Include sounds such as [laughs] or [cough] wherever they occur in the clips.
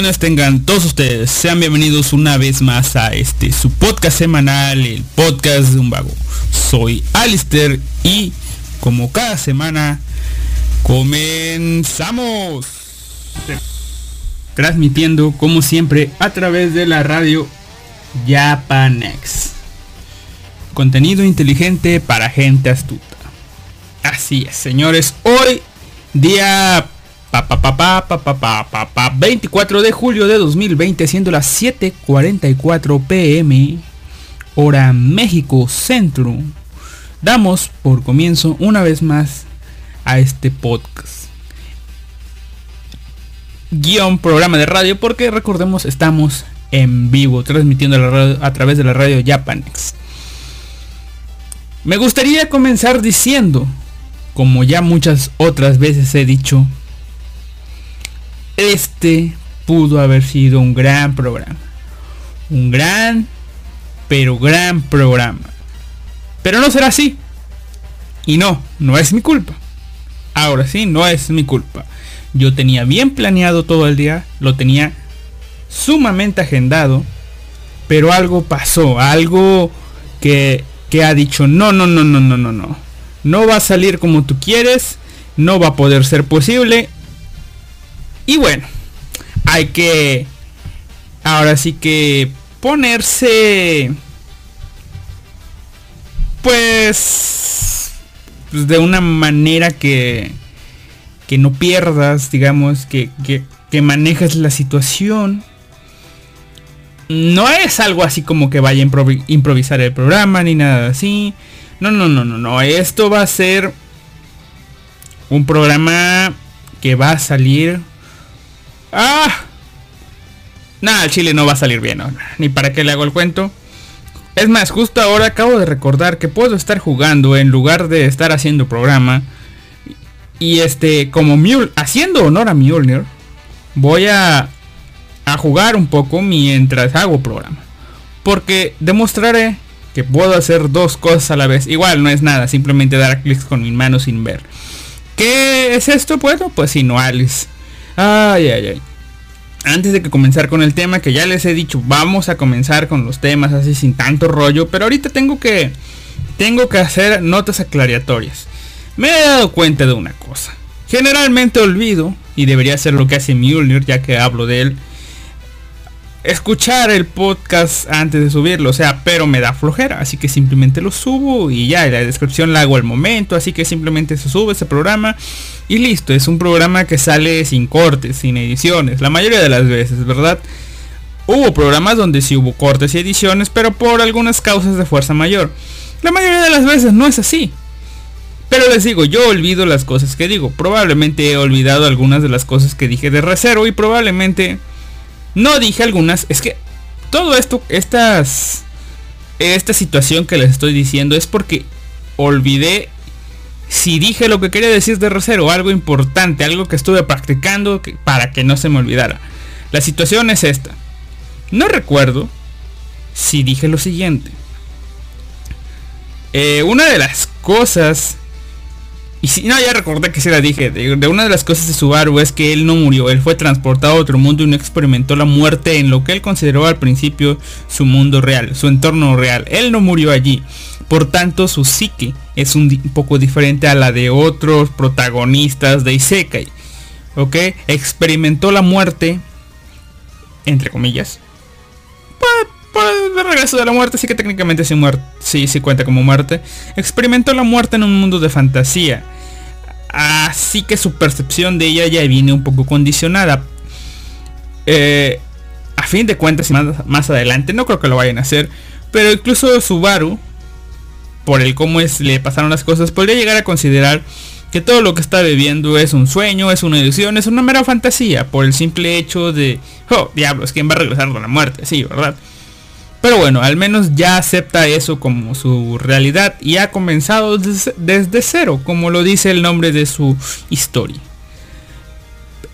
buenas tengan todos ustedes. Sean bienvenidos una vez más a este su podcast semanal, el podcast de un vago. Soy Alister y como cada semana comenzamos. Transmitiendo como siempre a través de la radio Japanex. Contenido inteligente para gente astuta. Así es, señores. Hoy día Pa, pa, pa, pa, pa, pa, pa, pa, 24 de julio de 2020, siendo las 7.44 pm, hora México Centro. Damos por comienzo una vez más a este podcast. Guión programa de radio, porque recordemos estamos en vivo, transmitiendo a través de la radio Japanex. Me gustaría comenzar diciendo, como ya muchas otras veces he dicho, este pudo haber sido un gran programa. Un gran, pero gran programa. Pero no será así. Y no, no es mi culpa. Ahora sí, no es mi culpa. Yo tenía bien planeado todo el día, lo tenía sumamente agendado, pero algo pasó, algo que, que ha dicho, no, no, no, no, no, no, no. No va a salir como tú quieres, no va a poder ser posible y bueno, hay que ahora sí que ponerse pues, pues de una manera que que no pierdas, digamos, que, que, que manejas la situación. No es algo así como que vaya a improvisar el programa ni nada así. No, no, no, no, no. Esto va a ser un programa que va a salir Ah. Nada, el chile no va a salir bien, Ni para qué le hago el cuento. Es más, justo ahora acabo de recordar que puedo estar jugando en lugar de estar haciendo programa. Y este, como Mule, haciendo honor a Mjolnir, voy a, a jugar un poco mientras hago programa. Porque demostraré que puedo hacer dos cosas a la vez. Igual no es nada, simplemente dar clics con mi mano sin ver. ¿Qué es esto? Bueno, pues Alice Ay, ay, ay. Antes de que comenzar con el tema, que ya les he dicho, vamos a comenzar con los temas así sin tanto rollo, pero ahorita tengo que tengo que hacer notas aclaratorias. Me he dado cuenta de una cosa. Generalmente olvido, y debería ser lo que hace Mjolnir, ya que hablo de él, escuchar el podcast antes de subirlo, o sea, pero me da flojera, así que simplemente lo subo y ya, la descripción la hago al momento, así que simplemente se sube ese programa y listo, es un programa que sale sin cortes, sin ediciones, la mayoría de las veces, ¿verdad? Hubo programas donde sí hubo cortes y ediciones, pero por algunas causas de fuerza mayor. La mayoría de las veces no es así. Pero les digo, yo olvido las cosas que digo. Probablemente he olvidado algunas de las cosas que dije de reservo y probablemente no dije algunas, es que todo esto, estas, esta situación que les estoy diciendo es porque olvidé si dije lo que quería decir de Rosero, algo importante, algo que estuve practicando para que no se me olvidara. La situación es esta. No recuerdo si dije lo siguiente. Eh, una de las cosas y si no, ya recordé que se la dije. De, una de las cosas de Subaru es que él no murió. Él fue transportado a otro mundo y no experimentó la muerte en lo que él consideró al principio su mundo real, su entorno real. Él no murió allí. Por tanto, su psique es un, poco diferente a la de otros protagonistas de Isekai. ¿Ok? Experimentó la muerte, entre comillas, el regreso de la muerte, sí que técnicamente sí, sí, sí cuenta como muerte. Experimentó la muerte en un mundo de fantasía. Así que su percepción de ella ya viene un poco condicionada. Eh, a fin de cuentas, más, más adelante, no creo que lo vayan a hacer. Pero incluso Subaru, por el cómo es, le pasaron las cosas, podría llegar a considerar que todo lo que está viviendo es un sueño, es una ilusión, es una mera fantasía, por el simple hecho de, oh, diablos, ¿quién va a regresar de la muerte? Sí, ¿verdad? Pero bueno, al menos ya acepta eso como su realidad y ha comenzado desde, cero, como lo dice el nombre de su historia.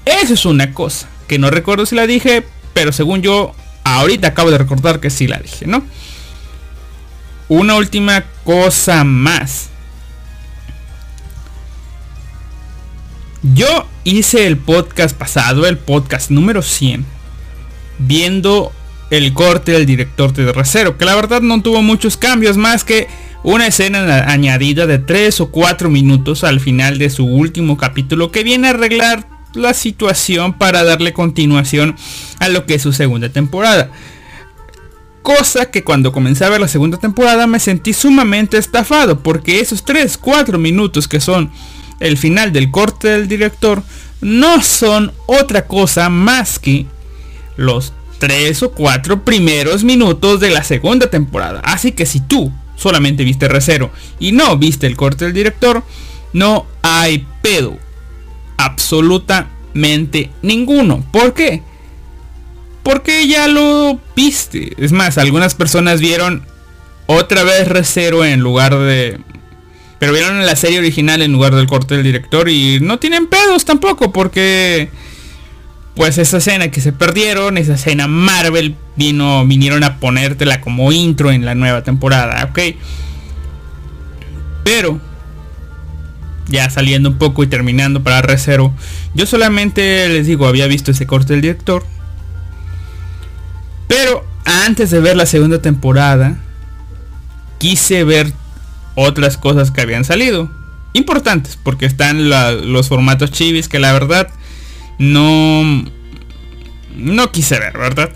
Eso es una cosa, que no recuerdo si la dije, pero según yo, ahorita acabo de recordar que sí la dije, ¿no? Una última cosa más. Yo hice el podcast pasado, el podcast número 100 viendo el corte del director de Recero, que la verdad no tuvo muchos cambios más que una escena añadida de 3 o 4 minutos al final de su último capítulo que viene a arreglar la situación para darle continuación a lo que es su segunda temporada. Cosa que cuando comencé a ver la segunda temporada me sentí sumamente estafado porque esos 3, 4 minutos que son el final del corte del director no son otra cosa más que los 3 o 4 primeros minutos de la segunda temporada. Así que si tú solamente viste Recero y no viste el corte del director, no hay pedo. Absolutamente ninguno. ¿Por qué? Porque ya lo viste. Es más, algunas personas vieron otra vez Recero en lugar de... Pero vieron la serie original en lugar del corte del director y no tienen pedos tampoco porque pues esa escena que se perdieron, esa escena Marvel vino, vinieron a ponértela como intro en la nueva temporada, ¿ok? Pero, ya saliendo un poco y terminando para Recero, yo solamente les digo, había visto ese corte del director. Pero antes de ver la segunda temporada, quise ver otras cosas que habían salido. Importantes, porque están los formatos chivis que la verdad no no quise ver, ¿verdad?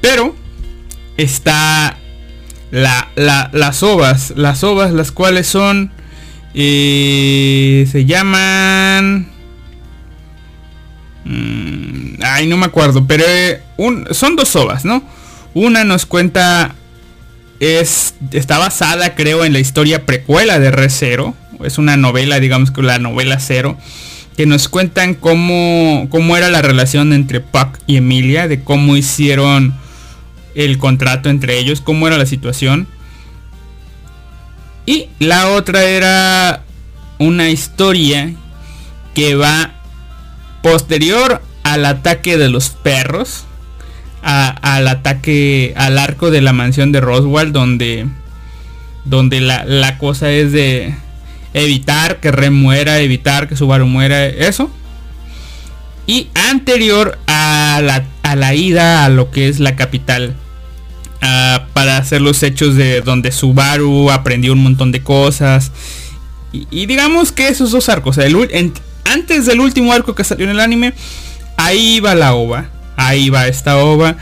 Pero está la, las ovas, las ovas las cuales son eh, se llaman mm, ay no me acuerdo, pero eh, son dos ovas, ¿no? Una nos cuenta es está basada creo en la historia precuela de Re Zero, es una novela, digamos que la novela cero que nos cuentan cómo, cómo era la relación entre Puck y Emilia, de cómo hicieron el contrato entre ellos, cómo era la situación. Y la otra era una historia que va posterior al ataque de los perros, al ataque al arco de la mansión de Roswell, donde, donde la, la cosa es de evitar que Rem muera, evitar que Subaru muera, eso. Y anterior a la, a la ida a lo que es la capital. para hacer los hechos de donde Subaru aprendió un montón de cosas. Y, digamos que esos dos arcos, antes del último arco que salió en el anime, ahí va la ova. Ahí va esta ova.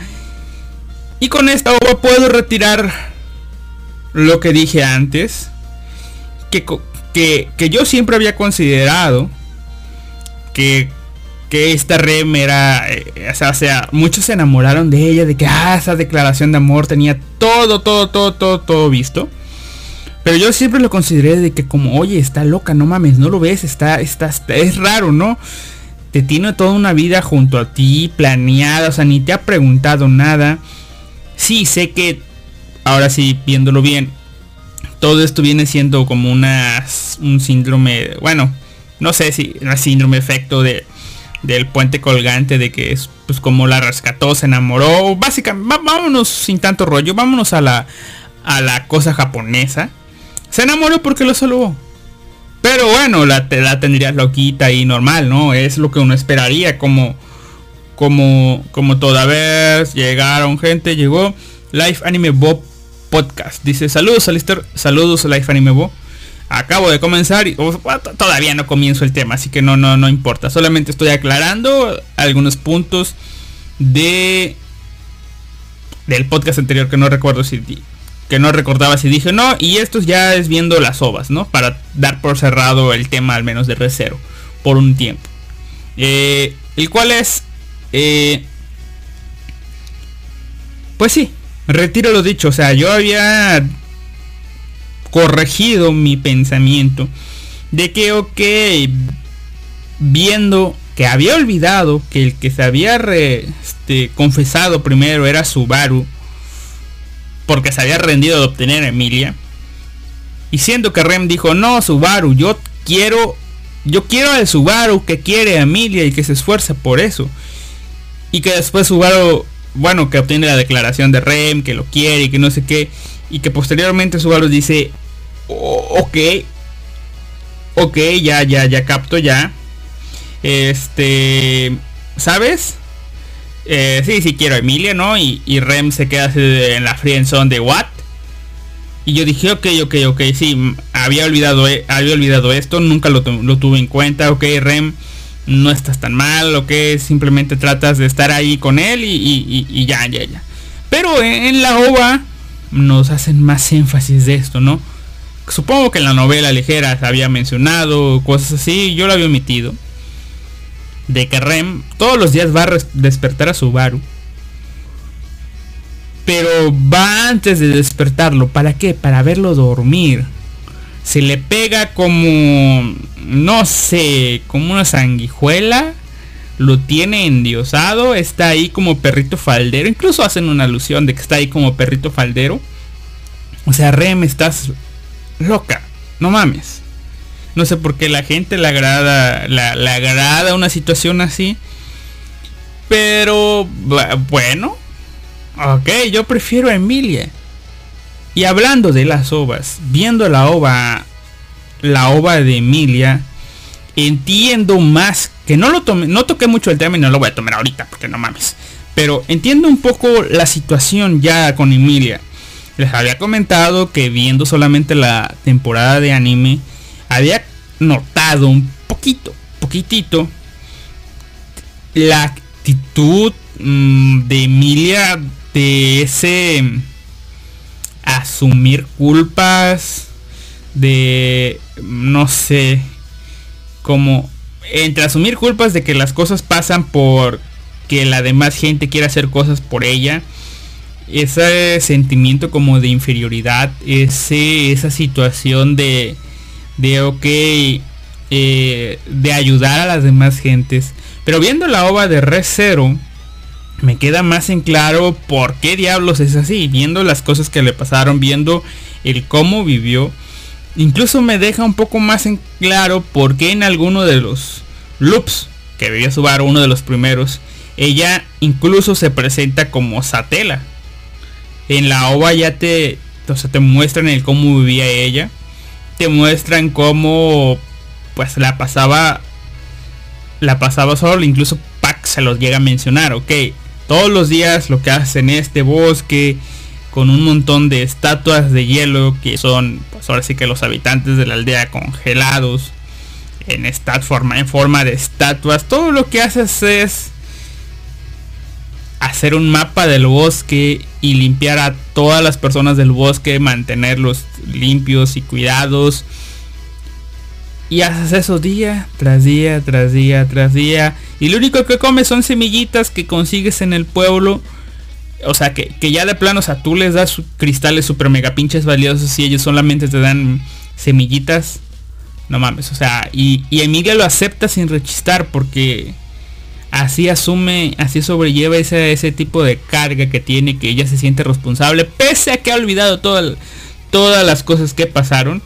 Y con esta ova puedo retirar lo que dije antes. Que, que, yo siempre había considerado que, que esta Rem era, eh, o, sea, muchos se enamoraron de ella, de que ah, esa declaración de amor tenía todo, todo, todo, todo, todo visto. Pero yo siempre lo consideré de que como, oye, está loca, no mames, no lo ves, está, está, es raro, ¿no? Te tiene toda una vida junto a ti, planeada, o sea, ni te ha preguntado nada. Sí, sé que, ahora sí, viéndolo bien, todo esto viene siendo como una, un síndrome, bueno, no sé si un síndrome efecto de, del puente colgante, de que es pues como la rescató, se enamoró, básicamente, vámonos sin tanto rollo, vámonos a la, a la cosa japonesa. Se enamoró porque lo salvó. Pero bueno, la, la tendrías loquita y normal, ¿no? Es lo que uno esperaría, como, como, como toda vez llegaron gente, llegó Life Anime Bob podcast. Dice, saludos Alistair, saludos Life Anime Bo. Acabo de comenzar y todavía no comienzo el tema, así que no, no, no importa. Solamente estoy aclarando algunos puntos de del podcast anterior que no recuerdo si que no recordaba si dije no y esto ya es viendo las ovas no para dar por cerrado el tema al menos de recero por un tiempo eh, el cual es eh, pues sí retiro lo dicho, o sea, yo había corregido mi pensamiento de que, ok, viendo que había olvidado que el que se había este, confesado primero era Subaru, porque se había rendido de obtener a Emilia, y siendo que Rem dijo, no, Subaru, yo quiero, yo quiero al Subaru que quiere a Emilia y que se esfuerza por eso. Y que después Subaru bueno, que obtiene la declaración de Rem, que lo quiere y que no sé qué, y que posteriormente Subaru dice, ok, ok, ya, ya, ya capto, ya. Este, ¿sabes? eh, sí, sí quiero Emilia, ¿no? Y, Rem se queda en la friendzone de what? Y yo dije, ok, ok, ok, sí, había olvidado, eh, había olvidado esto, nunca lo, tuve en cuenta, ok, Rem, no estás tan mal, ok, simplemente tratas de estar ahí con él y, ya, ya, ya. Pero en, la OVA nos hacen más énfasis de esto, ¿no? Supongo que en la novela ligera se había mencionado, cosas así, yo lo había omitido de que Rem todos los días va a despertar a Subaru. Pero va antes de despertarlo. ¿Para qué? Para verlo dormir. Se le pega como... No sé, como una sanguijuela. Lo tiene endiosado. Está ahí como perrito faldero. Incluso hacen una alusión de que está ahí como perrito faldero. O sea, Rem, estás loca. No mames. No sé por qué la gente le agrada, la, le agrada una situación así. Pero bueno, ok, yo prefiero a Emilia. Y hablando de las ovas, viendo la ova, la ova de Emilia, entiendo más que no lo tomé, no toqué mucho el tema y no lo voy a tomar ahorita porque no mames. Pero entiendo un poco la situación ya con Emilia. Les había comentado que viendo solamente la temporada de anime, había notado un poquito, poquitito, la actitud mm, de Emilia de ese asumir culpas, de, no sé, como entre asumir culpas de que las cosas pasan por que la demás gente quiere hacer cosas por ella, ese sentimiento como de inferioridad, ese, esa situación de, de ok, eh, de ayudar a las demás gentes. Pero viendo la ova de Red Zero, me queda más en claro por qué diablos es así. Viendo las cosas que le pasaron, viendo el cómo vivió. Incluso me deja un poco más en claro por qué en alguno de los loops que vivía Subaru, uno de los primeros, ella incluso se presenta como Satela. En la ova ya te, o sea, te muestran el cómo vivía ella te muestran cómo pues la pasaba la pasaba solo incluso Pac se los llega a mencionar ok todos los días lo que hacen en este bosque con un montón de estatuas de hielo que son pues ahora sí que los habitantes de la aldea congelados en esta forma en forma de estatuas todo lo que haces es hacer un mapa del bosque y limpiar a todas las personas del bosque, mantenerlos limpios y cuidados. Y haces eso día tras día, tras día, tras día. Y lo único que comes son semillitas que consigues en el pueblo. O sea, que, ya de plano, o sea, tú les das cristales super mega pinches valiosos y ellos solamente te dan semillitas. No mames, o sea, y, y Emilia lo acepta sin rechistar porque así asume, así sobrelleva ese, ese tipo de carga que tiene, que ella se siente responsable, pese a que ha olvidado todas las cosas que pasaron.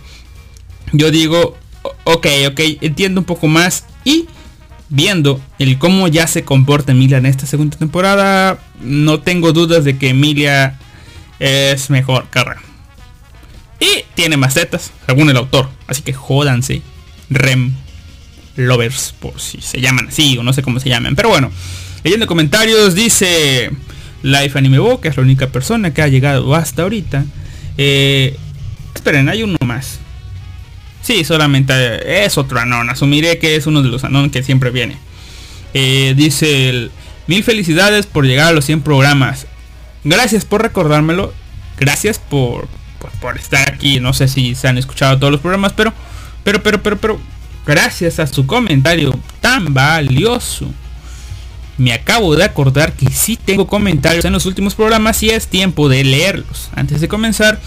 Yo digo, ok, ok, entiendo un poco más y viendo el cómo ya se comporta Emilia en esta segunda temporada, no tengo dudas de que Emilia es mejor Rem. Y tiene más tetas, según el autor. Así que jódanse. Rem lovers, por si se llaman así o no sé cómo se llaman. Pero bueno, leyendo comentarios dice Life Anime Bo, que es la única persona que ha llegado hasta ahorita. Eh, esperen, hay uno más. Sí, solamente es otro anón. Asumiré que es uno de los anón que siempre viene. Eh, dice el, mil felicidades por llegar a los 100 programas. Gracias por recordármelo. Gracias por, por, por estar aquí. No sé si se han escuchado todos los programas, pero, pero, pero, pero, pero gracias a su comentario tan valioso. Me acabo de acordar que sí tengo comentarios en los últimos programas y es tiempo de leerlos. Antes de comenzar,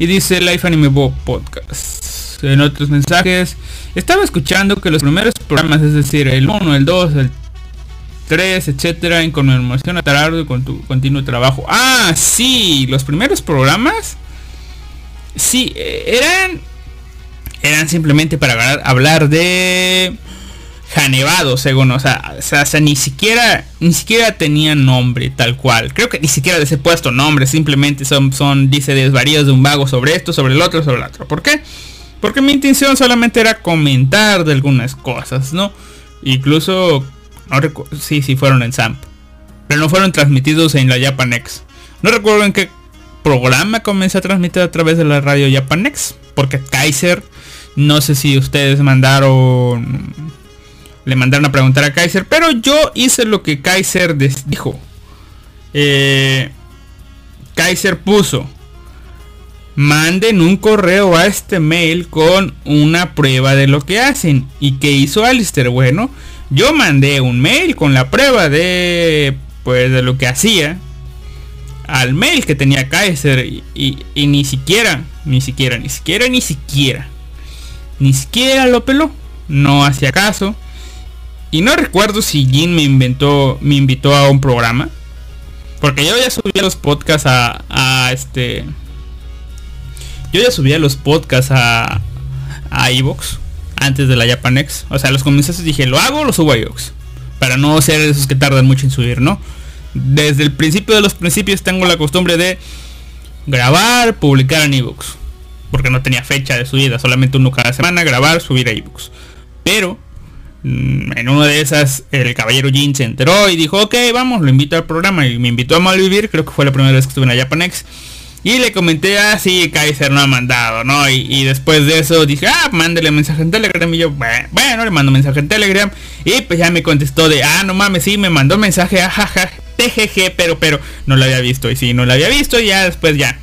y dice Life Anime Bob Podcast. En otros mensajes, estaba escuchando que los primeros programas, es decir, el 1, el 2, el 3, etcétera, en conmemoración a Tarardo con tu continuo trabajo. Ah, sí, los primeros programas, sí, eh, eran eran simplemente para hablar de Janevado, según, o sea, o sea, ni siquiera ni siquiera tenían nombre tal cual. Creo que ni siquiera les he puesto nombre, simplemente son son dice desvaríos de un vago sobre esto, sobre el otro, sobre el otro. ¿Por qué? Porque mi intención solamente era comentar de algunas cosas, ¿no? Incluso sí, sí fueron en Samp. pero no fueron transmitidos en la Japanex. No recuerdo en qué programa comencé a transmitir a través de la radio Japanex, porque Kaiser, no sé si ustedes mandaron, le mandaron a preguntar a Kaiser, pero yo hice lo que Kaiser dijo. Eh, Kaiser puso, manden un correo a este mail con una prueba de lo que hacen. ¿Y que hizo Alistair? Bueno, yo mandé un mail con la prueba de pues de lo que hacía al mail que tenía Kaiser y, ni siquiera, ni siquiera, ni siquiera, ni siquiera, ni siquiera lo peló, no hacía caso. Y no recuerdo si Jin me inventó, me invitó a un programa. Porque yo ya subía los podcasts a este. Yo ya subía los podcasts a, a Evox antes de la Japanex. O sea, los comienzos dije, lo hago, lo subo a Evox. Para no ser esos que tardan mucho en subir, ¿no? Desde el principio de los principios tengo la costumbre de grabar, publicar en ebooks. Porque no tenía fecha de subida, solamente uno cada semana, grabar, subir a ebooks. Pero mm, en una de esas el caballero Jin se enteró y dijo, ok, vamos, lo invito al programa. Y me invitó a Malvivir, creo que fue la primera vez que estuve en la Japanex. Y le comenté, ah, sí, Kaiser no ha mandado, ¿no? Y, después de eso dije, ah, mándele mensaje en Telegram. Y yo, bueno, le mando mensaje en Telegram. Y pues ya me contestó de, ah, no mames, sí, me mandó mensaje, ajaja, TGG, pero, pero, no lo había visto. Y sí, no lo había visto, y ya después ya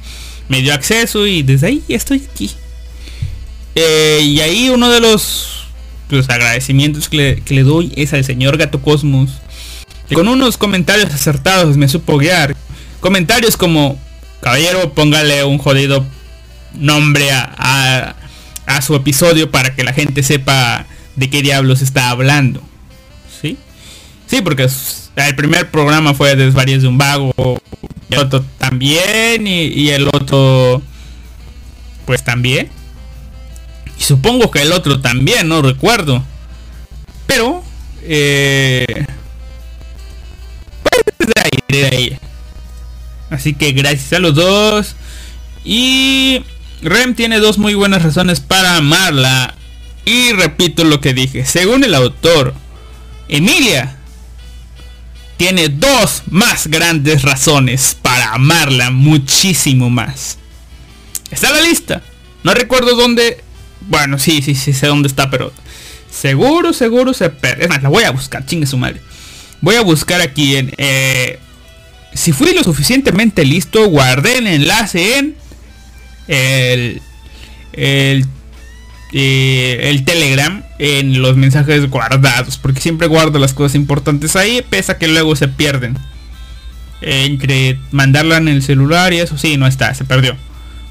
me dio acceso y desde ahí estoy aquí. Eh, y ahí uno de los pues, agradecimientos que le, doy es al señor Gato Cosmos. Que con unos comentarios acertados me supo guiar. Comentarios como caballero, póngale un jodido nombre a, a, su episodio para que la gente sepa de qué diablos está hablando. ¿Sí? Sí, porque el primer programa fue Desvarías de un vago. El otro también. Y, el otro. Pues también. Y supongo que el otro también, no recuerdo. Pero. Eh, pues. Así que gracias a los dos. Y Rem tiene dos muy buenas razones para amarla. Y repito lo que dije. Según el autor, Emilia tiene dos más grandes razones para amarla muchísimo más. Está la lista. No recuerdo dónde. Bueno, sí, sí, sí, sé dónde está, pero seguro, seguro se pierde. Es más, la voy a buscar, chingue su madre. Voy a buscar aquí en eh, si fui lo suficientemente listo, guardé el enlace en el, eh, el Telegram, en los mensajes guardados, porque siempre guardo las cosas importantes ahí, pese a que luego se pierden. Entre mandarla en el celular y eso, sí, no está, se perdió.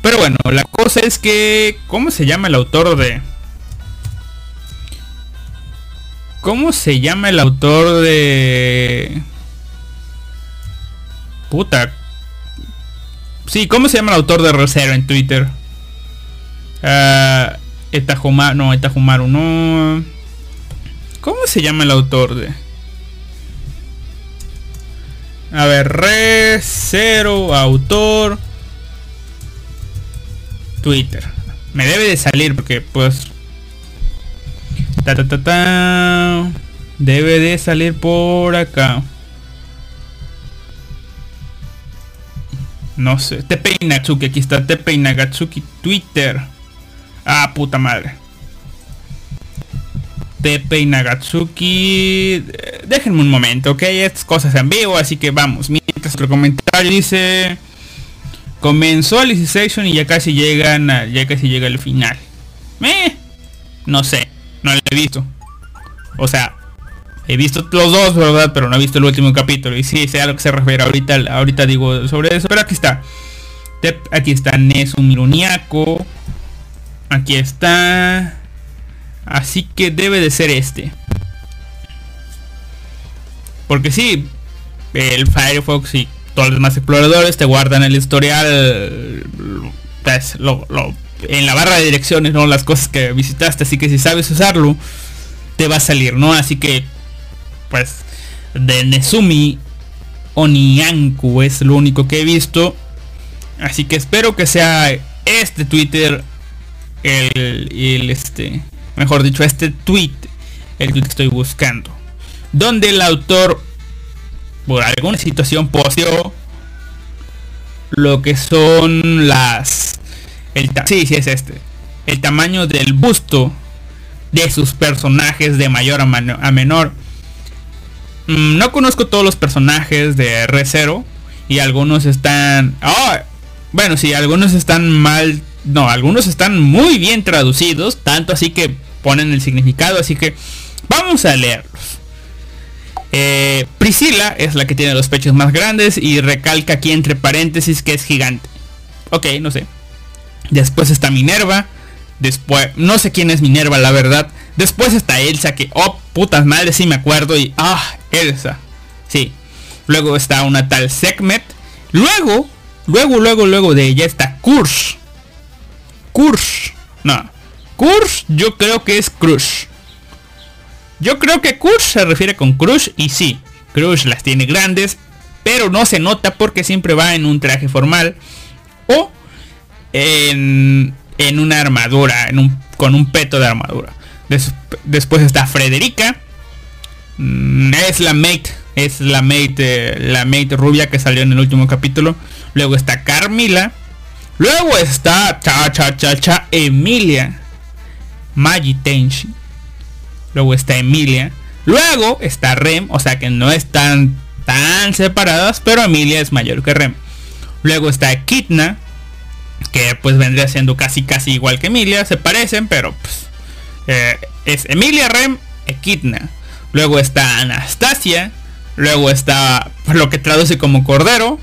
Pero bueno, la cosa es que, ¿cómo se llama el autor de... ¿Cómo se llama el autor de... Puta. Sí, ¿cómo se llama el autor de Rosero en Twitter? Uh, no, Etajumaru, no. ¿Cómo se llama el autor de? A ver, Recero, autor. Twitter. Me debe de salir porque pues... Ta, ta, ta, ta, debe de salir por acá. No sé. Tepe Nagatsuki, aquí está Tepe Nagatsuki Twitter. Ah, puta madre. Tepe Nagatsuki. Déjenme un momento, ok. Estas cosas en vivo, así que vamos. Mientras otro comentario dice. Comenzó el Section y ya casi llegan ya casi llega el final. Eh, no sé, no lo he visto. O sea, He visto los dos, ¿verdad? Pero no he visto el último capítulo. Y sí, sé a lo que se refiere. Ahorita, ahorita digo sobre eso. Pero aquí está. Aquí está Nesumironiaco. Aquí está. Así que debe de ser este. Porque sí, el Firefox y todos los demás exploradores te guardan el historial. Pues, en la barra de direcciones, ¿no? Las cosas que visitaste. Así que si sabes usarlo, te va a salir, ¿no? Así que pues de Nezumi Onianku es lo único que he visto. Así que espero que sea este Twitter el, el este, mejor dicho, este tweet, el que estoy buscando. Donde el autor por alguna situación poseó lo que son las el sí, sí es este el tamaño del busto de sus personajes de mayor a, menor no conozco todos los personajes de R0 y algunos están ah, bueno sí algunos están mal no algunos están muy bien traducidos tanto así que ponen el significado así que vamos a leerlos eh, Priscila es la que tiene los pechos más grandes y recalca aquí entre paréntesis que es gigante. Ok, no sé. Después está Minerva. Después, no sé quién es Minerva, la verdad. Después está Elsa, que, oh, putas madres, sí me acuerdo. Y, ah, Elsa. Sí. Luego está una tal Sekhmet. Luego, luego, luego, luego de ella está Kursh. Kursh. No. Kursh yo creo que es Krush. Yo creo que Crush se refiere con Crush y sí, Crush las tiene grandes, pero no se nota porque siempre va en un traje formal o en, en una armadura, en un, con un peto de armadura. Después está Frederica, mm, es la mate, es la mate, la mate rubia que salió en el último capítulo. Luego está Carmila, luego está cha cha cha cha Emilia, Magi Tenshi luego está Emilia, luego está Rem, o sea que no están tan separadas, pero Emilia es mayor que Rem. Luego está Kitna, que pues vendría siendo casi casi igual que Emilia, se parecen, pero pues eh, es Emilia, Rem, Kitna. Luego está Anastasia, luego está lo que traduce como Cordero,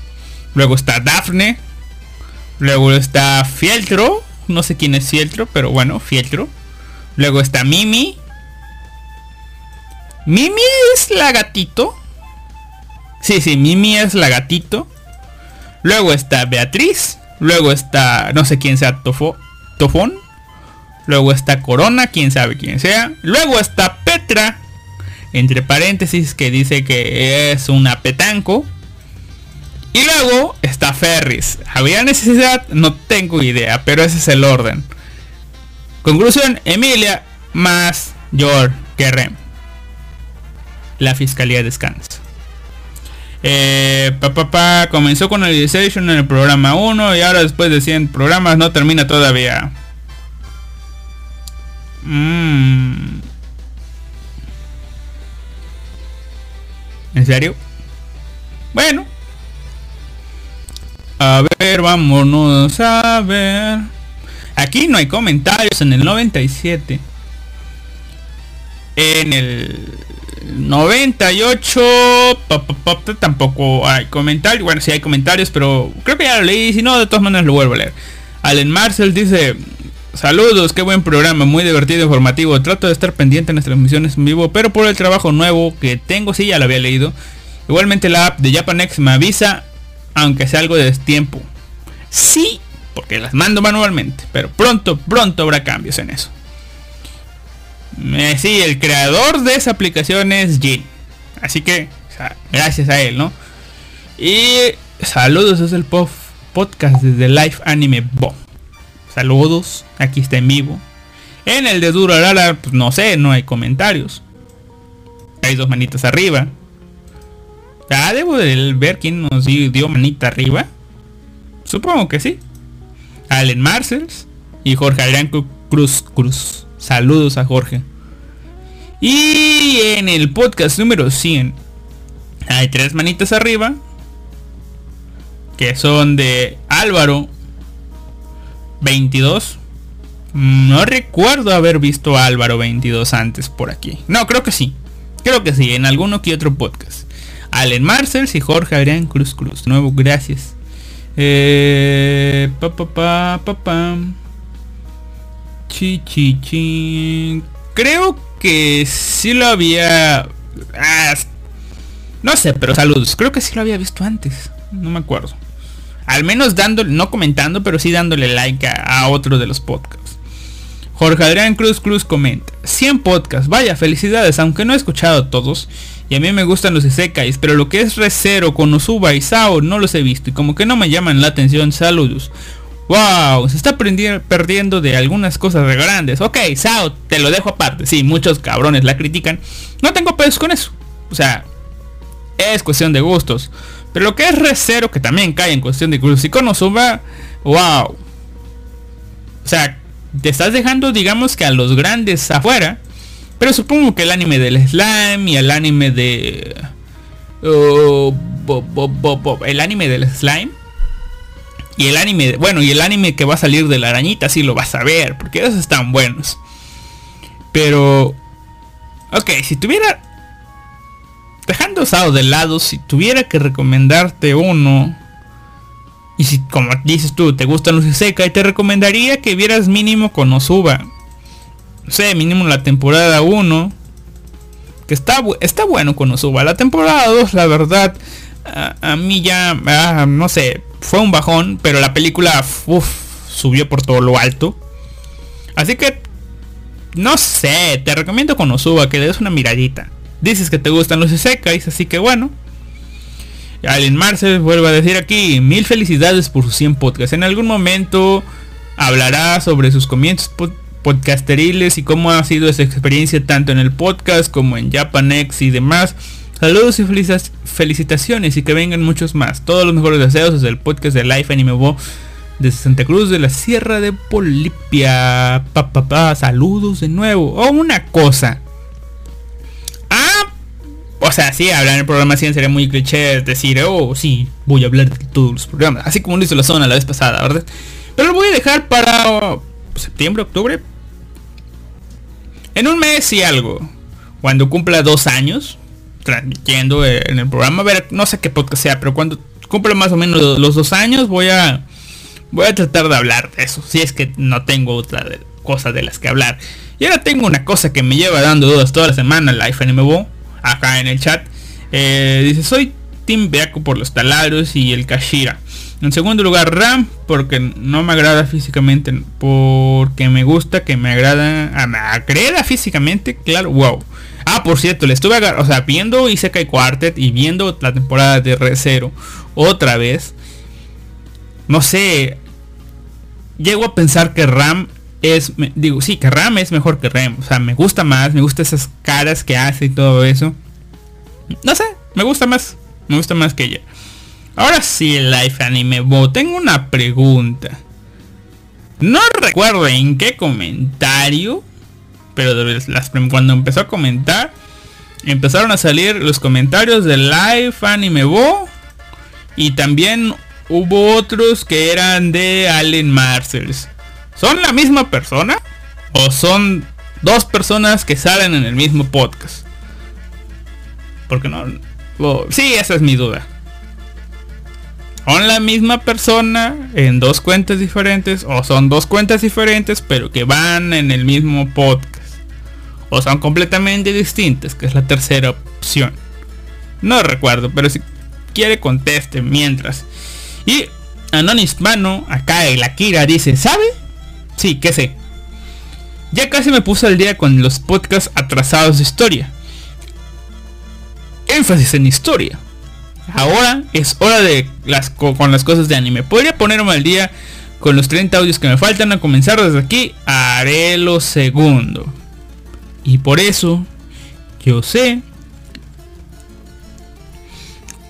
luego está Daphne, luego está Fieltro, no sé quién es Fieltro, pero bueno, Fieltro. Luego está Mimi, Mimi es la gatito. Sí, sí, Mimi es la gatito. Luego está Beatriz. Luego está, no sé quién sea, Tofo, Tofón. Luego está Corona, quién sabe quién sea. Luego está Petra. Entre paréntesis que dice que es una petanco. Y luego está Ferris. ¿Había necesidad? No tengo idea, pero ese es el orden. Conclusión, Emilia más George que Rem la fiscalía descansa. Eh, pa, comenzó con el en el programa 1 y ahora después de 100 programas no termina todavía. Mm. ¿En serio? Bueno. A ver, vámonos a ver. Aquí no hay comentarios en el 97. En el 98 tampoco hay comentarios. Bueno, si hay comentarios, pero creo que ya lo leí. Si no, de todas maneras lo vuelvo a leer. Allen Marcel dice: Saludos, qué buen programa, muy divertido, informativo. Trato de estar pendiente en las transmisiones en vivo, pero por el trabajo nuevo que tengo, sí, ya lo había leído. Igualmente la app de Japanex me avisa, aunque sea algo de tiempo. Sí, porque las mando manualmente, pero pronto, pronto habrá cambios en eso. Eh, sí, el creador de esa aplicación es Jin. Así que, gracias a él, ¿no? Y saludos, es el podcast desde Live Anime Bo. Saludos, aquí está en vivo. En el de Durarara, pues no sé, no hay comentarios. Hay dos manitas arriba. Ah, debo de ver quién nos dio manita arriba. Supongo que sí. Allen Marcels y Jorge Adrián Cruz Cruz. Saludos a Jorge. Y en el podcast número 100 hay tres manitas arriba. Que son de Álvaro 22. No recuerdo haber visto a Álvaro 22 antes por aquí. No, creo que sí. Creo que sí, en alguno que otro podcast. Allen Marcels y Jorge Adrián Cruz Cruz. Nuevo, gracias. Eh, pa, pa, pa, pa, pa. Chi, Creo que sí lo había... Ah, no sé, pero saludos. Creo que sí lo había visto antes. No me acuerdo. Al menos dándole, no comentando, pero sí dándole like a, otro de los podcasts. Jorge Adrián Cruz Cruz comenta. 100 podcasts. Vaya, felicidades. Aunque no he escuchado todos. Y a mí me gustan los Isekais. Pero lo que es Recero, Konosuba y Sao no los he visto. Y como que no me llaman la atención. Saludos. Wow, se está perdiendo de algunas cosas de grandes. Ok, Sao, te lo dejo aparte. Sí, muchos cabrones la critican. No tengo pedos con eso. O sea, es cuestión de gustos. Pero lo que es Recero, que también cae en cuestión de gustos. Y Konosuba, wow. O sea, te estás dejando, digamos que a los grandes afuera. Pero supongo que el anime del slime y el anime de... Oh, el anime del slime. Y el anime, bueno, y el anime que va a salir de la arañita sí lo vas a ver, porque esos están buenos. Pero... Ok, si tuviera... Dejando usado de lado, si tuviera que recomendarte uno... Y si, como dices tú, te gustan los seca, y te recomendaría que vieras mínimo con Osuba. No sé, mínimo la temporada 1. Que está, está bueno con Osuba. La temporada 2, la verdad, a, mí ya, ah, no sé, fue un bajón, pero la película subió por todo lo alto. Así que, no sé, te recomiendo con Osuba que le des una miradita. Dices que te gustan los Isekais, así que bueno. Alien Marcel vuelve a decir aquí, mil felicidades por sus 100 podcasts. En algún momento hablará sobre sus comienzos podcasteriles y cómo ha sido esa experiencia tanto en el podcast como en Japanex y demás. Saludos y felicitaciones y que vengan muchos más. Todos los mejores deseos desde el podcast de Life Anime Bo de Santa Cruz de la Sierra de Polipia. Pa, pa, saludos de nuevo. O oh, una cosa. O sea, sí, hablar en el programa 100 sería muy cliché decir, oh, sí, voy a hablar de todos los programas. Así como lo hizo la zona la vez pasada, ¿verdad? Pero lo voy a dejar para septiembre, octubre. En un mes y algo. Cuando cumpla dos años transmitiendo en el programa. A ver, no sé qué podcast sea, pero cuando cumple más o menos los dos años voy a voy a tratar de hablar de eso. Si es que no tengo otra cosa de las que hablar. Y ahora tengo una cosa que me lleva dando dudas toda la semana, Life NMBO, acá en el chat. Eh, dice, soy Team Beaco por los taladros y el Kashira. En segundo lugar, Ram, porque no me agrada físicamente, porque me gusta que me agrada, ah, me agrada físicamente, claro, wow. Ah, por cierto, le estuve o sea, viendo Isekai Quartet y viendo la temporada de Re Zero otra vez. No sé. Llego a pensar que Ram es. Digo, sí, que Ram es mejor que Rem. O sea, me gusta más, me gusta esas caras que hace y todo eso. No sé, me gusta más. Me gusta más que ella. Ahora sí, Life Anime Bo, tengo una pregunta. No recuerdo en qué comentario pero las, cuando empezó a comentar, empezaron a salir los comentarios de Live Anime Bo y también hubo otros que eran de Allen Marcels. ¿Son la misma persona? ¿O son dos personas que salen en el mismo podcast? Porque no... sí, esa es mi duda. ¿Son la misma persona en dos cuentas diferentes? ¿O son dos cuentas diferentes pero que van en el mismo podcast? o son completamente distintas, que es la tercera opción. No recuerdo, pero si quiere conteste mientras. Y Anonis Mano, acá el Akira dice, ¿sabe? Sí, que sé. Ya casi me puse al día con los podcasts atrasados de historia. Énfasis en historia. Ahora es hora de las con las cosas de anime. Podría ponerme al día con los 30 audios que me faltan a comenzar desde aquí. Haré lo segundo. Y por eso yo sé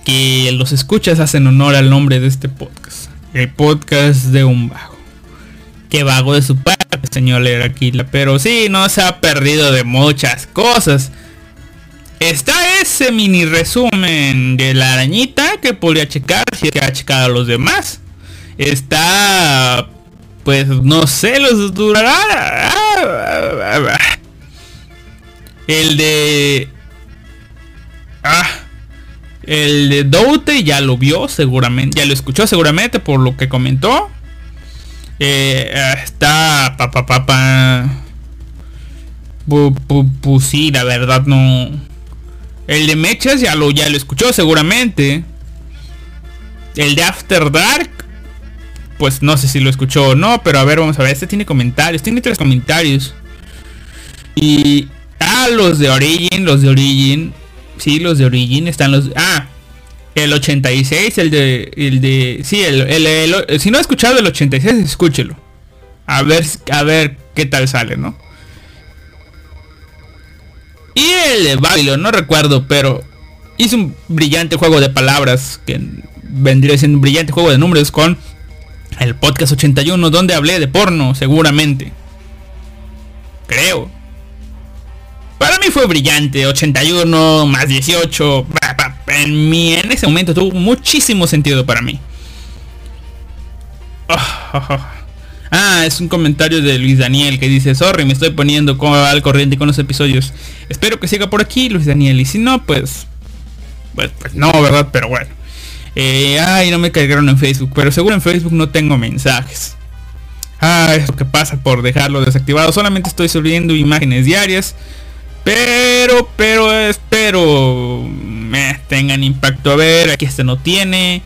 que los escuchas hacen honor al nombre de este podcast. El podcast de un vago. Qué vago de su parte, señor Aquila. Pero sí, no se ha perdido de muchas cosas. Está ese mini resumen de la arañita que podría checar si es que ha checado a los demás. Está... Pues no sé, los durará... El de... Ah. El de Doute ya lo vio seguramente. Ya lo escuchó seguramente por lo que comentó. Eh, está... Pa, pa, pa, sí, la verdad no... El de Mechas ya lo, ya lo escuchó seguramente. El de After Dark. Pues no sé si lo escuchó o no. Pero a ver, vamos a ver. Este tiene comentarios. Tiene tres comentarios. Y Ah, los de Origin, los de Origin. Sí, los de Origin están los... Ah, el 86, el de... El de sí, el, si no ha escuchado el 86, escúchelo. A ver, a ver qué tal sale, ¿no? Y el de Babylon, no recuerdo, pero... hice un brillante juego de palabras que vendría siendo un brillante juego de números con el podcast 81 donde hablé de porno seguramente. Creo. Para mí fue brillante, 81 más 18. En, mi, en ese momento tuvo muchísimo sentido para mí. Ah, es un comentario de Luis Daniel que dice, sorry, me estoy poniendo al corriente con los episodios. Espero que siga por aquí, Luis Daniel. Y si no, pues... Pues, pues no, ¿verdad? Pero bueno. Eh, ay, no me cargaron en Facebook. Pero seguro en Facebook no tengo mensajes. Ah, eso que pasa por dejarlo desactivado. Solamente estoy subiendo imágenes diarias. Pero, pero, espero tengan impacto. A ver, aquí este no tiene.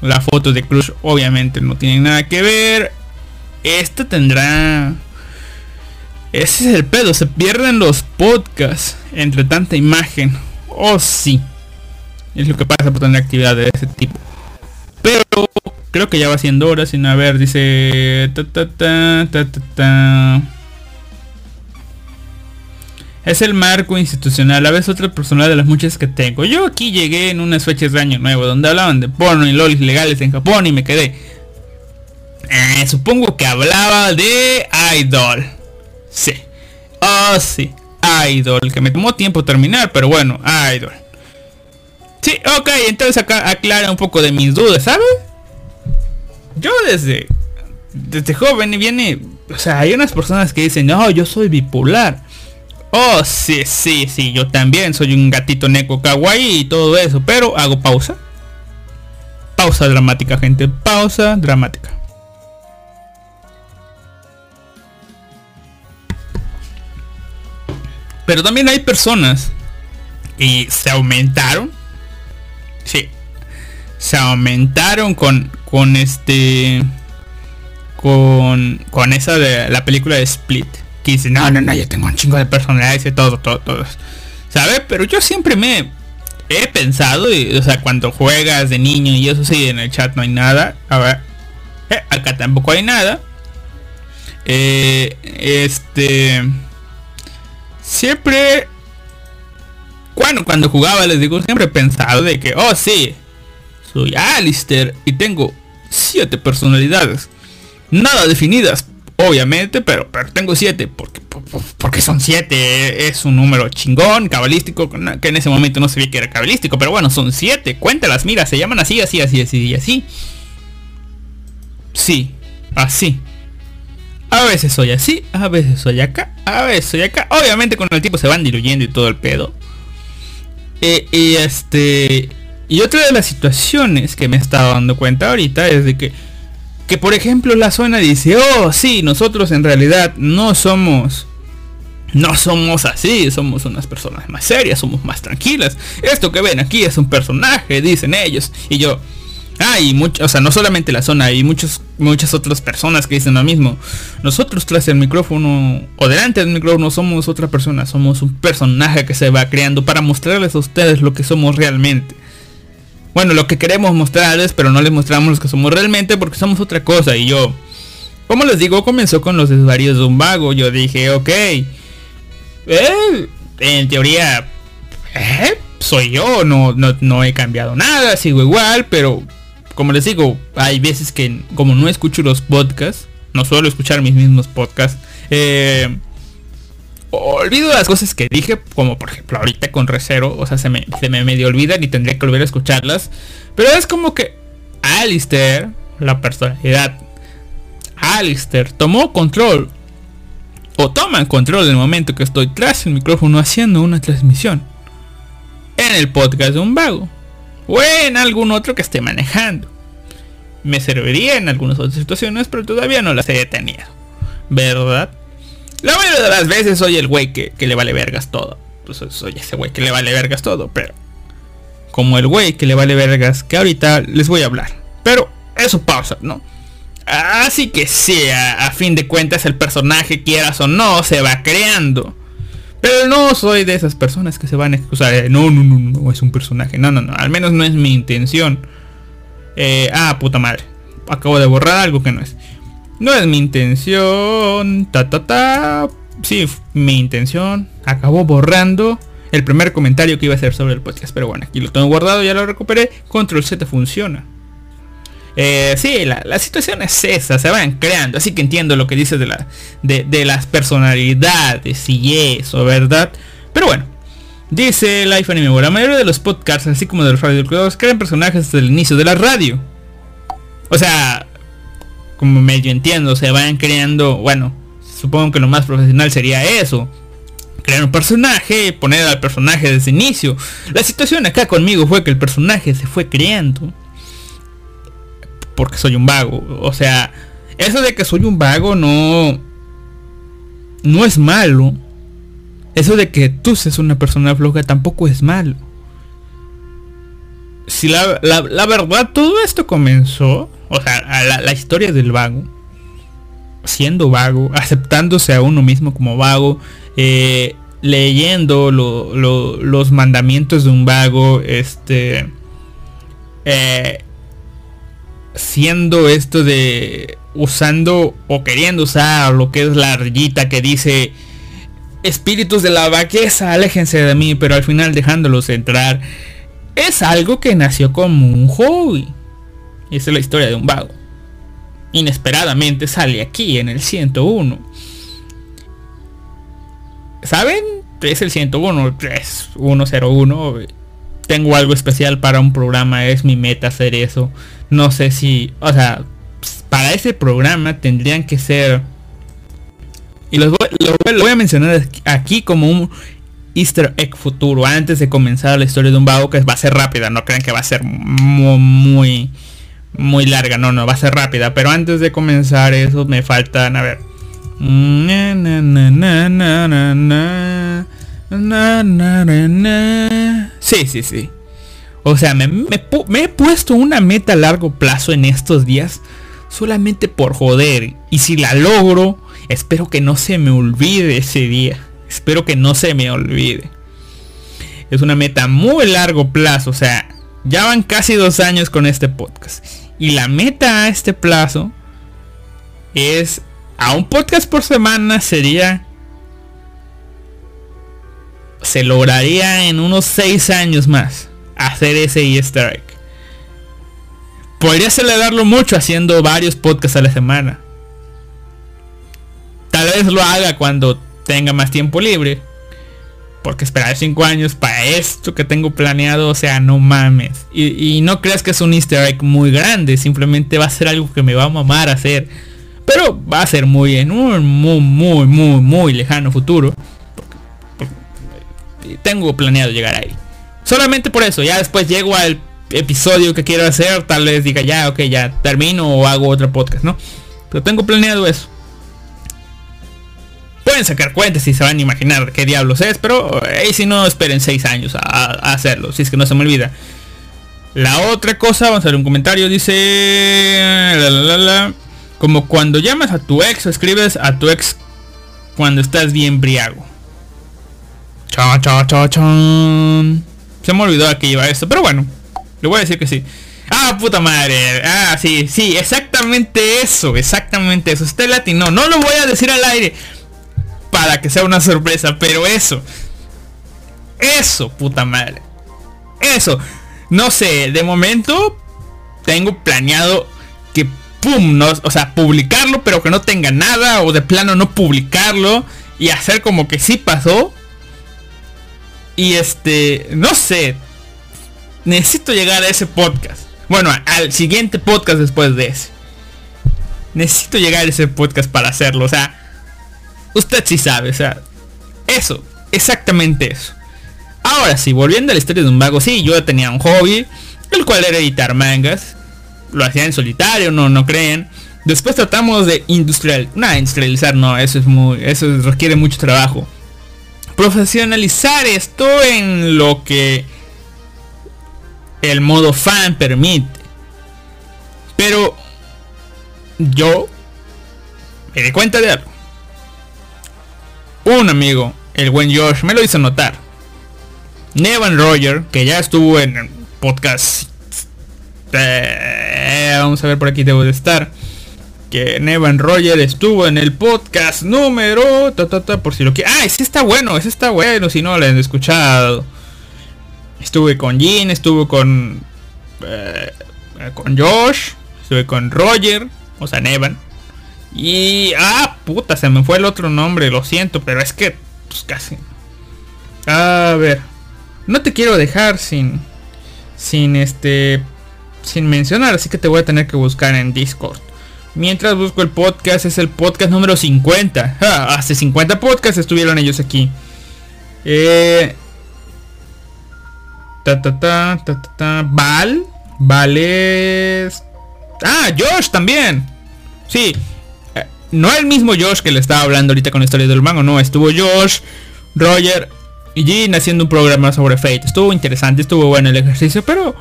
La foto de Crush obviamente no tiene nada que ver. Esta tendrá... Ese es el pedo, se pierden los podcasts entre tanta imagen. Oh sí. Es lo que pasa por tener actividad de ese tipo. Pero creo que ya va siendo hora sin haber, dice... Es el marco institucional, a veces otra personal de las muchas que tengo. Yo aquí llegué en unas fechas de año nuevo donde hablaban de porno y lolis legales en Japón y me quedé. Eh, supongo que hablaba de Idol. Sí. Oh, sí. Idol. Que me tomó tiempo terminar, pero bueno, Idol. Sí, ok, entonces acá aclara un poco de mis dudas, ¿sabes? Yo desde... Desde joven viene... O sea, hay unas personas que dicen, no, yo soy bipolar. Oh, sí, sí, sí, yo también soy un gatito neko kawaii y todo eso, pero hago pausa. Pausa dramática, gente, pausa dramática. Pero también hay personas y se aumentaron. Sí. Se aumentaron con con este con con esa de la película de Split que dice, no, no, no, yo tengo un chingo de personalidades y todo, todo, todo. ¿Sabes? Pero yo siempre me he pensado, y, o sea, cuando juegas de niño y eso sí, en el chat no hay nada. A ver, eh, acá tampoco hay nada. Eh, este... Siempre... Bueno, cuando jugaba les digo, siempre he pensado de que, oh sí, soy Alistair y tengo siete personalidades. Nada definidas, Obviamente, pero, pero tengo 7 porque, porque son 7. Es un número chingón, cabalístico, que en ese momento no sabía que era cabalístico, pero bueno, son 7. Cuéntalas, mira, se llaman así, así, así, así así. Sí, así. A veces soy así, a veces soy acá, a veces soy acá. Obviamente con el tiempo se van diluyendo y todo el pedo. Eh, y este... Y otra de las situaciones que me he estado dando cuenta ahorita es de que que por ejemplo la zona dice, oh sí, nosotros en realidad no somos, no somos así, somos unas personas más serias, somos más tranquilas. Esto que ven aquí es un personaje, dicen ellos. Y yo, hay mucho, o sea, no solamente la zona, hay muchos, muchas otras personas que dicen lo mismo. Nosotros tras el micrófono o delante del micrófono somos otra persona, somos un personaje que se va creando para mostrarles a ustedes lo que somos realmente bueno, lo que queremos mostrarles, pero no les mostramos lo que somos realmente porque somos otra cosa. Y yo, como les digo, comenzó con los desvarios de un vago. Yo dije, ok, eh, en teoría, eh, soy yo, no, no, no he cambiado nada, sigo igual, pero como les digo, hay veces que como no escucho los podcasts, no suelo escuchar mis mismos podcasts, eh, olvido las cosas que dije, como por ejemplo ahorita con Recero, o sea, se me, se me medio olvidan y tendría que volver a escucharlas. Pero es como que Alistair, la personalidad, Alistair tomó control, o toma control del momento que estoy tras el micrófono haciendo una transmisión. En el podcast de un vago. O en algún otro que esté manejando. Me serviría en algunas otras situaciones, pero todavía no las he detenido. ¿Verdad? La mayoría de las veces soy el güey que, le vale vergas todo. Pues soy ese güey que le vale vergas todo, pero... Como el güey que le vale vergas, que ahorita les voy a hablar. Pero eso pausa, ¿no? Así que sí, a, fin de cuentas el personaje, quieras o no, se va creando. Pero no soy de esas personas que se van a excusar. no, no, no, no, es un personaje. No, no, no. Al menos no es mi intención. Eh, ah, puta madre. Acabo de borrar algo que no es. No es mi intención. Ta ta ta. Sí, mi intención. Acabó borrando el primer comentario que iba a hacer sobre el podcast. Pero bueno, aquí lo tengo guardado, ya lo recuperé. Control Z funciona. Eh, sí, la, situación es esa, se van creando. Así que entiendo lo que dices de, la, de, las personalidades y eso, ¿verdad? Pero bueno, dice Life Anime, la mayoría de los podcasts, así como de los radios, crean personajes desde el inicio de la radio. O sea, como medio entiendo, se van creando, bueno, supongo que lo más profesional sería eso. Crear un personaje, poner al personaje desde el inicio. La situación acá conmigo fue que el personaje se fue creando porque soy un vago. O sea, eso de que soy un vago no... No es malo. Eso de que tú seas una persona floja tampoco es malo. Si la, verdad todo esto comenzó, o sea, la, historia del vago, siendo vago, [laughs] aceptándose a uno mismo como vago, eh, leyendo los mandamientos de un vago, este, eh, siendo esto de usando o queriendo usar lo que es la rayita que dice espíritus de la vaqueza, aléjense de mí, pero al final dejándolos entrar, es algo que nació como un hobby. Esa es la historia de un vago. Inesperadamente sale aquí en el 101. ¿Saben? Es el 101, es 101 tengo algo especial para un programa, es mi meta hacer eso. No sé si, o sea, para ese programa tendrían que ser... Y los voy, lo, voy a mencionar aquí como un easter egg futuro, antes de comenzar la historia de un vago, que va a ser rápida, no crean que va a ser muy, muy larga, no, no, va a ser rápida. Pero antes de comenzar eso me faltan, a ver. Sí, sí, sí. O sea, me, he puesto una meta a largo plazo en estos días solamente por joder. Y si la logro, espero que no se me olvide ese día. Espero que no se me olvide. Es una meta muy largo plazo. O sea, ya van casi dos años con este podcast. Y la meta a este plazo es a un podcast por semana sería se lograría en unos 6 años más hacer ese easter egg. Podría celebrarlo mucho haciendo varios podcasts a la semana. Tal vez lo haga cuando tenga más tiempo libre. Porque esperar 5 años para esto que tengo planeado, o sea, no mames. Y, no creas que es un easter egg muy grande, simplemente va a ser algo que me va a mamar hacer. Pero va a ser muy en un muy, muy, muy, muy lejano futuro tengo planeado llegar ahí. Solamente por eso, ya después llego al episodio que quiero hacer, tal vez diga ya, ok, ya termino o hago otro podcast, ¿no? Pero tengo planeado eso. Sacar cuentas si se van a imaginar qué diablos es, pero ahí si no esperen 6 años a, hacerlo, si es que no se me olvida. La otra cosa, vamos a ver un comentario, dice... como cuando llamas a tu ex o escribes a tu ex cuando estás bien briago. Cha, cha, cha, chan. Se me olvidó a qué iba esto, pero bueno, le voy a decir que sí. Ah, puta madre. Ah, sí, sí, exactamente eso, exactamente eso. Usted latino, no lo voy a decir al aire para que sea una sorpresa, pero eso. Eso, puta madre. Eso. No sé, de momento tengo planeado que pum, no, o sea, publicarlo, pero que no tenga nada o de plano no publicarlo y hacer como que sí pasó y este, no sé, necesito llegar a ese podcast. Bueno, al siguiente podcast después de ese. Necesito llegar a ese podcast para hacerlo. O sea, usted sí sabe. O sea, eso, exactamente eso. Ahora sí, volviendo a la historia de un vago, sí, yo tenía un hobby, el cual era editar mangas. Lo hacía en solitario, no, no creen. Después tratamos de industrial, nada, industrializar, no, eso es muy, eso requiere mucho trabajo profesionalizar esto en lo que el modo fan permite. Pero yo me di cuenta de algo. Un amigo, el buen Josh, me lo hizo notar. Nevan Roger, que ya estuvo en el podcast. Eh, vamos a ver por aquí debo de estar. que Nevan Roger estuvo en el podcast número por si lo que ah ese está bueno ese está bueno si no lo han escuchado estuve con Jean estuve con eh, con Josh estuve con Roger o sea Nevan y ah puta se me fue el otro nombre lo siento pero es que pues casi a ver no te quiero dejar sin sin este sin mencionar así que te voy a tener que buscar en Discord Mientras busco el podcast, es el podcast número 50. hace 50 podcasts estuvieron ellos aquí. Eh, ta, ta, ta, ta, ta, Val. Vale. Ah, Josh también. Sí. No el mismo Josh que le estaba hablando ahorita con la historia del mango. No, estuvo Josh, Roger y Jean haciendo un programa sobre Fate. Estuvo interesante, estuvo bueno el ejercicio, pero...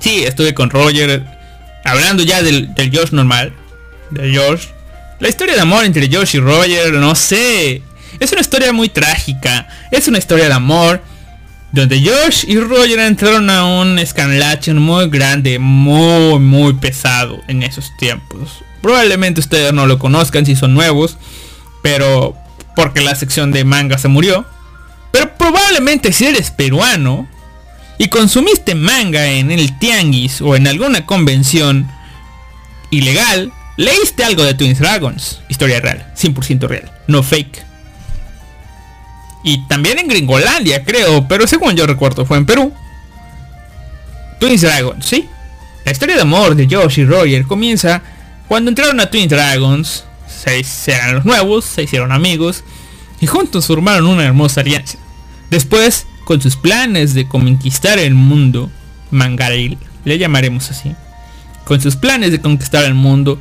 Sí, estuve con Roger hablando ya del, del Josh normal, de Josh, la historia de amor entre Josh y Roger, no sé, es una historia muy trágica, es una historia de amor, donde Josh y Roger entraron a un escalache muy grande, muy, muy pesado en esos tiempos. Probablemente ustedes no lo conozcan si son nuevos, pero porque la sección de manga se murió. Pero probablemente si eres peruano, y consumiste manga en el tianguis o en alguna convención ilegal, leíste algo de Twins Dragons. Historia real, 100% real, no fake. Y también en Gringolandia, creo, pero según yo recuerdo fue en Perú. Twins Dragons, ¿sí? La historia de amor de Josh y Roger comienza cuando entraron a Twins Dragons, se eran los nuevos, se hicieron amigos y juntos formaron una hermosa alianza. Después con sus planes de conquistar el mundo, Mangaril, le llamaremos así, con sus planes de conquistar el mundo,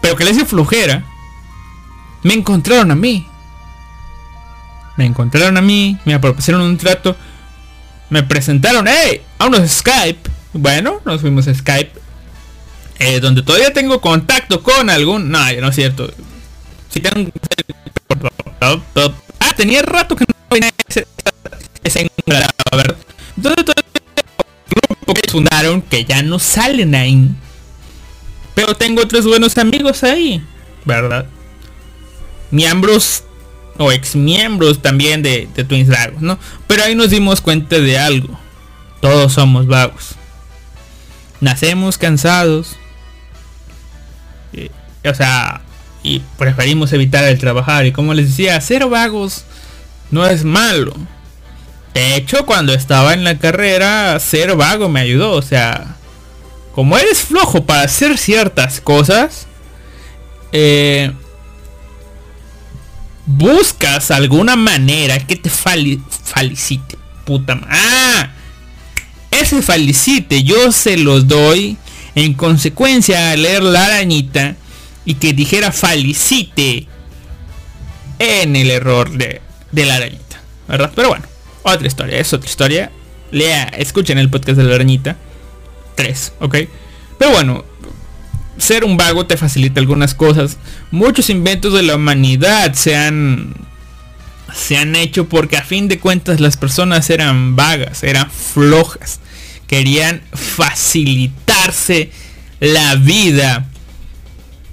pero que le dio flojera, me encontraron a mí. Me encontraron a mí, me propusieron un trato, me presentaron, hey, a unos Skype. Bueno, nos fuimos a Skype, eh, donde todavía tengo contacto con algún... No, no es cierto. Si tengo... Ah, tenía rato que no ese a ver. Entonces grupo que fundaron que ya no salen ahí. Pero tengo otros buenos amigos ahí, ¿verdad? Miembros o ex miembros también de, de Twins Dragons, ¿no? Pero ahí nos dimos cuenta de algo. Todos somos vagos. Nacemos cansados. O sea, y preferimos evitar el trabajar. Y como les decía, ser vagos no es malo. De hecho, cuando estaba en la carrera, ser vago me ayudó. O sea, como eres flojo para hacer ciertas cosas, eh, buscas alguna manera que te felicite. Puta Ah, ese felicite yo se los doy en consecuencia leer la arañita y que dijera felicite en el error de, de la arañita. ¿Verdad? Pero bueno. Otra historia, es otra historia. Lea, escuchen el podcast de la arañita. 3, ¿ok? Pero bueno, ser un vago te facilita algunas cosas. Muchos inventos de la humanidad se han se han hecho porque a fin de cuentas las personas eran vagas, eran flojas. Querían facilitarse la vida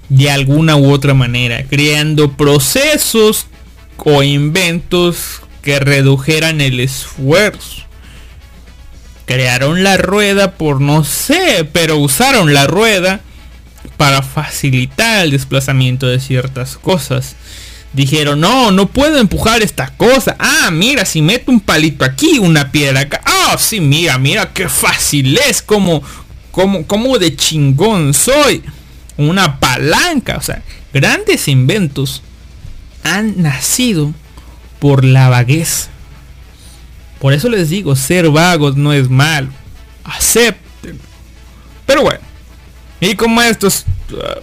de alguna u otra manera, creando procesos o inventos que redujeran el esfuerzo. Crearon la rueda por no sé, pero usaron la rueda para facilitar el desplazamiento de ciertas cosas. Dijeron, no, no puedo empujar esta cosa. Ah, mira, si meto un palito aquí, una piedra acá. Ah, sí, mira, mira qué fácil es, como, como, como de chingón soy. Una palanca, o sea, grandes inventos han nacido por la vaguez. Por eso les digo, ser vagos no es malo. Acepten. Pero bueno. Y como estos... Uh,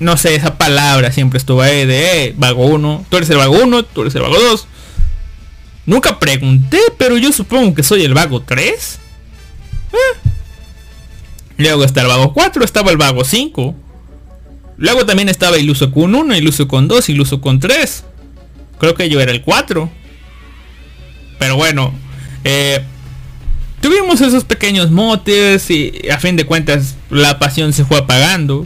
no sé, esa palabra siempre estuvo ahí de eh, vago 1. Tú eres el vago 1, tú eres el vago 2. Nunca pregunté, pero yo supongo que soy el vago 3. Eh. Luego está el vago 4, estaba el vago 5. Luego también estaba iluso con 1, iluso con 2, iluso con 3. Creo que yo era el 4. Pero bueno. Eh, tuvimos esos pequeños motes y a fin de cuentas la pasión se fue apagando.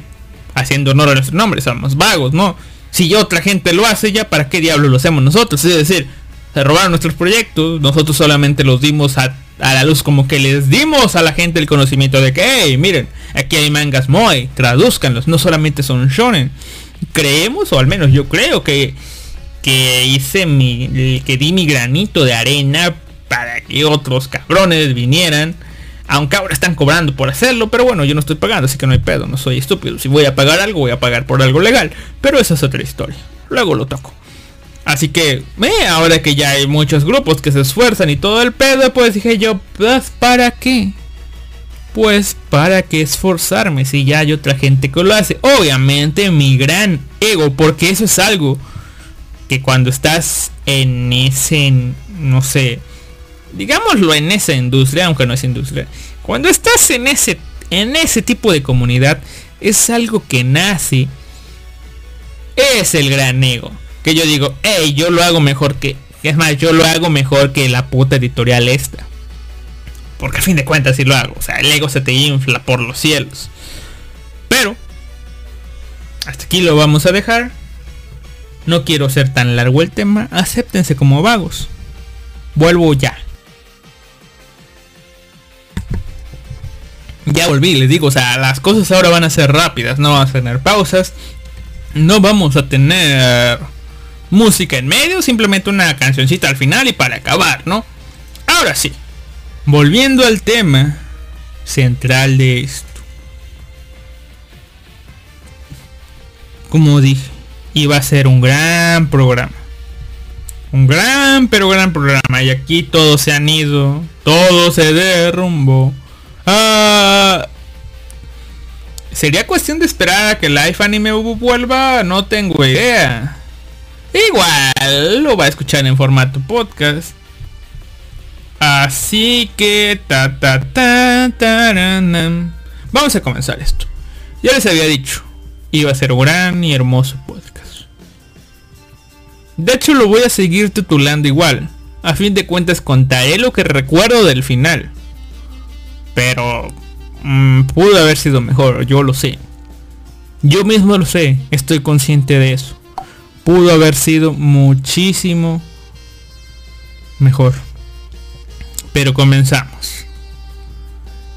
haciendo honor a nuestro nombre, somos vagos, ¿no? Si otra gente lo hace, ya para qué diablos lo hacemos nosotros. Es decir, se robaron nuestros proyectos, nosotros solamente los dimos a, la luz como que les dimos a la gente el conocimiento de que, hey, miren, aquí hay mangas moe, traduzcanlos, no solamente son shonen. Creemos, o al menos yo creo que, que hice mi, que di mi granito de arena para que otros cabrones vinieran. Aunque ahora están cobrando por hacerlo, pero bueno, yo no estoy pagando, así que no hay pedo, no soy estúpido. Si voy a pagar algo, voy a pagar por algo legal. Pero esa es otra historia. Luego lo toco. Así que, eh, ahora que ya hay muchos grupos que se esfuerzan y todo el pedo, pues dije yo, pues ¿para qué? Pues para qué esforzarme si ya hay otra gente que lo hace. Obviamente mi gran ego, porque eso es algo que cuando estás en ese, no sé, digámoslo en esa industria, aunque no es industria, cuando estás en ese, en ese tipo de comunidad, es algo que nace, es el gran ego que yo digo, hey, yo lo hago mejor que... Es más, yo lo hago mejor que la puta editorial esta. Porque a fin de cuentas sí lo hago. O sea, el ego se te infla por los cielos. Pero... Hasta aquí lo vamos a dejar. No quiero ser tan largo el tema. Acéptense como vagos. Vuelvo ya. Ya volví, les digo, o sea, las cosas ahora van a ser rápidas, no van a tener pausas, no vamos a tener música en medio, simplemente una cancioncita al final y para acabar, ¿no? Ahora sí, volviendo al tema central de esto. Como dije, iba a ser un gran programa. Un gran, pero gran programa. Y aquí todos se han ido. Todo se derrumbó. Ah, ¿Sería cuestión de esperar a que Life Anime vuelva? No tengo idea. Igual lo va a escuchar en formato podcast. Así que ta ta ta Vamos a comenzar esto. Ya les había dicho, iba a ser un gran y hermoso podcast. De hecho lo voy a seguir titulando igual. A fin de cuentas contaré lo que recuerdo del final. Pero mm, pudo haber sido mejor, yo lo sé. Yo mismo lo sé, estoy consciente de eso pudo haber sido muchísimo mejor. Pero comenzamos.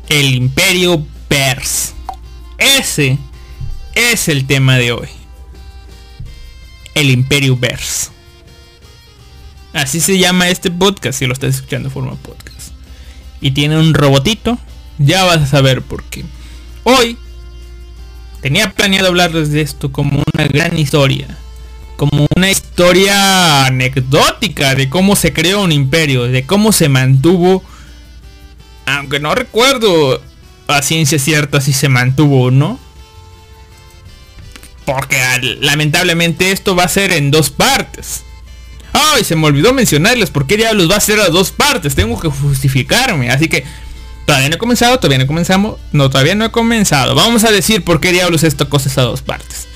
El imperio Pers. Ese es el tema de hoy. El imperio Pers. Así se llama este podcast si lo estás escuchando forma podcast. Y tiene un robotito. Ya vas a saber por qué. Hoy tenía planeado hablarles de esto como una gran historia como una historia anecdótica de cómo se creó un imperio, de cómo se mantuvo, aunque no recuerdo a ciencia cierta si se mantuvo o no. Porque lamentablemente esto va a ser en dos partes. Ay, se me olvidó mencionarles por qué diablos va a ser a dos partes. Tengo que justificarme. Así que todavía no he comenzado, todavía no comenzamos. No, todavía no he comenzado. Vamos a decir por qué diablos esto cosa es a dos partes.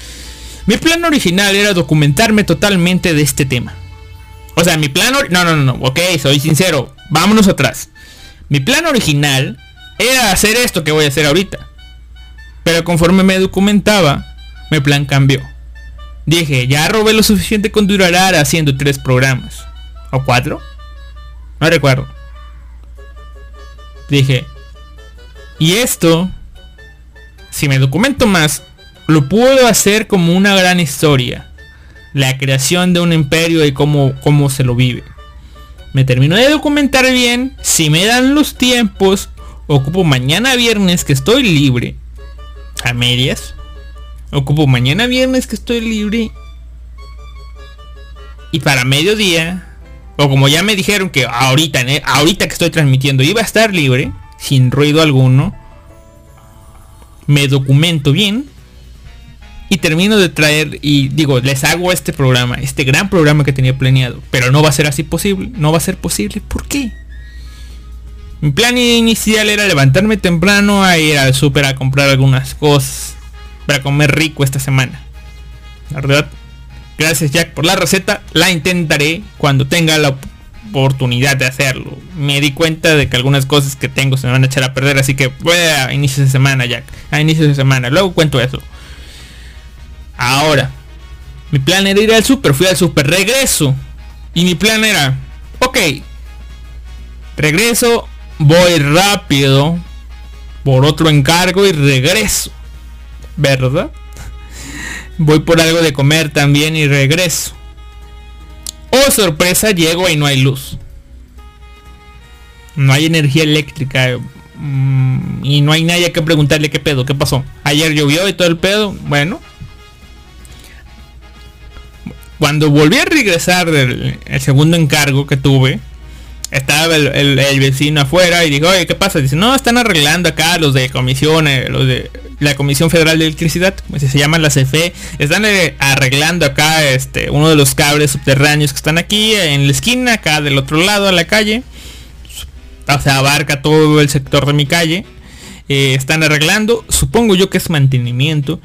Mi plan original era documentarme totalmente de este tema. O sea, mi plan... No, no, no, no. Ok, soy sincero. Vámonos atrás. Mi plan original era hacer esto que voy a hacer ahorita. Pero conforme me documentaba, mi plan cambió. Dije, ya robé lo suficiente con Durarara haciendo tres programas. ¿O cuatro? No recuerdo. Dije, y esto, si me documento más, lo puedo hacer como una gran historia. La creación de un imperio y cómo, cómo se lo vive. Me termino de documentar bien. Si me dan los tiempos, ocupo mañana viernes que estoy libre. A medias. Ocupo mañana viernes que estoy libre. Y para mediodía. O como ya me dijeron que ahorita, ahorita que estoy transmitiendo iba a estar libre. Sin ruido alguno. Me documento bien y termino de traer y digo, les hago este programa, este gran programa que tenía planeado, pero no va a ser así posible, no va a ser posible, ¿por qué? Mi plan inicial era levantarme temprano a ir al súper a comprar algunas cosas para comer rico esta semana. La verdad, gracias Jack por la receta, la intentaré cuando tenga la oportunidad de hacerlo. Me di cuenta de que algunas cosas que tengo se me van a echar a perder, así que voy a inicios de semana Jack, a inicios de semana, luego cuento eso. Ahora, mi plan era ir al super, fui al super, regreso. Y mi plan era, ok, regreso, voy rápido por otro encargo y regreso. ¿Verdad? Voy por algo de comer también y regreso. Oh sorpresa, llego y no hay luz. No hay energía eléctrica. Mm, y no hay nadie que preguntarle qué pedo, qué pasó. Ayer llovió y todo el pedo. Bueno, cuando volví a regresar del segundo encargo que tuve, estaba el, vecino afuera y dijo, oye, ¿qué pasa? Dice, no, están arreglando acá los de comisión, eh, los de la Comisión Federal de Electricidad, se llama la CFE, están eh, arreglando acá este uno de los cables subterráneos que están aquí en la esquina, acá del otro lado de la calle. O sea, abarca todo el sector de mi calle. Eh, están arreglando, supongo yo que es mantenimiento.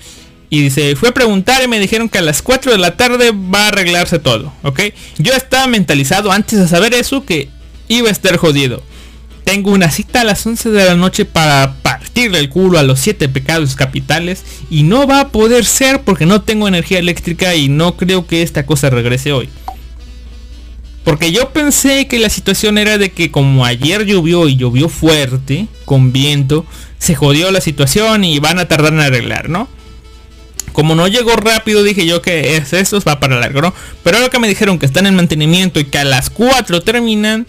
Y dice, fue a preguntar y me dijeron que a las 4 de la tarde va a arreglarse todo, ¿ok? Yo estaba mentalizado antes de saber eso que iba a estar jodido. Tengo una cita a las 11 de la noche para partirle el culo a los 7 pecados capitales y no va a poder ser porque no tengo energía eléctrica y no creo que esta cosa regrese hoy. Porque yo pensé que la situación era de que como ayer llovió y llovió fuerte, con viento, se jodió la situación y van a tardar en arreglar, ¿no? Como no llegó rápido, dije yo que es eso, va para largo, ¿no? Pero ahora que me dijeron que están en mantenimiento y que a las 4 terminan,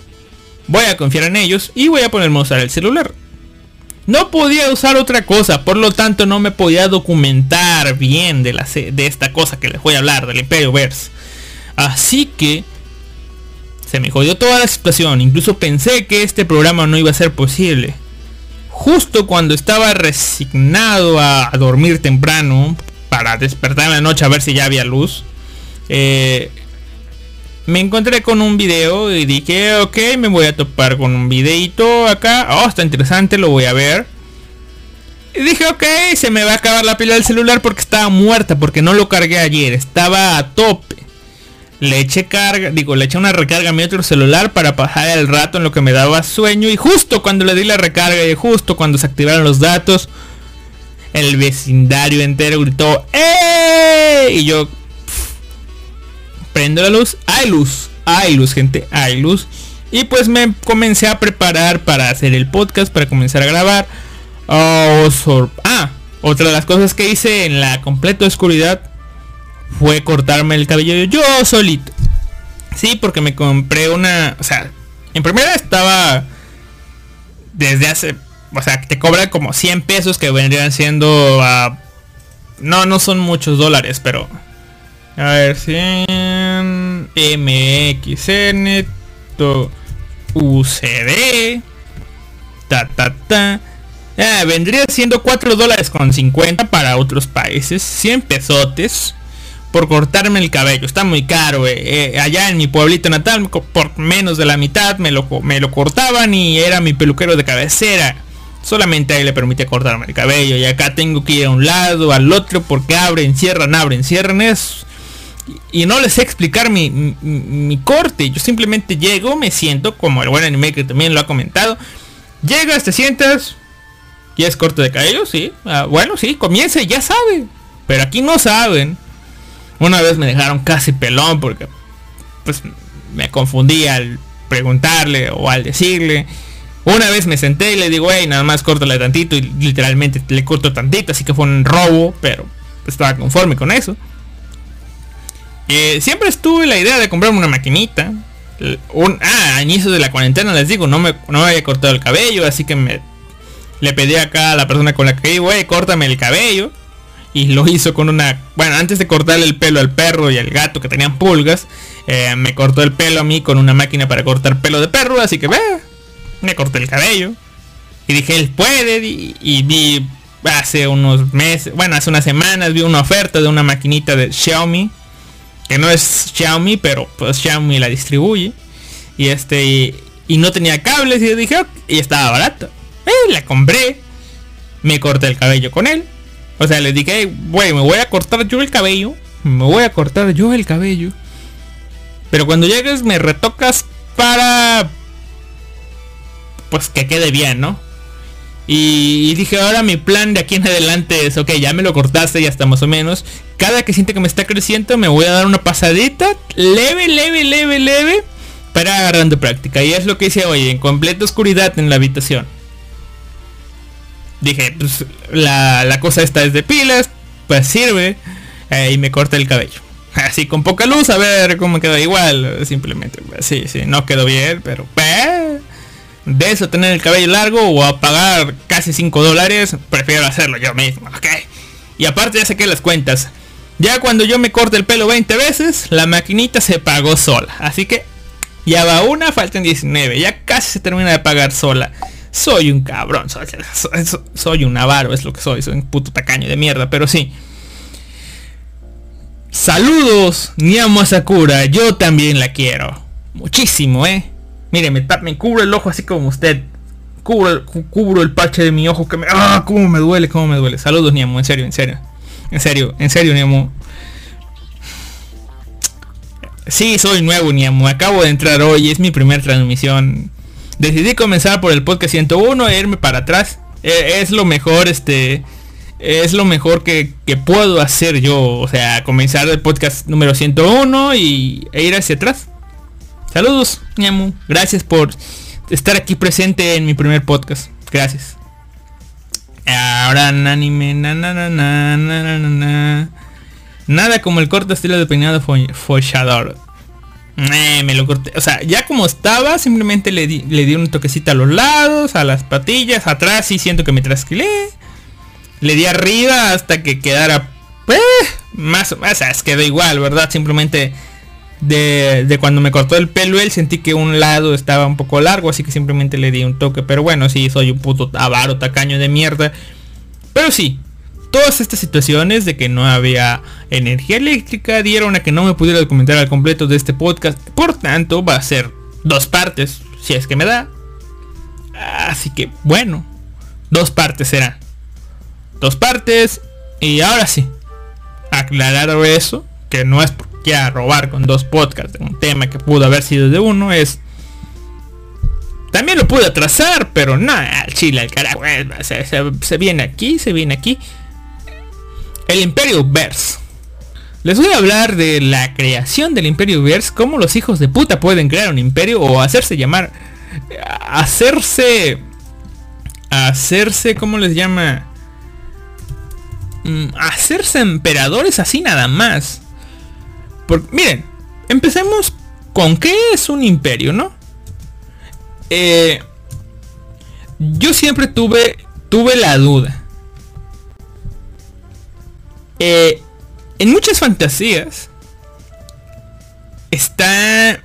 voy a confiar en ellos y voy a ponerme a usar el celular. No podía usar otra cosa, por lo tanto no me podía documentar bien de, la, de esta cosa que les voy a hablar, del Imperio Verse. Así que se me jodió toda la situación, incluso pensé que este programa no iba a ser posible. Justo cuando estaba resignado a dormir temprano, para despertar en la noche a ver si ya había luz. Eh, me encontré con un video y dije, ok, me voy a topar con un videito acá. Oh, está interesante, lo voy a ver. Y dije, ok, se me va a acabar la pila del celular porque estaba muerta, porque no lo cargué ayer, estaba a tope. Le eché carga, digo, le eché una recarga a mi otro celular para pasar el rato en lo que me daba sueño. Y justo cuando le di la recarga y justo cuando se activaron los datos, el vecindario entero gritó ¡Eh! Y yo prendo la luz, hay luz, hay luz, gente, hay luz. Y pues me comencé a preparar para hacer el podcast, para comenzar a grabar. Oh, ah, otra de las cosas que hice en la completa oscuridad fue cortarme el cabello yo solito. Sí, porque me compré una, o sea, en primera estaba desde hace o sea, te cobra como 100 pesos que vendrían siendo a... no, no son muchos dólares, pero... A ver, 100 MXN UCD ta ta ta ah, vendría siendo 4 dólares con 50 para otros países 100 pesotes por cortarme el cabello está muy caro eh. Eh, allá en mi pueblito natal por menos de la mitad me lo, me lo cortaban y era mi peluquero de cabecera Solamente ahí le permite cortarme el cabello. Y acá tengo que ir a un lado, al otro, porque abren, cierran, abren, cierran. Y no les sé explicar mi, corte. Yo simplemente llego, me siento, como el buen anime que también lo ha comentado. Llegas, te sientas. ¿Y es corte de cabello? Sí. Ah, bueno, sí, comienza ya saben. Pero aquí no saben. Una vez me dejaron casi pelón porque pues me confundí al preguntarle o al decirle. Una vez me senté y le digo, hey, nada más córtale tantito y literalmente le corto tantito, así que fue un robo, pero estaba conforme con eso. Eh, siempre estuve la idea de comprarme una maquinita. Ah, a de la cuarentena les digo, no me, no había cortado el cabello, así que me le pedí acá a la persona con la que iba, hey, córtame el cabello. Y lo hizo con una... Bueno, antes de cortarle el pelo al perro y al gato que tenían pulgas, eh, me cortó el pelo a mí con una máquina para cortar pelo de perro, así que ve, me corté el cabello. Y dije, él puede. Y, vi hace unos meses, bueno, hace unas semanas vi una oferta de una maquinita de Xiaomi. Que no es Xiaomi, pero pues Xiaomi la distribuye. Y este, y, no tenía cables. Y dije, y estaba barato. Eh, la compré. Me corté el cabello con él. O sea, le dije, güey, me voy a cortar yo el cabello. Me voy a cortar yo el cabello. Pero cuando llegues me retocas para pues que quede bien, ¿no? Y, dije, ahora mi plan de aquí en adelante es, ok, ya me lo cortaste, ya está más o menos. Cada que siente que me está creciendo, me voy a dar una pasadita, leve, leve, leve, leve, para agarrando práctica. Y es lo que hice hoy, en completa oscuridad en la habitación. Dije, pues la, la cosa esta es de pilas, pues sirve. Eh, y me corta el cabello. [laughs] Así con poca luz, a ver cómo queda igual. Simplemente, sí, sí, no quedó bien, pero... Eh, de eso tener el cabello largo o a pagar casi 5 dólares, prefiero hacerlo yo mismo, ¿ok? Y aparte ya saqué las cuentas. Ya cuando yo me corte el pelo 20 veces, la maquinita se pagó sola. Así que ya va una, faltan 19. Ya casi se termina de pagar sola. Soy un cabrón, soy, un avaro, es lo que soy. Soy un puto tacaño de mierda, pero sí. Saludos, Niamo Sakura. Yo también la quiero. Muchísimo, ¿eh? Mire, me, me cubro el ojo así como usted. Cubro, cubro el parche de mi ojo que me... ¡Ah! ¿Cómo me duele? ¿Cómo me duele? Saludos, Niamo. En serio, en serio. En serio, en serio, Niamo. Sí, soy nuevo, Niamo. Acabo de entrar hoy. Es mi primera transmisión. Decidí comenzar por el podcast 101 e irme para atrás. E, es lo mejor, este... Es lo mejor que, que, puedo hacer yo. O sea, comenzar el podcast número 101 y, e ir hacia atrás. Saludos, Ñamu. Gracias por estar aquí presente en mi primer podcast. Gracias. Ahora anime, na, na, na, na, na, na, Nada como el corto estilo de peinado follado. Eh, me lo corté. O sea, ya como estaba, simplemente le di, le di un toquecito a los lados, a las patillas, atrás y siento que me trasquilé. Le di arriba hasta que quedara... Pues, más o menos, quedó igual, ¿verdad? Simplemente de, cuando me cortó el pelo él sentí que un lado estaba un poco largo así que simplemente le di un toque. Pero bueno sí soy un puto avaro tacaño de mierda. Pero sí todas estas situaciones de que no había energía eléctrica dieron a que no me pudiera documentar al completo de este podcast. Por tanto va a ser dos partes si es que me da. Así que bueno dos partes serán. Dos partes y ahora sí aclarado eso que no es a robar con dos podcasts un tema que pudo haber sido de uno es también lo pude atrasar pero al chile al carajo eh, se, viene aquí se viene aquí. El imperio verse. Les voy a hablar de la creación del imperio verse cómo los hijos de puta pueden crear un imperio o hacerse llamar hacerse hacerse cómo les llama mm, hacerse emperadores así nada más miren, empecemos con qué es un imperio, ¿no? Eh, yo siempre tuve, tuve la duda. Eh, en muchas fantasías está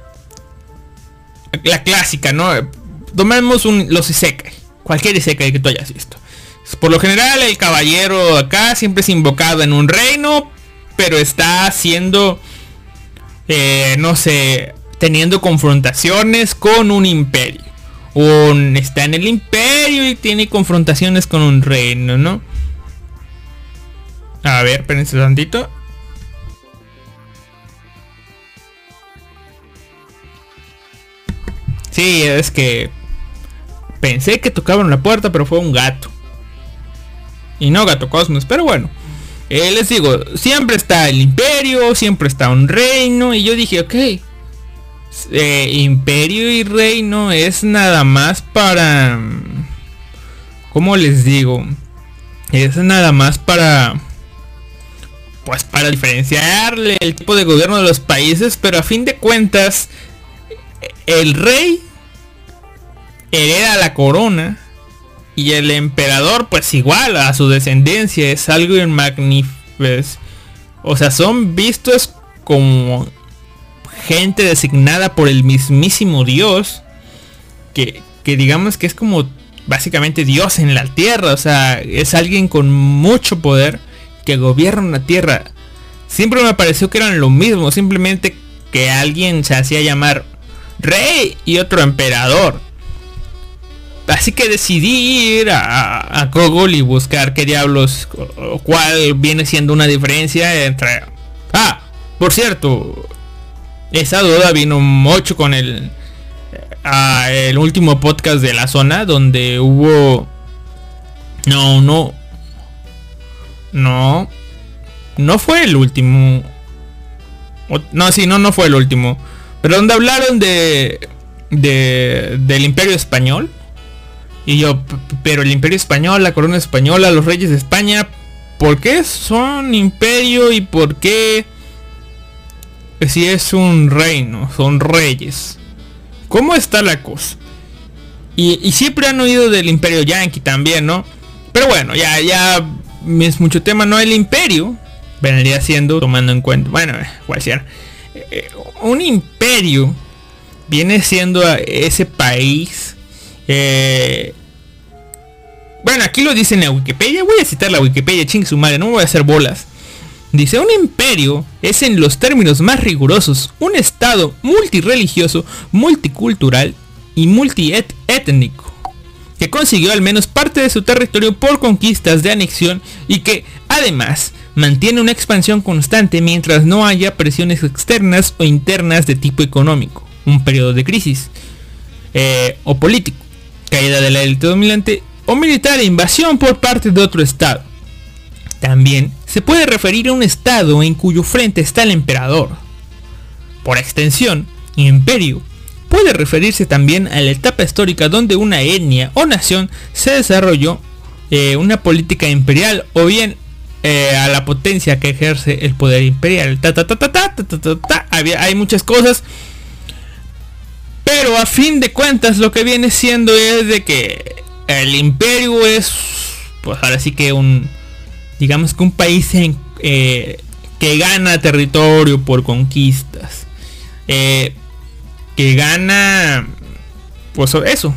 la clásica, ¿no? Tomemos un, los isekai, cualquier isekai que tú hayas visto. Por lo general el caballero acá siempre es invocado en un reino, pero está haciendo eh, no sé, teniendo confrontaciones con un imperio. Un, está en el imperio y tiene confrontaciones con un reino, ¿no? A ver, espérense tantito. Sí, es que pensé que tocaban la puerta, pero fue un gato. Y no gato cosmos, pero bueno. Eh, les digo, siempre está el imperio, siempre está un reino. Y yo dije, ok. Eh, imperio y reino es nada más para... ¿Cómo les digo? Es nada más para... Pues para diferenciarle el tipo de gobierno de los países. Pero a fin de cuentas, el rey hereda la corona y el emperador, pues igual a su descendencia, es algo magnífico. O sea, son vistos como gente designada por el mismísimo Dios. Que, que digamos que es como básicamente Dios en la tierra. O sea, es alguien con mucho poder que gobierna la tierra. Siempre me pareció que eran lo mismo. Simplemente que alguien se hacía llamar rey y otro emperador. Así que decidí ir a, Google y buscar qué diablos, cuál viene siendo una diferencia entre... Ah, por cierto, esa duda vino mucho con el, el último podcast de la zona, donde hubo No, no. No. No fue el último. No, sí, no, no fue el último. Pero donde hablaron de, de del Imperio Español. Y yo, pero el Imperio Español, la corona española, los reyes de España, ¿por qué son imperio y por qué si es un reino, son reyes? ¿Cómo está la cosa? Y, siempre han oído del Imperio Yankee también, ¿no? Pero bueno, ya, ya es mucho tema, ¿no? El Imperio vendría siendo, tomando en cuenta, bueno, cualquiera, eh, un imperio viene siendo ese país eh, bueno, aquí lo dice en la Wikipedia. Voy a citar la Wikipedia, ching su madre, no voy a hacer bolas. Dice, un imperio es en los términos más rigurosos un estado multireligioso, multicultural y multiétnico, que consiguió al menos parte de su territorio por conquistas de anexión y que, además, mantiene una expansión constante mientras no haya presiones externas o internas de tipo económico, un periodo de crisis eh, o político caída de la élite dominante o militar e invasión por parte de otro estado. También se puede referir a un estado en cuyo frente está el emperador. Por extensión, imperio puede referirse también a la etapa histórica donde una etnia o nación se desarrolló eh, una política imperial o bien eh, a la potencia que ejerce el poder imperial. hay muchas cosas pero a fin de cuentas lo que viene siendo es de que el imperio es, pues ahora sí que un, digamos que un país en, eh, que gana territorio por conquistas. Eh, que gana, pues eso.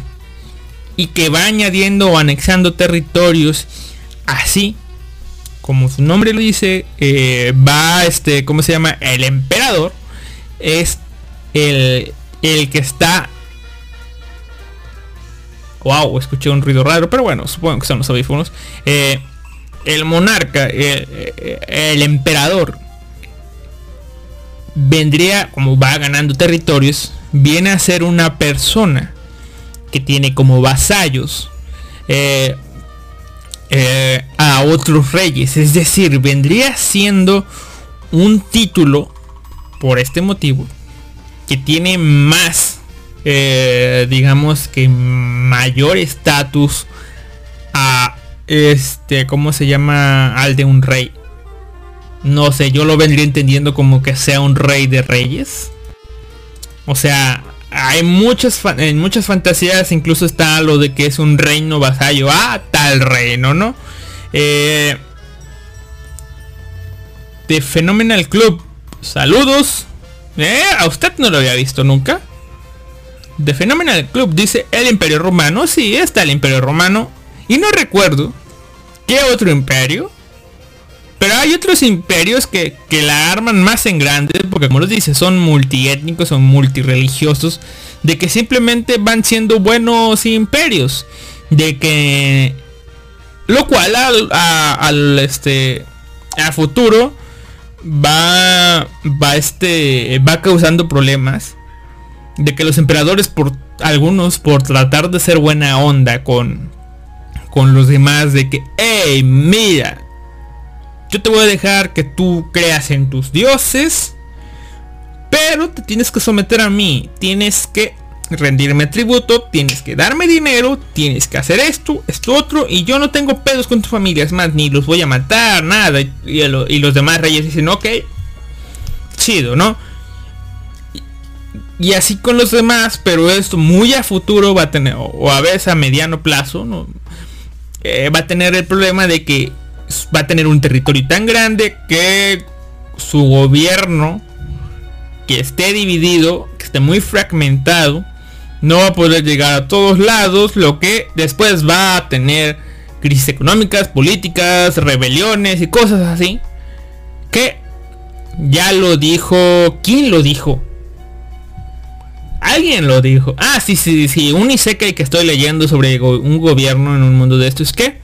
Y que va añadiendo o anexando territorios así. Como su nombre lo dice, eh, va este, ¿cómo se llama? El emperador es el el que está... Wow, escuché un ruido raro, pero bueno, supongo que son los audífonos. Eh, el monarca, el, emperador, vendría, como va ganando territorios, viene a ser una persona que tiene como vasallos eh, eh, a otros reyes. Es decir, vendría siendo un título, por este motivo, que tiene más, eh, digamos que mayor estatus a este, ¿cómo se llama? Al de un rey. No sé, yo lo vendría entendiendo como que sea un rey de reyes. O sea, hay muchas, en muchas fantasías incluso está lo de que es un reino vasallo a tal reino, ¿no? Eh, de Phenomenal Club. Saludos. ¿Eh? ¿A usted no lo había visto nunca? The Phenomenal Club dice el Imperio Romano. Sí, está el Imperio Romano. Y no recuerdo qué otro imperio. Pero hay otros imperios que, que la arman más en grande. Porque como los dice, son multiétnicos, son multireligiosos. De que simplemente van siendo buenos imperios. De que... Lo cual al, al este... A futuro va va este va causando problemas de que los emperadores por algunos por tratar de ser buena onda con con los demás de que hey mira yo te voy a dejar que tú creas en tus dioses pero te tienes que someter a mí tienes que rendirme tributo, tienes que darme dinero, tienes que hacer esto, esto otro, y yo no tengo pedos con tu familia, es más, ni los voy a matar, nada. Y, los demás reyes dicen, ok, chido, ¿no? Y, así con los demás, pero esto muy a futuro va a tener, o a veces a mediano plazo, ¿no? Eh, va a tener el problema de que va a tener un territorio tan grande que su gobierno que esté dividido, que esté muy fragmentado, no va a poder llegar a todos lados, lo que después va a tener crisis económicas, políticas, rebeliones y cosas así. Que ya lo dijo, ¿quién lo dijo? Alguien lo dijo. Ah, sí, sí, sí, un Isekai que estoy leyendo sobre un gobierno en un mundo de esto es que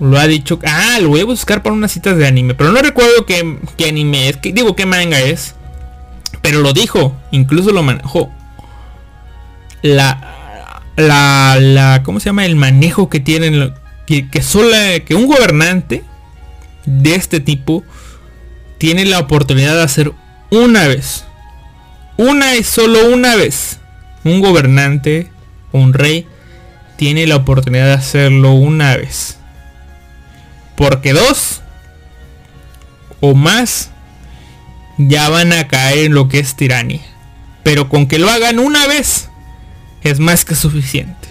lo ha dicho. Ah, lo voy a buscar para unas citas de anime, pero no recuerdo qué, qué anime es, que, digo qué manga es. Pero lo dijo, incluso lo manejó la la, la ¿cómo se llama? El manejo que tienen, que, que, solo, que un gobernante de este tipo tiene la oportunidad de hacer una vez. Una y solo una vez. Un gobernante, un rey, tiene la oportunidad de hacerlo una vez. Porque dos o más ya van a caer en lo que es tiranía. Pero con que lo hagan una vez es más que suficiente.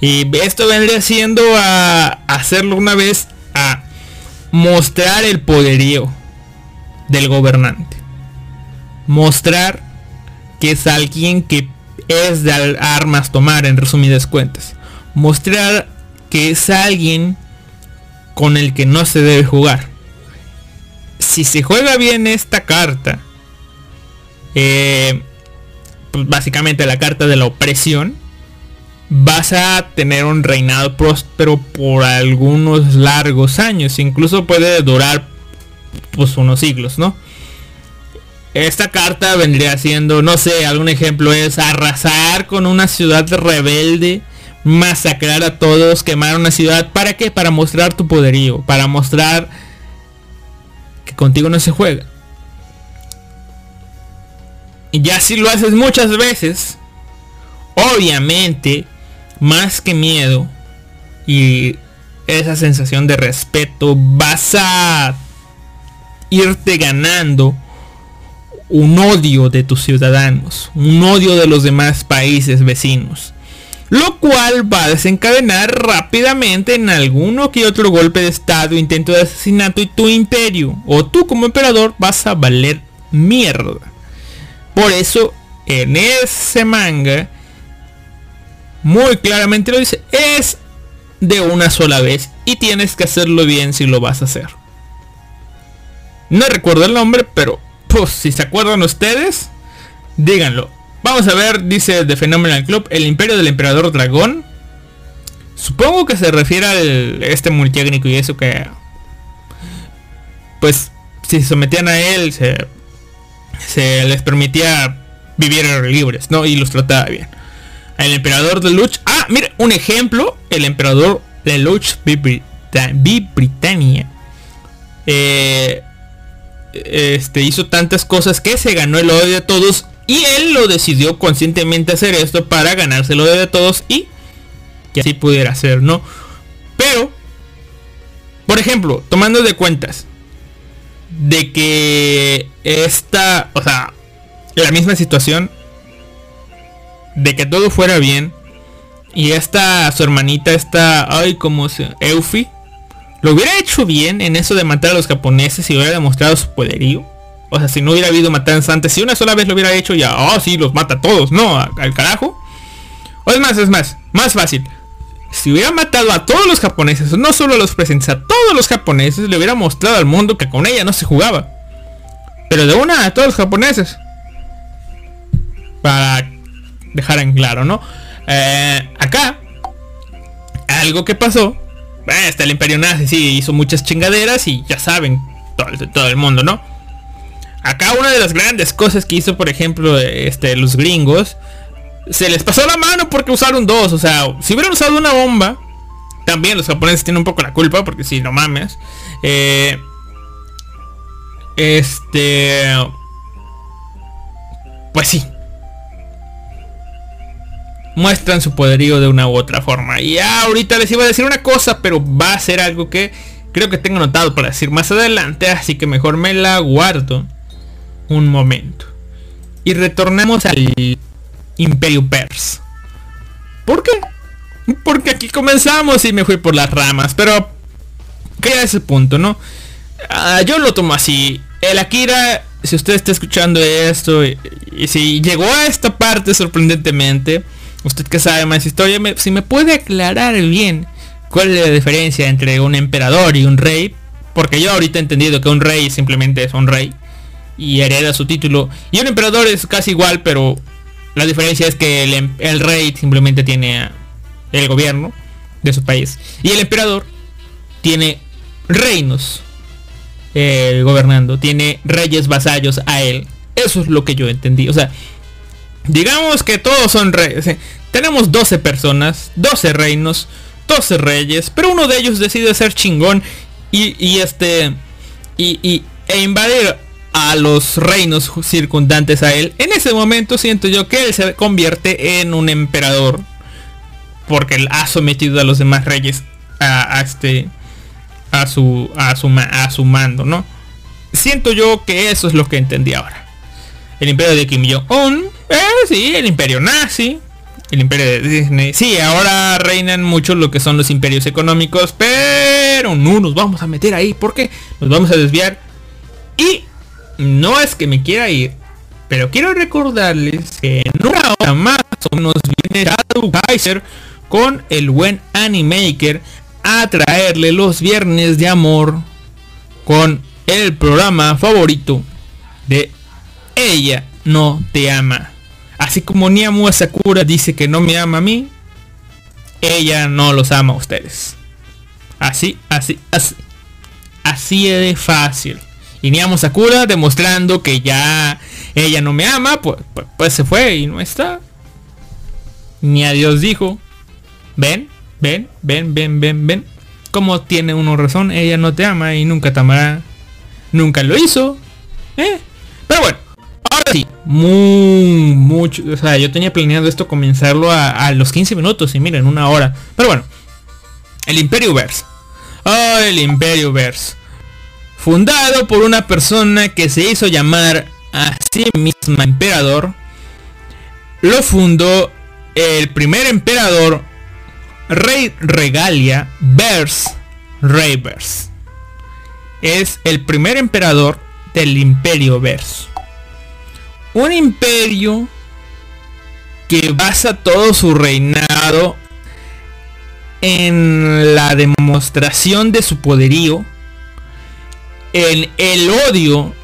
Y esto vendría siendo a hacerlo una vez a mostrar el poderío del gobernante. Mostrar que es alguien que es de armas tomar en resumidas cuentas. Mostrar que es alguien con el que no se debe jugar. Si se juega bien esta carta, eh, pues básicamente la carta de la opresión, vas a tener un reinado próspero por algunos largos años. Incluso puede durar pues unos siglos, ¿no? Esta carta vendría siendo, no sé, algún ejemplo es arrasar con una ciudad rebelde, masacrar a todos, quemar una ciudad. ¿Para qué? Para mostrar tu poderío, para mostrar que contigo no se juega. Y ya si lo haces muchas veces, obviamente, más que miedo y esa sensación de respeto, vas a irte ganando un odio de tus ciudadanos, un odio de los demás países vecinos, lo cual va a desencadenar rápidamente en alguno que otro golpe de estado, intento de asesinato y tu imperio, o tú como emperador vas a valer mierda. Por eso, en ese manga, muy claramente lo dice, es de una sola vez y tienes que hacerlo bien si lo vas a hacer. No recuerdo el nombre, pero pues si se acuerdan ustedes, díganlo. Vamos a ver, dice The Phenomenal Club, el imperio del emperador dragón. Supongo que se refiere a este multiétnico y eso que... Pues si se sometían a él, se se les permitía vivir libres, ¿no? Y los trataba bien. El emperador de Luch. Ah, mira, un ejemplo. El emperador de Luch Britannia. Eh, este hizo tantas cosas que se ganó el odio de todos. Y él lo decidió conscientemente hacer esto para ganarse el odio de todos. Y que así pudiera ser, ¿no? Pero, por ejemplo, tomando de cuentas de que esta, o sea, la misma situación de que todo fuera bien y esta su hermanita esta ay como se Eufi lo hubiera hecho bien en eso de matar a los japoneses y hubiera demostrado su poderío. O sea si no hubiera habido matanza antes si una sola vez lo hubiera hecho ya oh sí los mata a todos no al carajo. O es más es más más fácil si hubiera matado a todos los japoneses, no solo a los presentes, a todos los japoneses, le hubiera mostrado al mundo que con ella no se jugaba. Pero de una a todos los japoneses. Para dejar en claro, ¿no? Eh, acá, algo que pasó. Eh, está el imperio nazi, sí, hizo muchas chingaderas y ya saben, todo el mundo, ¿no? Acá una de las grandes cosas que hizo, por ejemplo, este, los gringos se les pasó la mano porque usaron dos. O sea, si hubieran usado una bomba, también los japoneses tienen un poco la culpa, porque si no mames. Eh, este... Pues sí. Muestran su poderío de una u otra forma. Y ahorita les iba a decir una cosa, pero va a ser algo que creo que tengo notado para decir más adelante. Así que mejor me la guardo un momento. Y retornamos al Imperio Pers. ¿Por qué? Porque aquí comenzamos y me fui por las ramas, pero queda ese punto, ¿no? Ah, yo lo tomo así. El Akira, si usted está escuchando esto y, si llegó a esta parte sorprendentemente, usted que sabe más historia, si me puede aclarar bien cuál es la diferencia entre un emperador y un rey, porque yo ahorita he entendido que un rey simplemente es un rey y hereda su título y un emperador es casi igual, pero la diferencia es que em, el, rey simplemente tiene el gobierno de su país. Y el emperador tiene reinos eh, gobernando. Tiene reyes vasallos a él. Eso es lo que yo entendí. O sea, digamos que todos son reyes. tenemos 12 personas, 12 reinos, 12 reyes, pero uno de ellos decide ser chingón y, este y, e invadir a los reinos circundantes a él. En ese momento siento yo que él se convierte en un emperador porque él ha sometido a los demás reyes a, este a su a su a su mando, ¿no? Siento yo que eso es lo que entendí ahora. El imperio de Kim Jong-un, eh, sí, el imperio nazi, el imperio de Disney. Sí, ahora reinan mucho lo que son los imperios económicos, pero no nos vamos a meter ahí porque nos vamos a desviar. Y no es que me quiera ir, pero quiero recordarles que en una hora más o menos viene Shadow Kaiser con el buen Animaker a traerle los viernes de amor con el programa favorito de Ella no te ama. Así como Niamu Sakura dice que no me ama a mí, ella no los ama a ustedes. Así, así, así. Así de fácil. Y Niamu Sakura demostrando que ya ella no me ama, pues, pues, pues, se fue y no está. Ni a Dios dijo. Ven, ven, ven, ven, ven, ven. Como tiene uno razón, ella no te ama y nunca te amará. Nunca lo hizo. ¿Eh? Pero bueno, ahora sí, muy, mucho, o sea, yo tenía planeado esto comenzarlo a, los 15 minutos y miren, una hora. Pero bueno, el Imperio Verse. Oh, el Imperio Verse. Fundado por una persona que se hizo llamar a sí misma emperador. Lo fundó el primer emperador, Rey Regalia Verse Reverse. Es el primer emperador del Imperio Verse un imperio que basa todo su reinado en la demostración de su poderío, el odio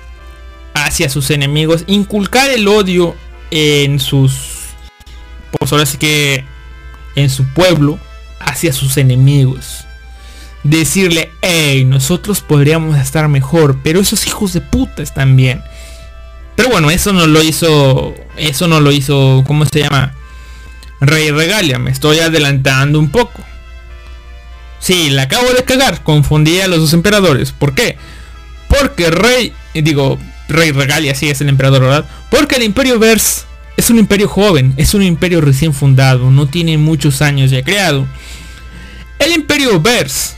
hacia sus enemigos, inculcar el odio en sus, pues ahora sí que en su pueblo hacia sus enemigos. Decirle, hey, nosotros podríamos estar mejor, pero esos hijos de puta están bien. Pero bueno, eso no lo hizo. Eso no lo hizo. ¿Cómo se llama? Rey Regalia. Me estoy adelantando un poco. Sí, la acabo de cagar. Confundí a los dos emperadores. ¿Por qué? Porque Rey. Digo, Rey Regalia sí es el emperador, ¿verdad? Porque el Imperio Vers es un imperio joven. Es un imperio recién fundado. No tiene muchos años ya creado. El Imperio Vers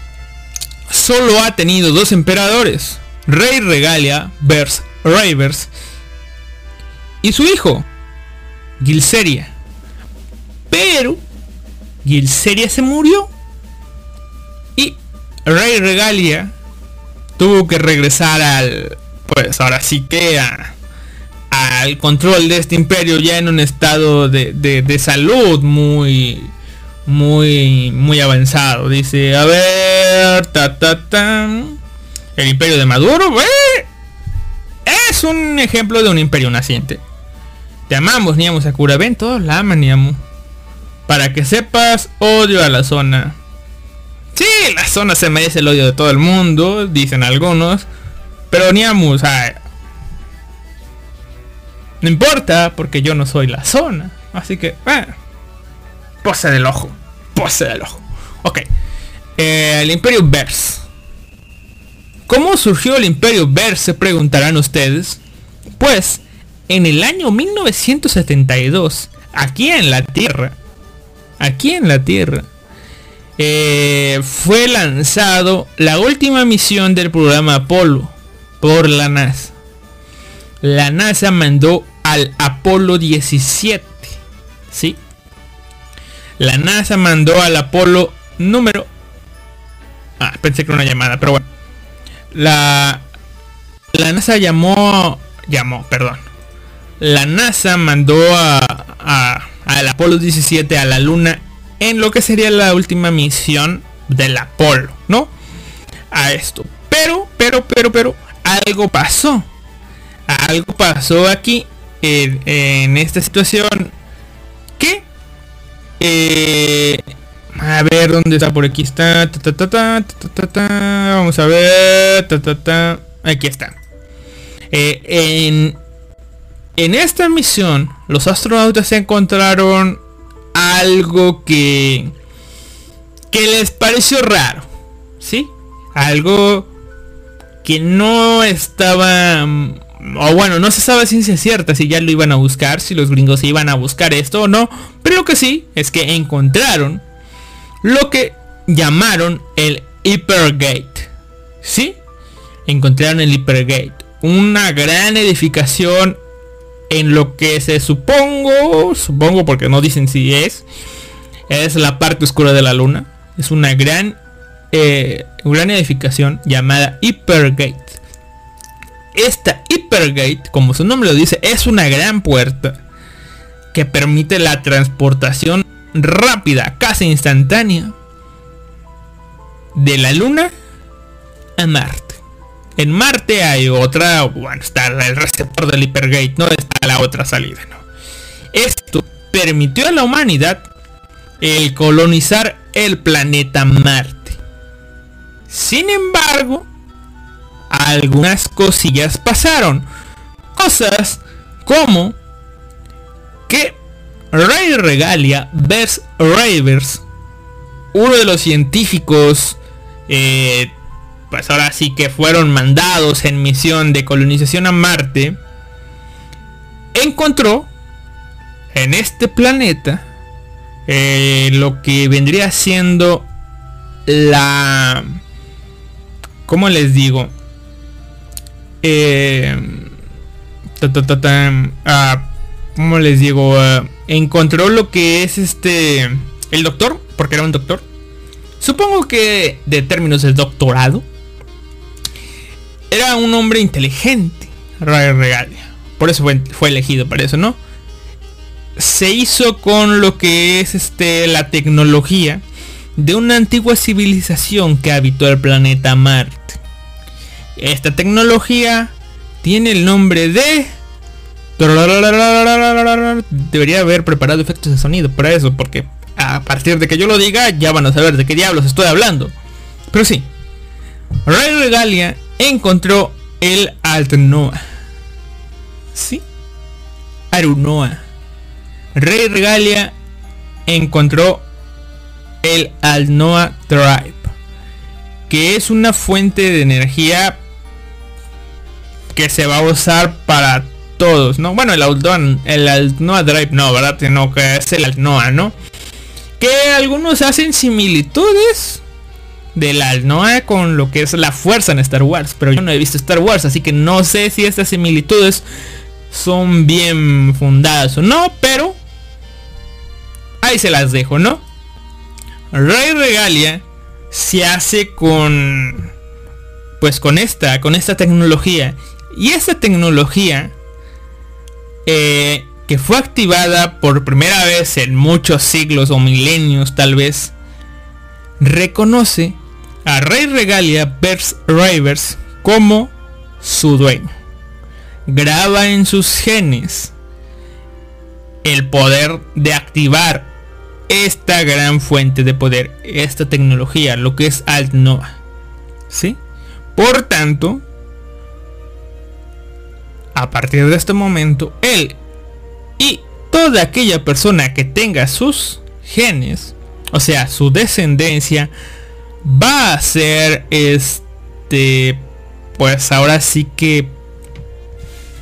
solo ha tenido dos emperadores. Rey Regalia, Vers, Reyvers y su hijo, Gilseria. Pero Gilseria se murió y Rey Regalia tuvo que regresar al, pues ahora sí que al control de este imperio ya en un estado de, salud muy muy muy avanzado dice a ver ta ta ta el imperio de Maduro es un ejemplo de un imperio naciente te amamos, Niamu Sakura. Ven, todos la aman, Niamu. Para que sepas, odio a la zona. Sí, la zona se merece el odio de todo el mundo, dicen algunos. Pero Niamu, o sea... No importa, porque yo no soy la zona. Así que, bueno. Pose del ojo. Pose del ojo. Ok. Eh, el Imperio Verse. ¿Cómo surgió el Imperio Verse? Se preguntarán ustedes. Pues en el año 1972, aquí en la Tierra, aquí en la Tierra, eh, fue lanzado la última misión del programa Apolo por la NASA. La NASA mandó al Apolo 17, ¿sí? La NASA mandó al Apolo número... Ah, pensé que era una llamada, pero bueno. La, la NASA llamó... Llamó, perdón la NASA mandó a, al Apolo 17 a la Luna en lo que sería la última misión del Apolo, ¿no? A esto. Pero, pero, pero, pero, algo pasó. Algo pasó aquí en, esta situación que... Eh, a ver, ¿dónde está? Por aquí está. Vamos a ver. Aquí está. Eh, en, en esta misión, los astronautas se encontraron algo que que les pareció raro, ¿sí? Algo que no estaba o bueno, no se sabe ciencia cierta si ya lo iban a buscar, si los gringos iban a buscar esto o no, pero lo que sí es que encontraron lo que llamaron el Hypergate. ¿Sí? Encontraron el Hypergate, una gran edificación en lo que se supongo, supongo porque no dicen si es, es la parte oscura de la luna. Es una gran, eh, gran edificación llamada Hypergate. Esta Hypergate, como su nombre lo dice, es una gran puerta que permite la transportación rápida, casi instantánea, de la Luna a Marte. En Marte hay otra, bueno, está el receptor del Hypergate, no está la otra salida, ¿no? Esto permitió a la humanidad el colonizar el planeta Marte. Sin embargo, algunas cosillas pasaron. Cosas como que Ray Regalia Bers Ravers, uno de los científicos, eh, pues ahora sí que fueron mandados en misión de colonización a Marte, encontró en este planeta eh, lo que vendría siendo la... ¿Cómo les digo? Eh, ah, ¿Cómo les digo? Ah, encontró lo que es este... El doctor, porque era un doctor. Supongo que de términos de doctorado. Era un hombre inteligente. Regalia. Por eso fue, fue elegido para eso, ¿no? Se hizo con lo que es este la tecnología de una antigua civilización que habitó el planeta Marte. Esta tecnología tiene el nombre de... Debería haber preparado efectos de sonido para eso, porque a partir de que yo lo diga ya van a saber de qué diablos estoy hablando. Pero sí, Ray Regalia encontró el Altnoa. ¿Sí? Arunoa. Rey Regalia encontró el Alnoa Tribe, que es una fuente de energía que se va a usar para todos, ¿no? Bueno, el Alnoa, el Alnoa Drive no, ¿verdad? No, que es el Alnoa, ¿no? Que algunos hacen similitudes del Alnoa con lo que es la fuerza en Star Wars, pero yo no he visto Star Wars, así que no sé si estas similitudes son bien fundadas o no, pero ahí se las dejo, ¿no? Rey Regalia se hace con pues con esta con esta tecnología y esta tecnología eh, que fue activada por primera vez en muchos siglos o milenios tal vez reconoce a Rey Regalia Bers Rivers como su dueño graba en sus genes el poder de activar esta gran fuente de poder, esta tecnología, lo que es Altnoa. ¿Sí? Por tanto, a partir de este momento, él y toda aquella persona que tenga sus genes, o sea, su descendencia, va a ser este, pues ahora sí que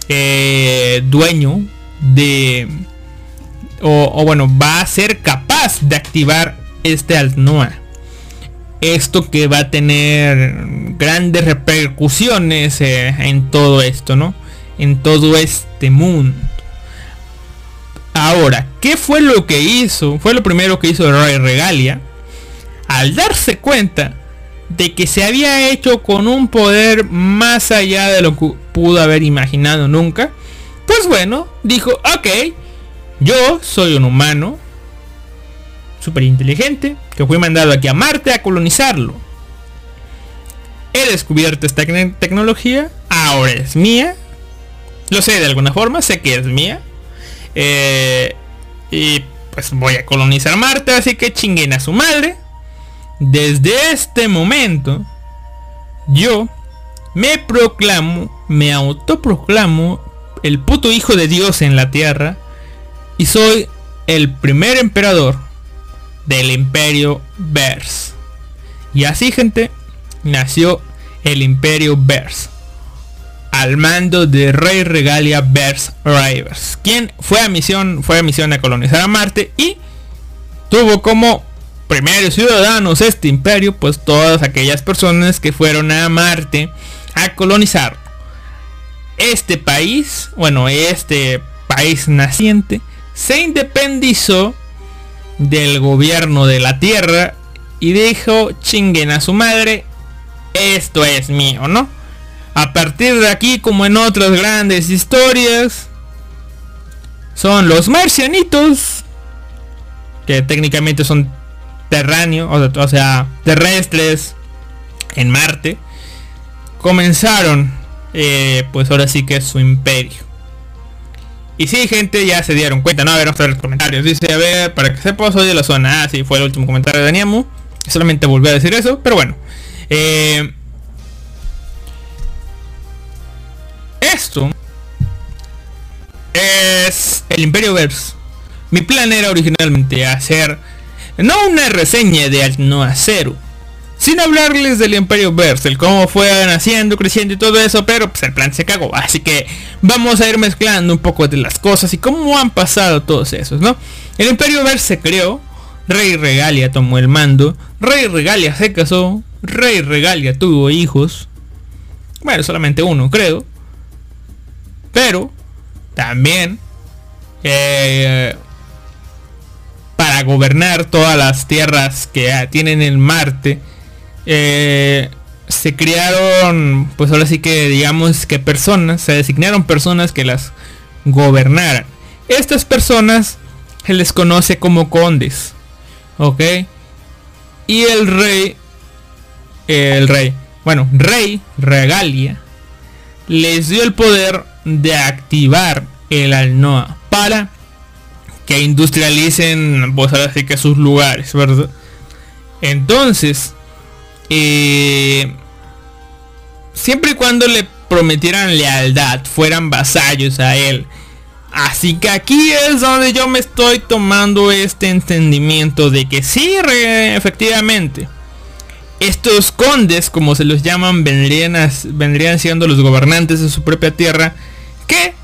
eh, dueño de o, bueno, va a ser capaz de activar este Altnoa. Esto que va a tener grandes repercusiones eh, en todo esto, ¿no? En todo este mundo. Ahora, ¿qué fue lo que hizo? Fue lo primero que hizo Roy Regalia. Al darse cuenta de que se había hecho con un poder más allá de lo que pudo haber imaginado nunca. Pues bueno, dijo, ok, yo soy un humano súper inteligente que fui mandado aquí a Marte a colonizarlo. He descubierto esta tecnología, ahora es mía. Lo sé de alguna forma, sé que es mía. Eh, y pues voy a colonizar Marte, así que chinguen a su madre. Desde este momento, yo me proclamo, me autoproclamo el puto hijo de Dios en la tierra y soy el primer emperador del imperio Vers. Y así gente, nació el imperio Vers. Al mando de Rey Regalia Vers Rivers. Quien fue a misión, fue a misión a colonizar a Marte y tuvo como primeros ciudadanos este imperio, pues todas aquellas personas que fueron a Marte a colonizar este país, bueno, este país naciente, se independizó del gobierno de la Tierra y dijo, chinguen a su madre, esto es mío, ¿no? A partir de aquí, como en otras grandes historias, son los marcianitos, que técnicamente son terráneos, o sea, terrestres en Marte, comenzaron, eh, pues ahora sí que es su imperio. Y sí, gente, ya se dieron cuenta, ¿no? A ver, vamos los comentarios. Dice, a ver, para que sepa, soy de la zona. Ah, sí, fue el último comentario de Niamu. Solamente volví a decir eso, pero bueno. Eh, esto es el Imperio Verse. Mi plan era originalmente hacer no una reseña de Al Cero sin hablarles del Imperio Verse, el cómo fue naciendo, creciendo y todo eso, pero pues el plan se cagó. Así que vamos a ir mezclando un poco de las cosas y cómo han pasado todos esos, ¿no? El Imperio Verse se creó, Rey Regalia tomó el mando, Rey Regalia se casó, Rey Regalia tuvo hijos, bueno, solamente uno creo, pero también eh, gobernar todas las tierras que tienen en Marte, eh, se crearon, pues ahora sí que digamos que personas, se designaron personas que las gobernaran. Estas personas se les conoce como condes, ¿ok? Y el rey, el rey, bueno, rey, regalia, les dio el poder de activar el Alnoa para que industrialicen, pues ahora que sus lugares, ¿verdad? Entonces, eh, siempre y cuando le prometieran lealtad, fueran vasallos a él. Así que aquí es donde yo me estoy tomando este entendimiento de que sí, efectivamente, estos condes, como se los llaman, vendrían, vendrían siendo los gobernantes de su propia tierra, que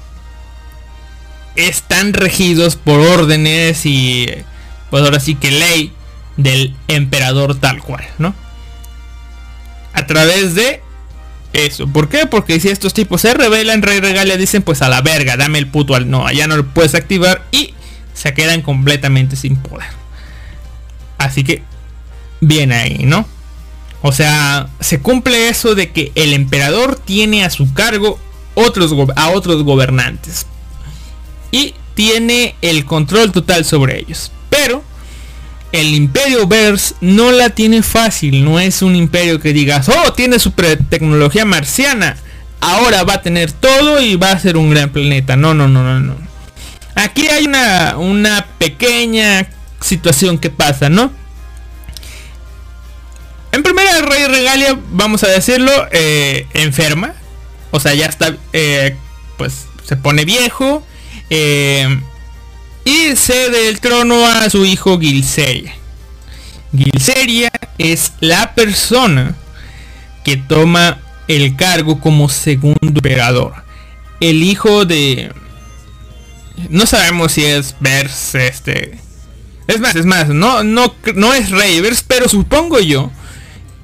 están regidos por órdenes y, pues ahora sí que ley del emperador tal cual, ¿no? a través de eso. ¿Por qué? Porque si estos tipos se revelan, Rey Regalia dicen pues a la verga, dame el puto al no, ya no lo puedes activar y se quedan completamente sin poder. Así que bien ahí, ¿no? O sea, se cumple eso de que el emperador tiene a su cargo otros a otros gobernantes y tiene el control total sobre ellos. Pero el imperio Verse no la tiene fácil, no es un imperio que digas, oh, tiene su tecnología marciana, ahora va a tener todo y va a ser un gran planeta. No, no, no, no, no. Aquí hay una, una pequeña situación que pasa, ¿no? En primera, el rey Regalia, vamos a decirlo, eh, enferma. O sea, ya está, eh, pues se pone viejo. Eh, y cede el trono a su hijo Gilseria. Gilseria es la persona que toma el cargo como segundo emperador. El hijo de... No sabemos si es Vers, este... Es más, es más, no, no, no es Reivers, pero supongo yo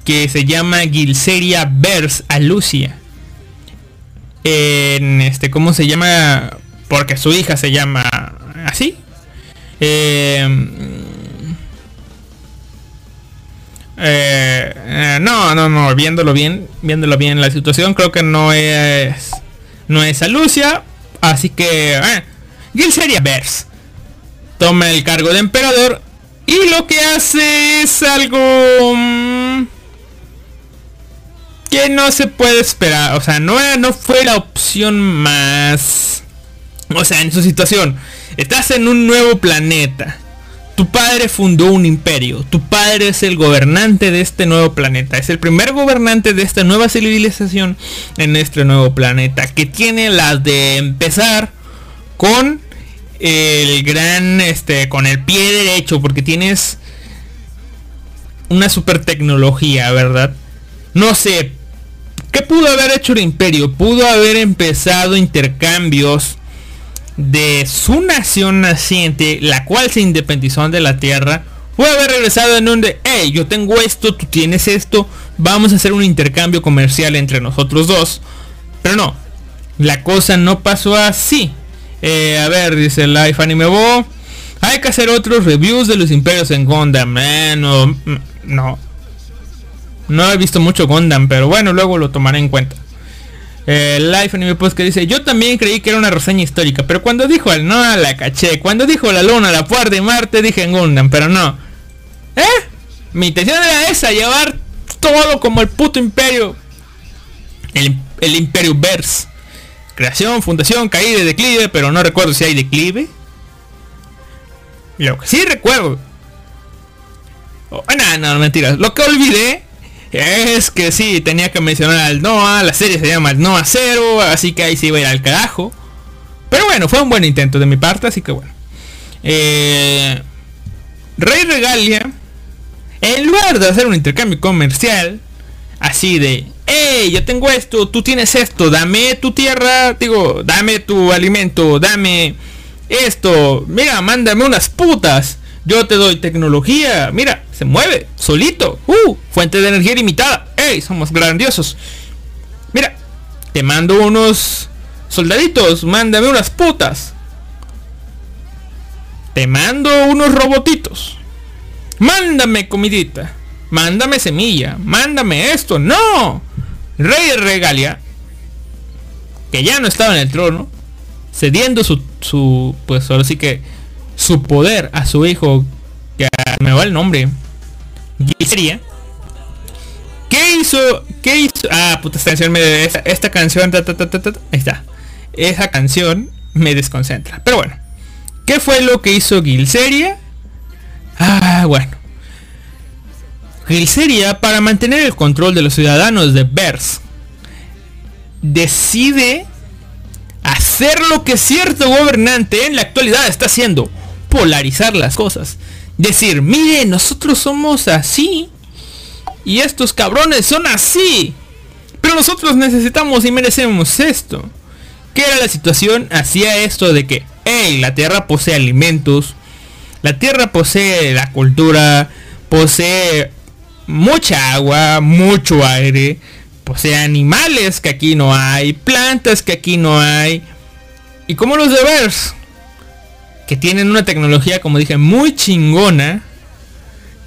que se llama Gilseria Vers Alucia. En este, ¿cómo se llama? Porque su hija se llama así. Eh, eh, no, no, no, viéndolo bien, viéndolo bien la situación, creo que no es no es a Lucia, así que eh, Gil sería Vers toma el cargo de emperador y lo que hace es algo mm, que no se puede esperar, o sea, no, no fue la opción más, [laughs] o sea, en su situación Estás en un nuevo planeta. Tu padre fundó un imperio. Tu padre es el gobernante de este nuevo planeta. Es el primer gobernante de esta nueva civilización en este nuevo planeta. Que tiene las de empezar con el gran, este, con el pie derecho, porque tienes una super tecnología, ¿verdad? No sé, ¿qué pudo haber hecho el imperio? Pudo haber empezado intercambios de su nación naciente, la cual se independizó de la Tierra, puede haber regresado en un de, hey, yo tengo esto, tú tienes esto, vamos a hacer un intercambio comercial entre nosotros dos. Pero no, la cosa no pasó así. Eh, a ver, dice Life Anime Bo. Hay que hacer otros reviews de los imperios en Gundam. Eh, no, mm, no. No he visto mucho Gundam, pero bueno, luego lo tomaré en cuenta. Eh, Life Anime Post que dice, yo también creí que era una reseña histórica, pero cuando dijo al no la caché, cuando dijo la luna, la puerta de Marte, dije en Gundam, pero no. ¿Eh? Mi intención era esa, llevar todo como el puto imperio. El, el imperio verse. Creación, fundación, caída, declive, pero no recuerdo si hay declive. Lo que sí recuerdo. Oh, no, mentiras. Lo que olvidé es que sí, tenía que mencionar al Noah. La serie se llama Noah Zero, así que ahí sí iba a ir al carajo. Pero bueno, fue un buen intento de mi parte, así que bueno. Eh, Rey Regalia, en lugar de hacer un intercambio comercial, así de, hey, yo tengo esto, tú tienes esto, dame tu tierra, digo, dame tu alimento, dame esto, mira, mándame unas putas, yo te doy tecnología, mira, se mueve, solito, uh, fuente de energía limitada, hey, somos grandiosos. Mira, te mando unos soldaditos, mándame unas putas. Te mando unos robotitos. Mándame comidita. Mándame semilla. Mándame esto. No. Rey Regalia, que ya no estaba en el trono, cediendo su, su pues ahora sí que su poder a su hijo, que me va el nombre, ¿Qué hizo? ¿Qué hizo? Ah, puta, esta canción me... Esta, esta canción... ahí está. Esa canción me desconcentra. Pero bueno. ¿Qué fue lo que hizo Gilseria? Ah, bueno. Gilseria, para mantener el control de los ciudadanos de Bers, decide hacer lo que cierto gobernante en la actualidad está haciendo, polarizar las cosas. Decir, mire, nosotros somos así y estos cabrones son así. Pero nosotros necesitamos y merecemos esto. ¿Qué era la situación? Hacía esto de que, hey, la Tierra posee alimentos, la Tierra posee la cultura, posee mucha agua, mucho aire, posee animales que aquí no hay, plantas que aquí no hay. Y como los de Verse, que tienen una tecnología, como dije, muy chingona,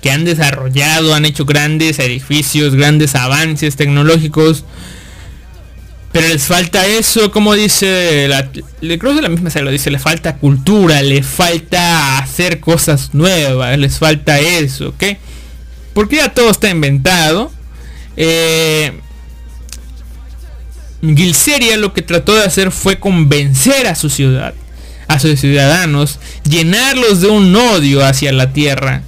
que han desarrollado, han hecho grandes edificios, grandes avances tecnológicos. Pero les falta eso, como dice, la, le creo que la misma se lo dice, le falta cultura, le falta hacer cosas nuevas, les falta eso, ¿ok? Porque ya todo está inventado. Eh, Gilseria lo que trató de hacer fue convencer a su ciudad, a sus ciudadanos, llenarlos de un odio hacia la tierra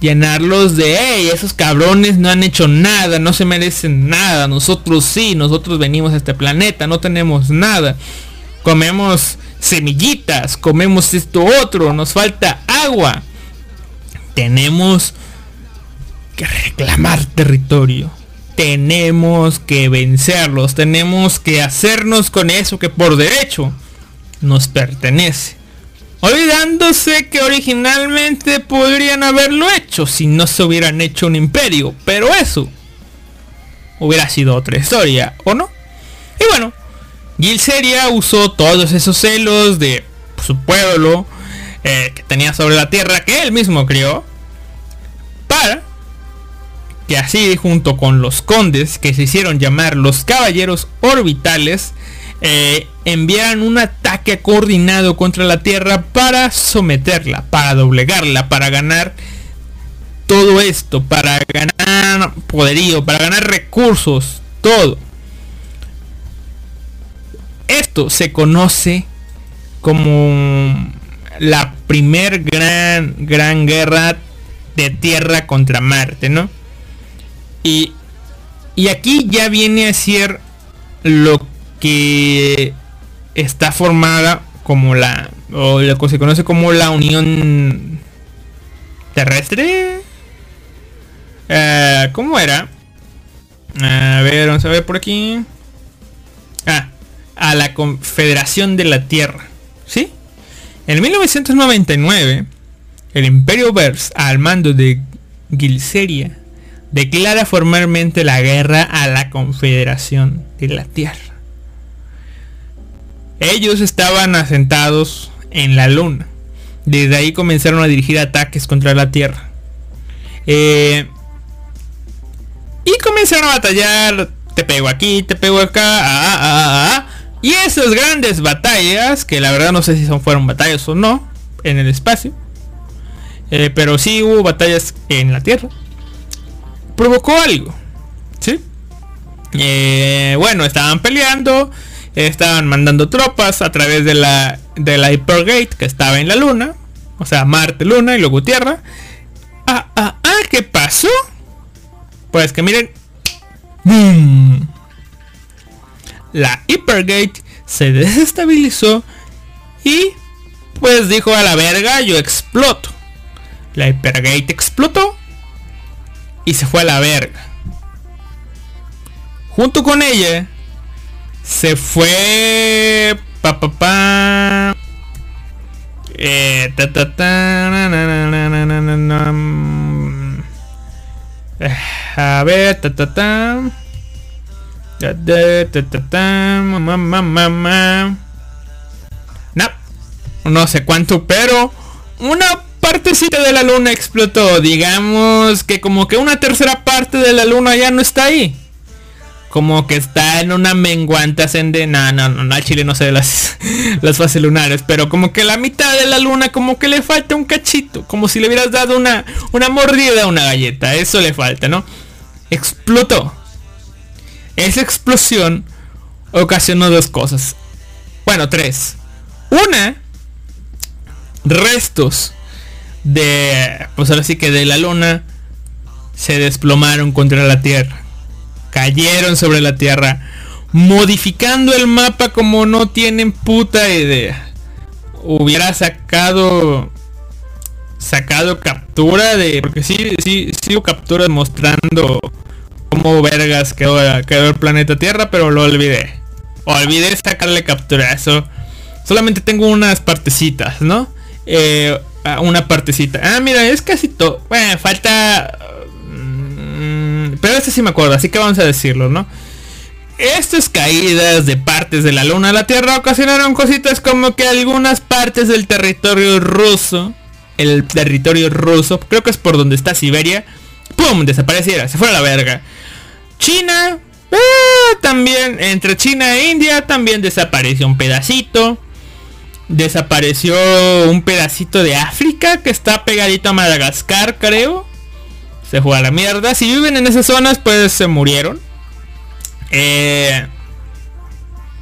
llenarlos de, hey, esos cabrones no han hecho nada, no se merecen nada, nosotros sí, nosotros venimos a este planeta, no tenemos nada, comemos semillitas, comemos esto otro, nos falta agua, tenemos que reclamar territorio, tenemos que vencerlos, tenemos que hacernos con eso que por derecho nos pertenece olvidándose que originalmente podrían haberlo hecho si no se hubieran hecho un imperio, pero eso hubiera sido otra historia, ¿o no? Y bueno, Gilseria usó todos esos celos de su pueblo eh, que tenía sobre la tierra que él mismo crió para que así junto con los condes que se hicieron llamar los caballeros orbitales eh, enviaran un ataque coordinado contra la Tierra para someterla, para doblegarla, para ganar todo esto, para ganar poderío, para ganar recursos, todo. Esto se conoce como la primer gran, gran guerra de Tierra contra Marte, ¿no? Y, y aquí ya viene a ser lo que está formada como la o lo que se conoce como la Unión Terrestre. Eh, ¿Cómo era? A ver, vamos a ver por aquí. Ah, a la Confederación de la Tierra. ¿Sí? En 1999, el Imperio Vers, al mando de Gilseria, declara formalmente la guerra a la Confederación de la Tierra. Ellos estaban asentados en la Luna. Desde ahí comenzaron a dirigir ataques contra la Tierra. Eh, y comenzaron a batallar. Te pego aquí, te pego acá. Ah, ah, ah, y esas grandes batallas, que la verdad no sé si fueron batallas o no, en el espacio. Eh, pero sí hubo batallas en la Tierra. Provocó algo. ¿Sí? Eh, bueno, estaban peleando. Estaban mandando tropas a través de la, de la Hypergate que estaba en la Luna. O sea, Marte, Luna y luego Tierra. Ah, ah, ah, ¿qué pasó? Pues que miren. La Hypergate se [laughs] desestabilizó y pues dijo a la verga, yo exploto. La Hypergate explotó y se fue a la verga. Junto con ella se fue pa pa pa eh, ta, ta, ta, na, na, na, a ver, ta ta ta. Ta, ta, ta, ta. No, no sé cuánto, pero una partecita de la luna explotó. Digamos que como que una tercera parte de la luna ya no está ahí como que está en una menguante ascendente. No, no, no, al Chile no sé las, [laughs] las fases lunares, pero como que la mitad de la luna como que le falta un cachito, como si le hubieras dado una, una mordida a una galleta, eso le falta, ¿no? Explotó. Esa explosión ocasionó dos cosas. Bueno, tres. Una, restos de, pues ahora sí que de la luna se desplomaron contra la Tierra cayeron sobre la Tierra, modificando el mapa como no tienen puta idea. Hubiera sacado sacado captura de porque sí sí sí capturas mostrando cómo vergas quedó, quedó el planeta Tierra, pero lo olvidé. Olvidé sacarle captura eso. Solamente tengo unas partecitas, ¿no? Eh, una partecita. Ah, mira, es casi todo. Bueno, falta pero este sí me acuerdo, así que vamos a decirlo, ¿no? Estas caídas de partes de la luna a la Tierra ocasionaron cositas como que algunas partes del territorio ruso, el territorio ruso, creo que es por donde está Siberia, ¡pum! desapareciera, se fue a la verga. China, eh, también, entre China e India también desapareció un pedacito. Desapareció un pedacito de África que está pegadito a Madagascar, creo se fue a la mierda. Si viven en esas zonas, pues se murieron. Eh,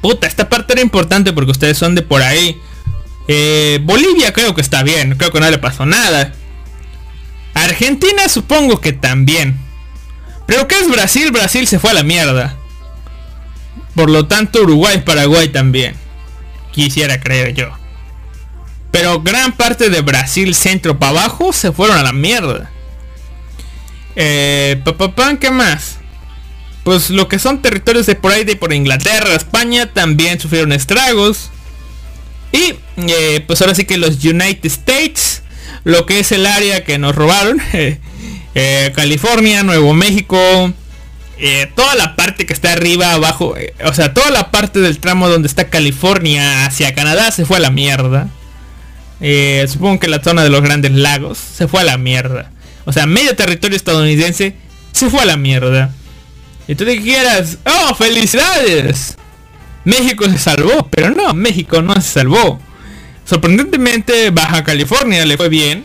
puta, esta parte era importante porque ustedes son de por ahí. Eh, Bolivia creo que está bien, creo que no le pasó nada. Argentina supongo que también. Pero ¿qué es Brasil? Brasil se fue a la mierda. Por lo tanto Uruguay Paraguay también. Quisiera creer yo. Pero gran parte de Brasil centro para abajo se fueron a la mierda. Eh, ¿qué más? Pues lo que son territorios de por ahí de por Inglaterra, España también sufrieron estragos. Y eh, pues ahora sí que los United States, lo que es el área que nos robaron, [laughs] eh, California, Nuevo México, eh, toda la parte que está arriba, abajo, o sea, toda la parte del tramo donde está California hacia Canadá se fue a la mierda. supongo que la zona de los grandes lagos se fue a la mierda. O sea, medio territorio estadounidense se fue a la mierda. Y tú te quieras, ¡oh, felicidades! México se salvó, pero no, México no se salvó. Sorprendentemente, Baja California le fue bien.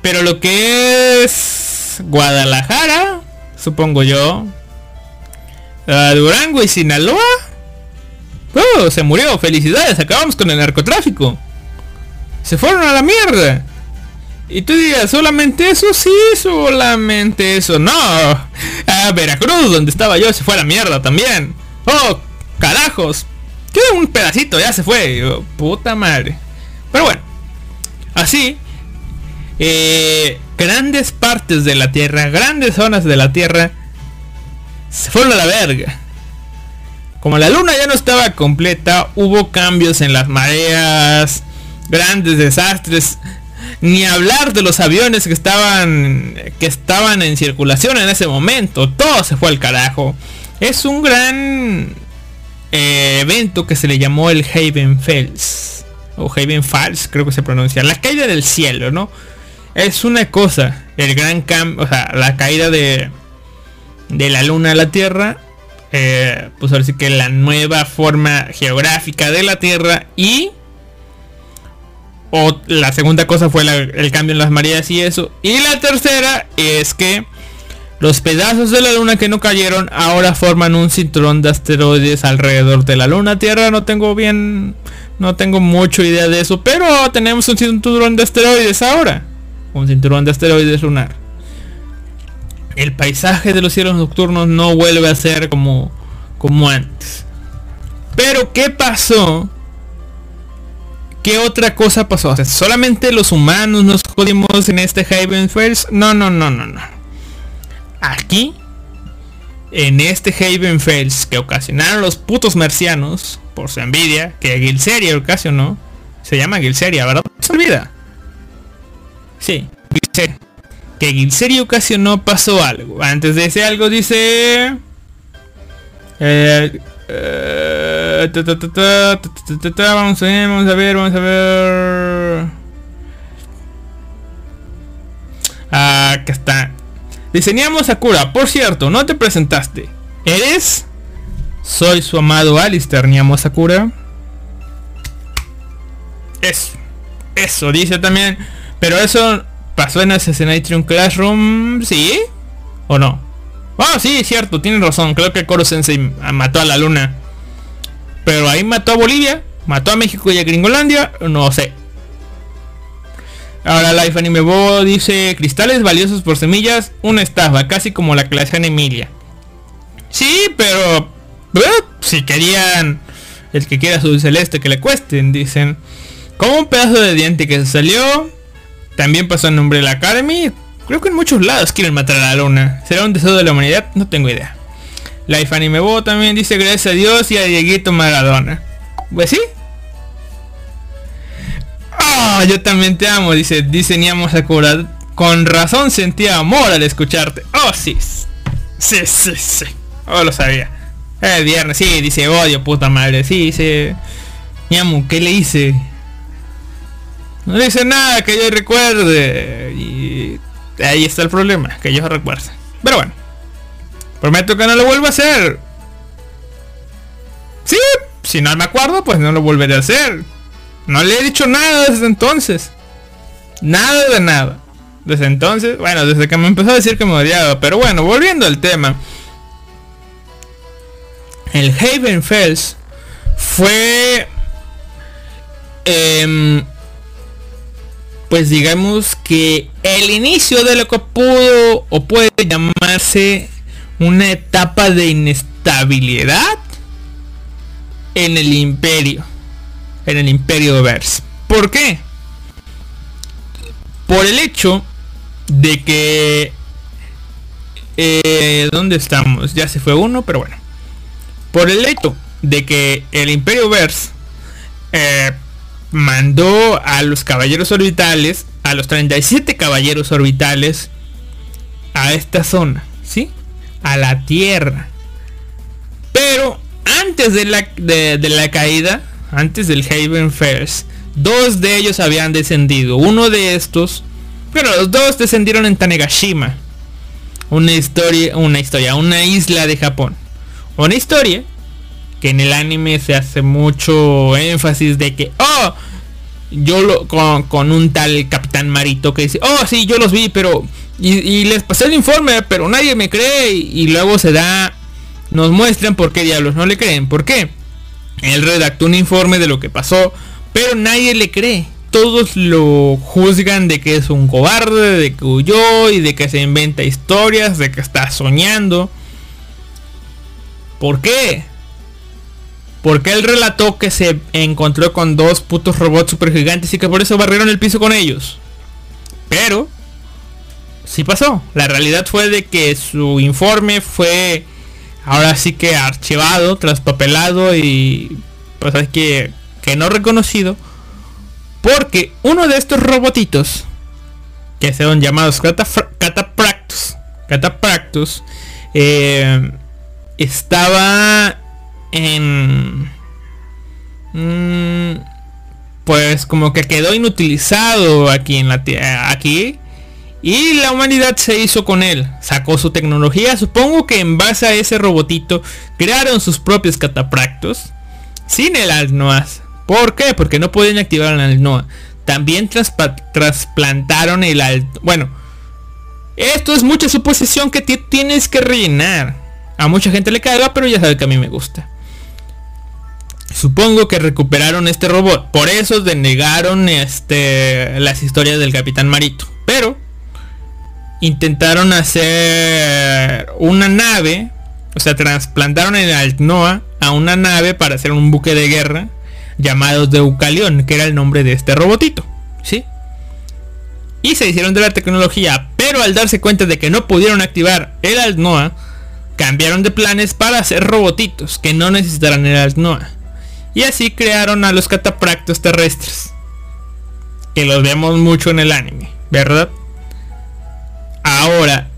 Pero lo que es Guadalajara, supongo yo, Durango y Sinaloa, oh, se murió, felicidades, acabamos con el narcotráfico. Se fueron a la mierda. Y tú dirías, solamente eso, sí, solamente eso. No. A Veracruz, donde estaba yo, se fue a la mierda también. Oh, carajos. Queda un pedacito, ya se fue. puta madre. Pero bueno, así, eh, grandes partes de la Tierra, grandes zonas de la Tierra, se fueron a la verga. Como la luna ya no estaba completa, hubo cambios en las mareas, grandes desastres, ni hablar de los aviones que estaban que estaban en circulación en ese momento, todo se fue al carajo. Es un gran eh, evento que se le llamó el Haven Falls o Haven Falls, creo que se pronuncia, la caída del cielo, ¿no? Es una cosa, el gran cambio, o sea, la caída de de la luna a la Tierra eh, pues ahora sí que la nueva forma geográfica de la Tierra y o la segunda cosa fue el cambio en las mareas y eso y la tercera es que los pedazos de la luna que no cayeron ahora forman un cinturón de asteroides alrededor de la luna Tierra no tengo bien no tengo mucho idea de eso pero tenemos un cinturón de asteroides ahora un cinturón de asteroides lunar el paisaje de los cielos nocturnos no vuelve a ser como, como antes. Pero ¿qué pasó? ¿Qué otra cosa pasó? solamente los humanos nos jodimos en este Haven First. No, no, no, no, no. Aquí, en este Haven Fells que ocasionaron los putos marcianos por su envidia, que Gilseria ocasionó, se llama Gilseria, ¿verdad? Se olvida. Sí, Gilseria que Gilseri ocasionó pasó algo. Antes de ese algo dice... vamos a ver, vamos a ver, vamos a ver. Acá está. Diseñamos a Sakura. Por cierto, no te presentaste. ¿Eres? Soy su amado Alistair Niamo Sakura. Eso. Eso, dice también. Pero eso ¿Pasó en Assassination Classroom? ¿Sí? ¿O no? Ah, sí, cierto, tiene razón. Creo que Koro Sensei mató a la luna. Pero ahí mató a Bolivia, mató a México y a Gringolandia, no sé. Ahora Life Anime Bo dice cristales valiosos por semillas, una estafa, casi como la clase en Emilia. Sí, pero eh, si querían el que quiera su celeste que le cuesten, dicen. Como un pedazo de diente que se salió, también pasó en nombre de la Academy. Creo que en muchos lados quieren matar a la luna. ¿Será un deseo de la humanidad? No tengo idea. Life Anime Bo también dice gracias a Dios y a Dieguito Maradona. Pues sí. Ah, yo también te amo, dice, diseñamos a cura. Con razón sentía amor al escucharte. Oh, sí. Sí, sí, sí. Oh, lo sabía. El viernes, sí, dice odio, puta madre. Sí, dice. Amo, ¿qué le hice? No dice nada que yo recuerde. Y ahí está el problema, que yo recuerde. Pero bueno. Prometo que no lo vuelvo a hacer. Sí, si no me acuerdo, pues no lo volveré a hacer. No le he dicho nada desde entonces. Nada de nada. Desde entonces, bueno, desde que me empezó a decir que me odiaba. Pero bueno, volviendo al tema. El Haven Fells fue eh, pues digamos que el inicio de lo que pudo o puede llamarse una etapa de inestabilidad en el imperio, en el imperio Verse. ¿Por qué? Por el hecho de que... Eh, ¿Dónde estamos? Ya se fue uno, pero bueno. Por el hecho de que el imperio Verse eh, mandó a los caballeros orbitales, a los 37 caballeros orbitales, a esta zona, ¿sí? A la Tierra. Pero antes de la, de, la caída, antes del Haven First, dos de ellos habían descendido. Uno de estos, pero los dos descendieron en Tanegashima. Una historia, una historia, una isla de Japón. Una historia que en el anime se hace mucho énfasis de que, oh, yo lo, con, un tal Capitán Marito que dice, oh, sí, yo los vi, pero... Y, les pasé el informe, pero nadie me cree. Y, luego se da... Nos muestran por qué diablos no le creen. ¿Por qué? Él redactó un informe de lo que pasó, pero nadie le cree. Todos lo juzgan de que es un cobarde, de que huyó y de que se inventa historias, de que está soñando. ¿Por qué? Porque él relató que se encontró con dos putos robots super gigantes y que por eso barrieron el piso con ellos. Pero sí pasó. La realidad fue de que su informe fue ahora sí que archivado, traspapelado y pues es que, que no reconocido. Porque uno de estos robotitos, que son llamados Catapractus, Catapractus, eh, estaba en... Mm, pues como que quedó inutilizado aquí en la tierra. Aquí y la humanidad se hizo con él. Sacó su tecnología. Supongo que en base a ese robotito crearon sus propios catapractos. Sin el Alnoas. ¿Por qué? Porque no pueden activar el Alnoa. También trasplantaron el Alnoa. Bueno. Esto es mucha suposición que tienes que rellenar. A mucha gente le caga, pero ya sabe que a mí me gusta. Supongo que recuperaron este robot. Por eso denegaron este, las historias del Capitán Marito. Pero intentaron hacer una nave, o sea, trasplantaron el Altnoa a una nave para hacer un buque de guerra llamado Deucalion, que era el nombre de este robotito, ¿sí? Y se hicieron de la tecnología, pero al darse cuenta de que no pudieron activar el Altnoa, cambiaron de planes para hacer robotitos que no necesitaran el Altnoa. Y así crearon a los catapractos terrestres. Que los vemos mucho en el anime, ¿verdad? Ahora,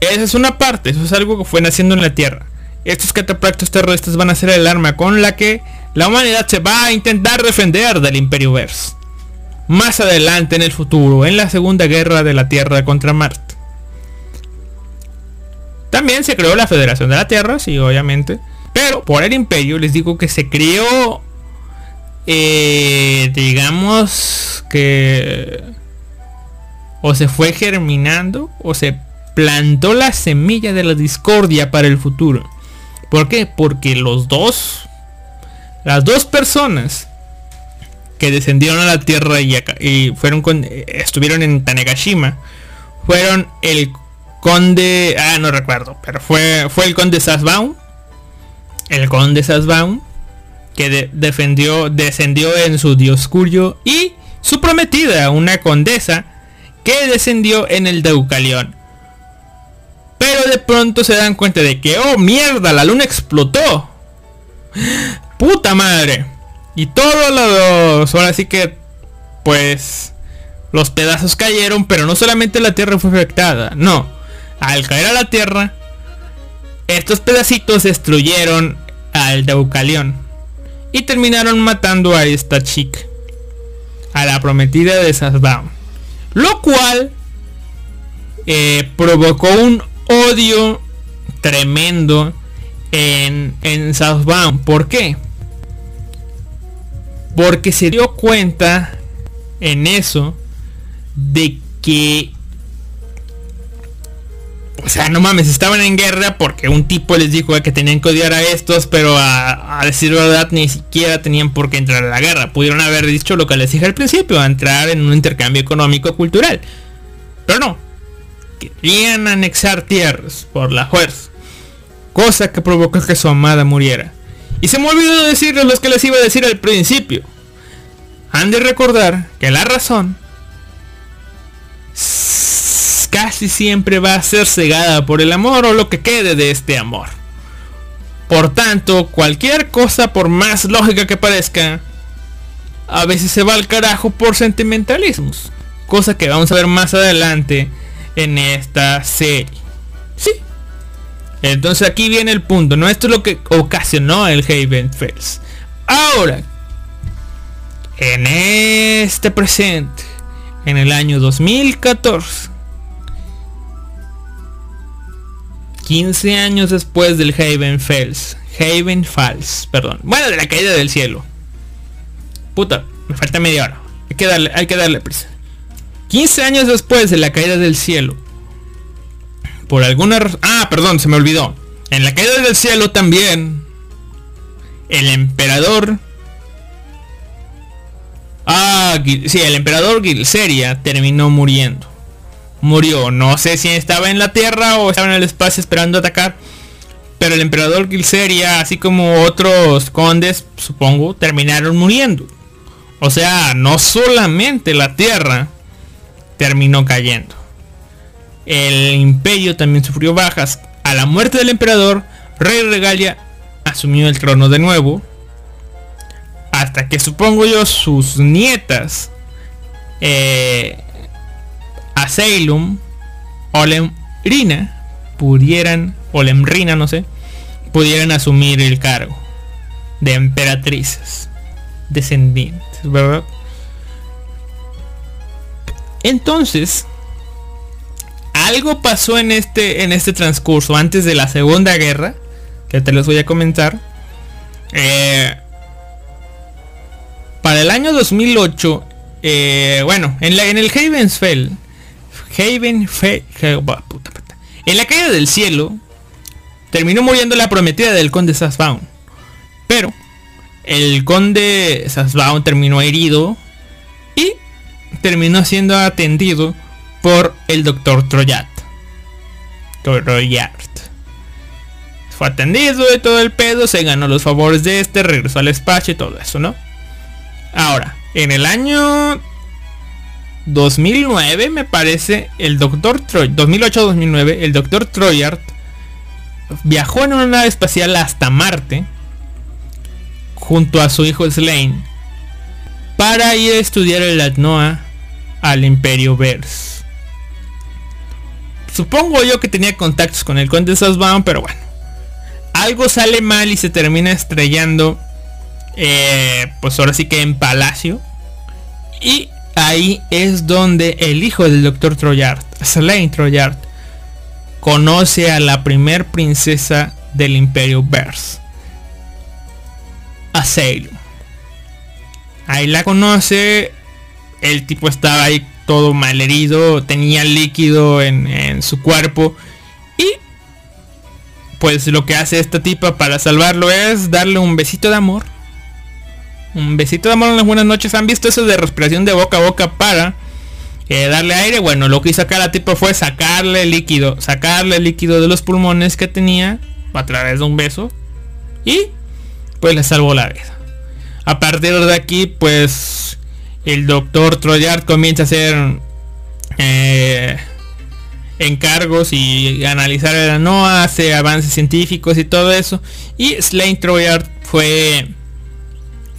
esa es una parte, eso es algo que fue naciendo en la Tierra. Estos catapractos terrestres van a ser el arma con la que la humanidad se va a intentar defender del Imperio Verse. Más adelante en el futuro, en la Segunda Guerra de la Tierra contra Marte. También se creó la Federación de la Tierra, sí, obviamente. Pero por el Imperio les digo que se creó, eh, digamos que o se fue germinando o se plantó la semilla de la discordia para el futuro. ¿Por qué? Porque los dos, las dos personas que descendieron a la Tierra y, fueron con, estuvieron en Tanegashima, fueron el conde, ah, no recuerdo, pero fue, fue el conde Sasbaum, el conde Sasbaum, que defendió, descendió en su dioscurio y su prometida, una condesa, que descendió en el Deucalión. Pero de pronto se dan cuenta de que, oh mierda, la luna explotó. Puta madre. Y todos los... Ahora sí que... Pues... Los pedazos cayeron, pero no solamente la Tierra fue afectada. No. Al caer a la Tierra, estos pedacitos destruyeron al Deucalión. Y terminaron matando a esta chica. A la prometida de Sasbaum. Lo cual eh, provocó un odio tremendo en, en Southbound. ¿Por qué? Porque se dio cuenta en eso de que o sea, no mames, estaban en guerra porque un tipo les dijo que tenían que odiar a estos, pero a, decir verdad ni siquiera tenían por qué entrar a la guerra. Pudieron haber dicho lo que les dije al principio, entrar en un intercambio económico cultural. Pero no. Querían anexar tierras por la fuerza. Cosa que provocó que su amada muriera. Y se me olvidó decirles lo que les iba a decir al principio. Han de recordar que la razón casi siempre va a ser cegada por el amor o lo que quede de este amor. Por tanto, cualquier cosa por más lógica que parezca, a veces se va al carajo por sentimentalismos. Cosa que vamos a ver más adelante en esta serie. Sí. Entonces aquí viene el punto, ¿no? Esto es lo que ocasionó el Haven Fells. Ahora, en este presente, en el año 2014, 15 años después del Haven Falls. Haven Falls, perdón. Bueno, de la caída del cielo. Puta, me falta media hora. Hay que darle, hay que darle prisa. 15 años después de la caída del cielo. Por alguna razón... Ah, perdón, se me olvidó. En la caída del cielo también. El emperador... Ah, sí, el emperador Gilseria terminó muriendo murió. No sé si estaba en la Tierra o estaba en el espacio esperando atacar. pero el emperador Gilseria, así como otros condes, supongo, terminaron muriendo. O sea, no solamente la tierra terminó cayendo. El imperio también sufrió bajas. A la muerte del emperador, Rey Regalia asumió el trono de nuevo. Hasta que supongo yo sus nietas, eh, Aseilum, Olemrina, pudieran, Olemrina no sé, pudieran asumir el cargo de emperatrices descendientes. Entonces, algo pasó en este, en este transcurso antes de la Segunda Guerra, que te los voy a comentar. Eh, para el año 2008, eh, bueno, en, la, en el Havensfell, Haven, en la caída del cielo, terminó muriendo la prometida del conde Sasbaun. Pero el conde Sasbaun terminó herido y terminó siendo atendido por el doctor Troyat. Troyat. Fue atendido de todo el pedo, se ganó los favores de este, regresó al espacio y todo eso, ¿no? Ahora, en el año 2009 me parece, el doctor Troy, 2008-2009, el doctor Troyart viajó en una nave espacial hasta Marte junto a su hijo Slane para ir a estudiar el Atnoa al Imperio Vers. Supongo yo que tenía contactos con el conde Sasbaum, pero bueno. Algo sale mal y se termina estrellando. Eh, pues ahora sí que en Palacio. Y ahí es donde el hijo del doctor Troyard, Slane Troyard, conoce a la primer princesa del Imperio Vers. A Ahí la conoce, el tipo estaba ahí todo mal herido, tenía líquido en, su cuerpo y pues lo que hace esta tipa para salvarlo es darle un besito de amor. Un besito de amor en las buenas noches. ¿Han visto eso de respiración de boca a boca para eh, darle aire? Bueno, lo que hizo acá la tipa fue sacarle líquido. Sacarle líquido de los pulmones que tenía a través de un beso. Y pues le salvó la vida. A partir de aquí, pues el doctor Troyard comienza a hacer eh, encargos y analizar el no hace avances científicos y todo eso. Y Slane Troyard fue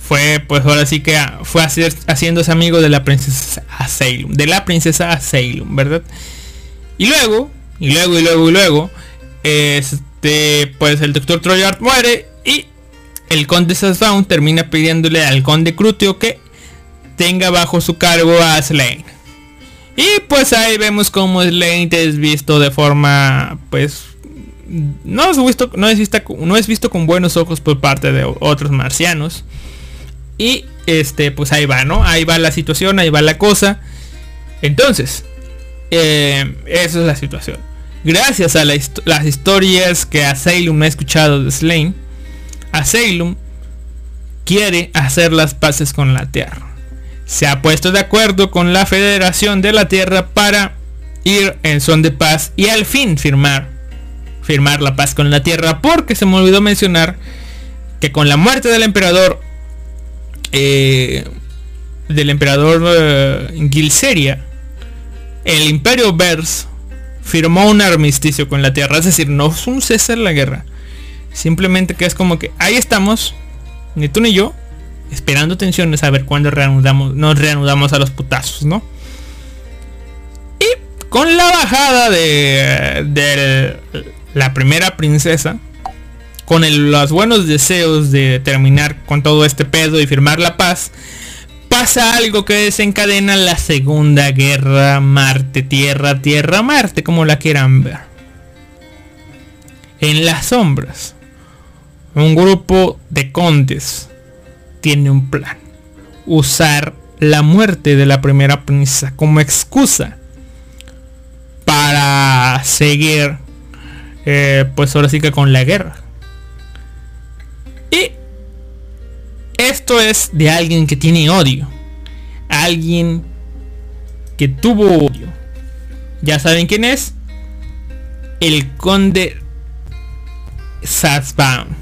fue pues ahora sí que fue hacer, haciéndose amigo de la princesa Asylum, de la princesa Asylum, ¿verdad? Y luego, y luego, y luego, y luego, este, pues el doctor Troyard muere y el conde Sassoon termina pidiéndole al conde Crutio que tenga bajo su cargo a Slane. Y pues ahí vemos como Slane es visto de forma, pues, no es visto, no es no es visto con buenos ojos por parte de otros marcianos. Y este, pues ahí va, ¿no? Ahí va la situación, ahí va la cosa. Entonces, eh, esa es la situación. Gracias a las historias que Asylum ha escuchado de Slane, Asylum quiere hacer las paces con la Tierra se ha puesto de acuerdo con la Federación de la Tierra para ir en son de paz y al fin firmar firmar la paz con la Tierra porque se me olvidó mencionar que con la muerte del emperador eh, del emperador eh, Gilseria el imperio Vers firmó un armisticio con la Tierra es decir no es un cese la guerra simplemente que es como que ahí estamos ni tú ni yo esperando tensiones a ver cuándo reanudamos, nos reanudamos a los putazos, ¿no? Y con la bajada de la primera princesa, con los buenos deseos de terminar con todo este pedo y firmar la paz, pasa algo que desencadena la segunda guerra Marte-Tierra, Tierra-Marte, como la quieran ver. En las sombras, un grupo de condes tiene un plan. Usar la muerte de la primera princesa como excusa para seguir eh, pues ahora sí que con la guerra. Y esto es de alguien que tiene odio. Alguien que tuvo odio. ¿Ya saben quién es? El conde Sasbound.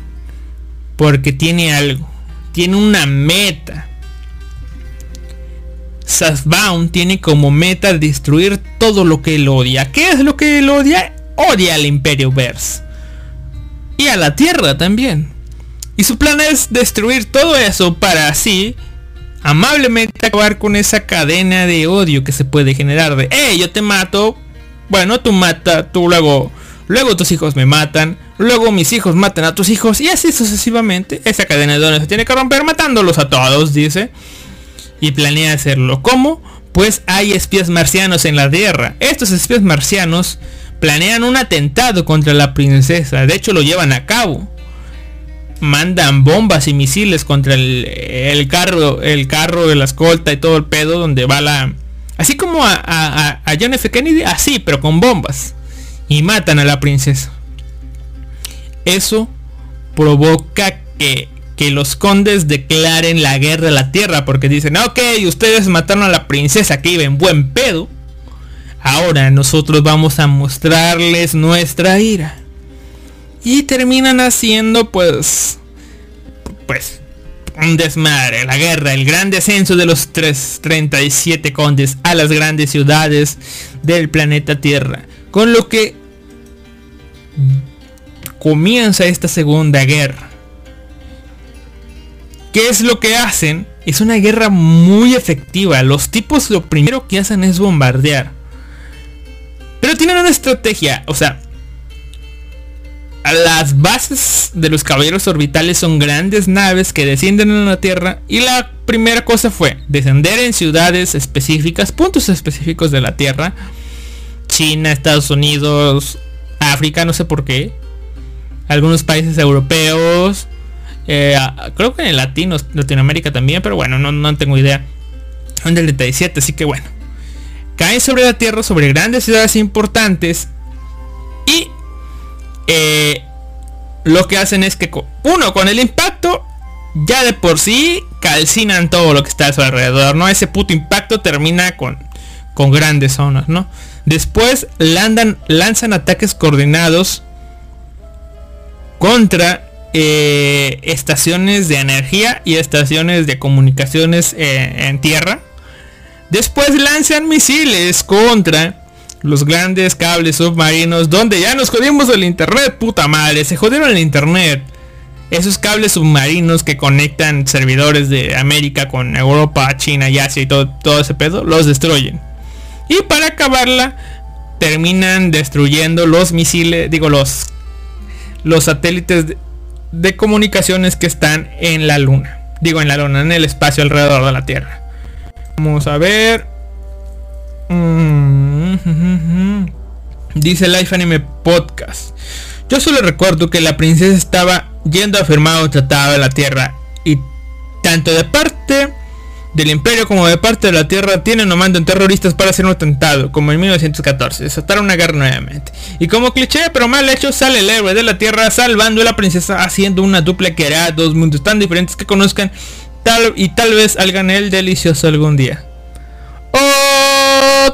Porque tiene algo. Tiene una meta. Sasbound tiene como meta destruir todo lo que él odia. ¿Qué es lo que él odia? Odia al Imperio Verse. Y a la Tierra también. Y su plan es destruir todo eso para así amablemente acabar con esa cadena de odio que se puede generar de, hey, yo te mato, bueno, tú mata, tú luego, luego tus hijos me matan, luego mis hijos matan a tus hijos y así sucesivamente. Esa cadena de odio se tiene que romper matándolos a todos, dice. Y planea hacerlo. ¿Cómo? Pues hay espías marcianos en la Tierra. Estos espías marcianos planean un atentado contra la princesa. De hecho lo llevan a cabo mandan bombas y misiles contra el, carro, el carro de la escolta y todo el pedo donde va la... Así como a, John F. Kennedy, así, pero con bombas. Y matan a la princesa. Eso provoca que, que los condes declaren la guerra a la tierra porque dicen, ok, ustedes mataron a la princesa que iba en buen pedo. Ahora nosotros vamos a mostrarles nuestra ira. Y terminan haciendo pues... Pues... Un desmadre, la guerra, el gran descenso de los 337 condes a las grandes ciudades del planeta Tierra. Con lo que comienza esta segunda guerra. ¿Qué es lo que hacen? Es una guerra muy efectiva. Los tipos lo primero que hacen es bombardear. Pero tienen una estrategia. O sea, las bases de los caballeros orbitales son grandes naves que descienden en la Tierra y la primera cosa fue descender en ciudades específicas, puntos específicos de la Tierra. China, Estados Unidos, África, no sé por qué. Algunos países europeos. Eh, creo que en latinos, Latinoamérica también, pero bueno, no, no tengo idea. Son del 37, así que bueno. Caen sobre la Tierra, sobre grandes ciudades importantes. Y eh, lo que hacen es que, uno, con el impacto, ya de por sí calcinan todo lo que está a su alrededor, ¿no? Ese puto impacto termina con, con grandes zonas, ¿no? Después lanzan, lanzan ataques coordinados contra eh, estaciones de energía y estaciones de comunicaciones eh, en tierra. Después lanzan misiles contra los grandes cables submarinos donde ya nos jodimos el internet, puta madre, se jodieron el internet. Esos cables submarinos que conectan servidores de América con Europa, China y Asia y todo, todo ese pedo, los destruyen. Y para acabarla, terminan destruyendo los misiles, digo, los, los satélites de, de comunicaciones que están en la luna. Digo, en la luna, en el espacio alrededor de la Tierra. Vamos a ver. Mm, dice Life Anime Podcast. Yo solo recuerdo que la princesa estaba yendo a firmar un tratado de la Tierra y tanto de parte del imperio como de parte de la Tierra tienen o mandan terroristas para hacer un atentado, como en 1914, desatar una guerra nuevamente. Y como cliché pero mal hecho sale el héroe de la Tierra salvando a la princesa haciendo una dupla que hará dos mundos tan diferentes que conozcan tal y tal vez hagan el delicioso algún día.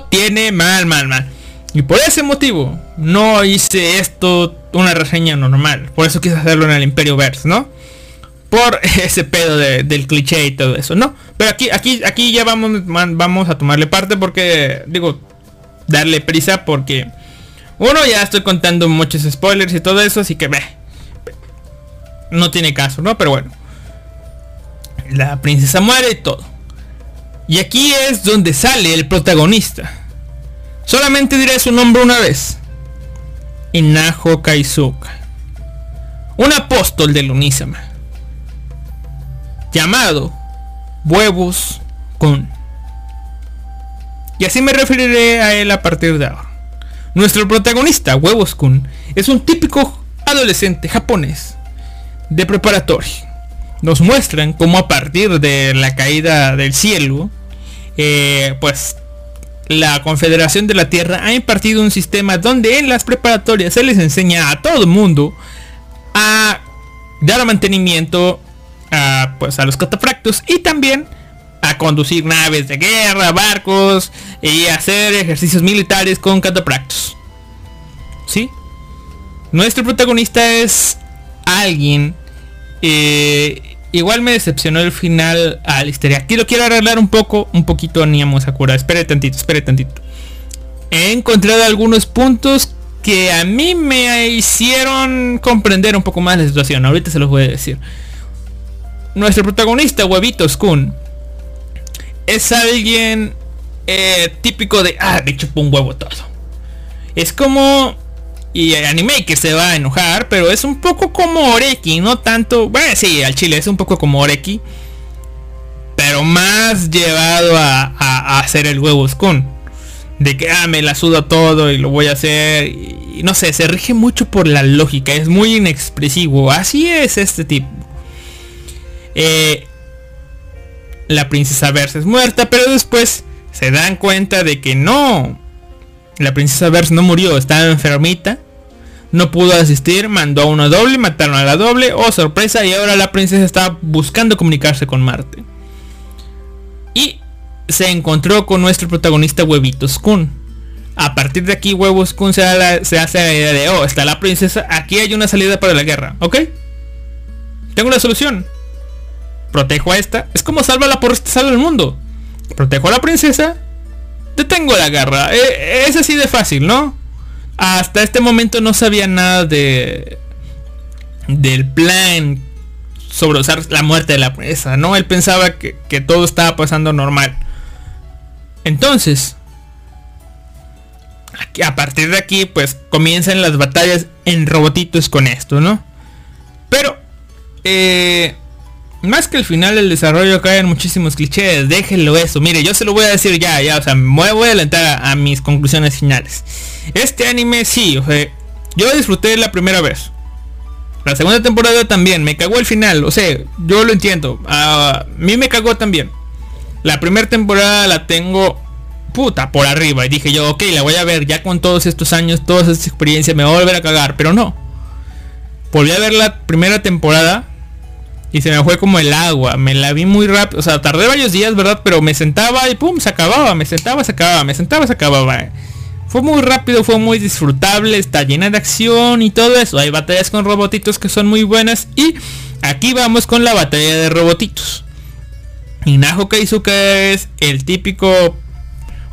Tiene mal, mal, mal. Y por ese motivo no hice esto una reseña normal. Por eso quise hacerlo en el Imperio Verse, ¿no? Por [laughs] ese pedo del cliché y todo eso, ¿no? Pero aquí, aquí, aquí ya vamos, vamos a tomarle parte porque, digo, darle prisa porque... Uno, ya estoy contando muchos spoilers y todo eso, así que ve. No tiene caso, ¿no? Pero bueno. La princesa muere y todo. Y aquí es donde sale el protagonista. Solamente diré su nombre una vez. Inajo Kaizuka. Un apóstol del Unisama. Llamado Huevos Kun. Y así me referiré a él a partir de ahora. Nuestro protagonista, Huevos Kun, es un típico adolescente japonés de preparatoria. Nos muestran cómo a partir de la caída del cielo, eh, pues la Confederación de la Tierra ha impartido un sistema donde en las preparatorias se les enseña a todo el mundo a dar mantenimiento a, pues, a los catafractos y también a conducir naves de guerra, barcos y hacer ejercicios militares con catafractos. ¿Sí? Nuestro protagonista es alguien. Eh, igual me decepcionó el final a la historia. Aquí lo quiero arreglar un poco, un poquito Niamo Sakura. Espere tantito, espere tantito. He encontrado algunos puntos que a mí me hicieron comprender un poco más la situación. Ahorita se los voy a decir. Nuestro protagonista, Huevitos Kun, es alguien eh, típico de, ah, de chupa un huevo todo. Es como y el anime que se va a enojar, pero es un poco como Oreki, no tanto, bueno, sí, al chile es un poco como Oreki, pero más llevado a, hacer el huevos con. De que, ah, me la suda todo y lo voy a hacer. Y, no sé, se rige mucho por la lógica, es muy inexpresivo. Así es este tipo. Eh, la princesa Versa es muerta, pero después se dan cuenta de que no, la princesa Vers no murió, estaba enfermita. No pudo asistir, mandó a uno doble, mataron a la doble, oh sorpresa, y ahora la princesa está buscando comunicarse con Marte. Y se encontró con nuestro protagonista Huevitos Kun. A partir de aquí Huevos Kun se, se hace la idea de, oh, está la princesa, aquí hay una salida para la guerra, ¿ok? Tengo una solución. Protejo a esta. Es como salva la por salva el mundo. Protejo a la princesa tengo la garra. E, es así de fácil, ¿no? Hasta este momento no sabía nada de del plan sobre usar la muerte de la presa, ¿no? Él pensaba que, que todo estaba pasando normal. Entonces, aquí, a partir de aquí, pues comienzan las batallas en robotitos con esto, ¿no? Pero, eh, más que el final del desarrollo caen muchísimos clichés, déjenlo eso. Mire, yo se lo voy a decir ya, ya, o sea, me voy a alentar a, mis conclusiones finales. Este anime sí, o sea, yo disfruté la primera vez. La segunda temporada también, me cagó el final, o sea, yo lo entiendo. A mí me cagó también. La primera temporada la tengo puta por arriba y dije yo, ok, la voy a ver ya con todos estos años, todas estas experiencias, me voy a volver a cagar, pero no. Volví a ver la primera temporada y se me fue como el agua. Me la vi muy rápido. O sea, tardé varios días, ¿verdad? Pero me sentaba y pum, se acababa. Me sentaba, se acababa. Me sentaba, se acababa. Fue muy rápido, fue muy disfrutable. Está llena de acción y todo eso. Hay batallas con robotitos que son muy buenas. Y aquí vamos con la batalla de robotitos. Y Naho Kaizuka es el típico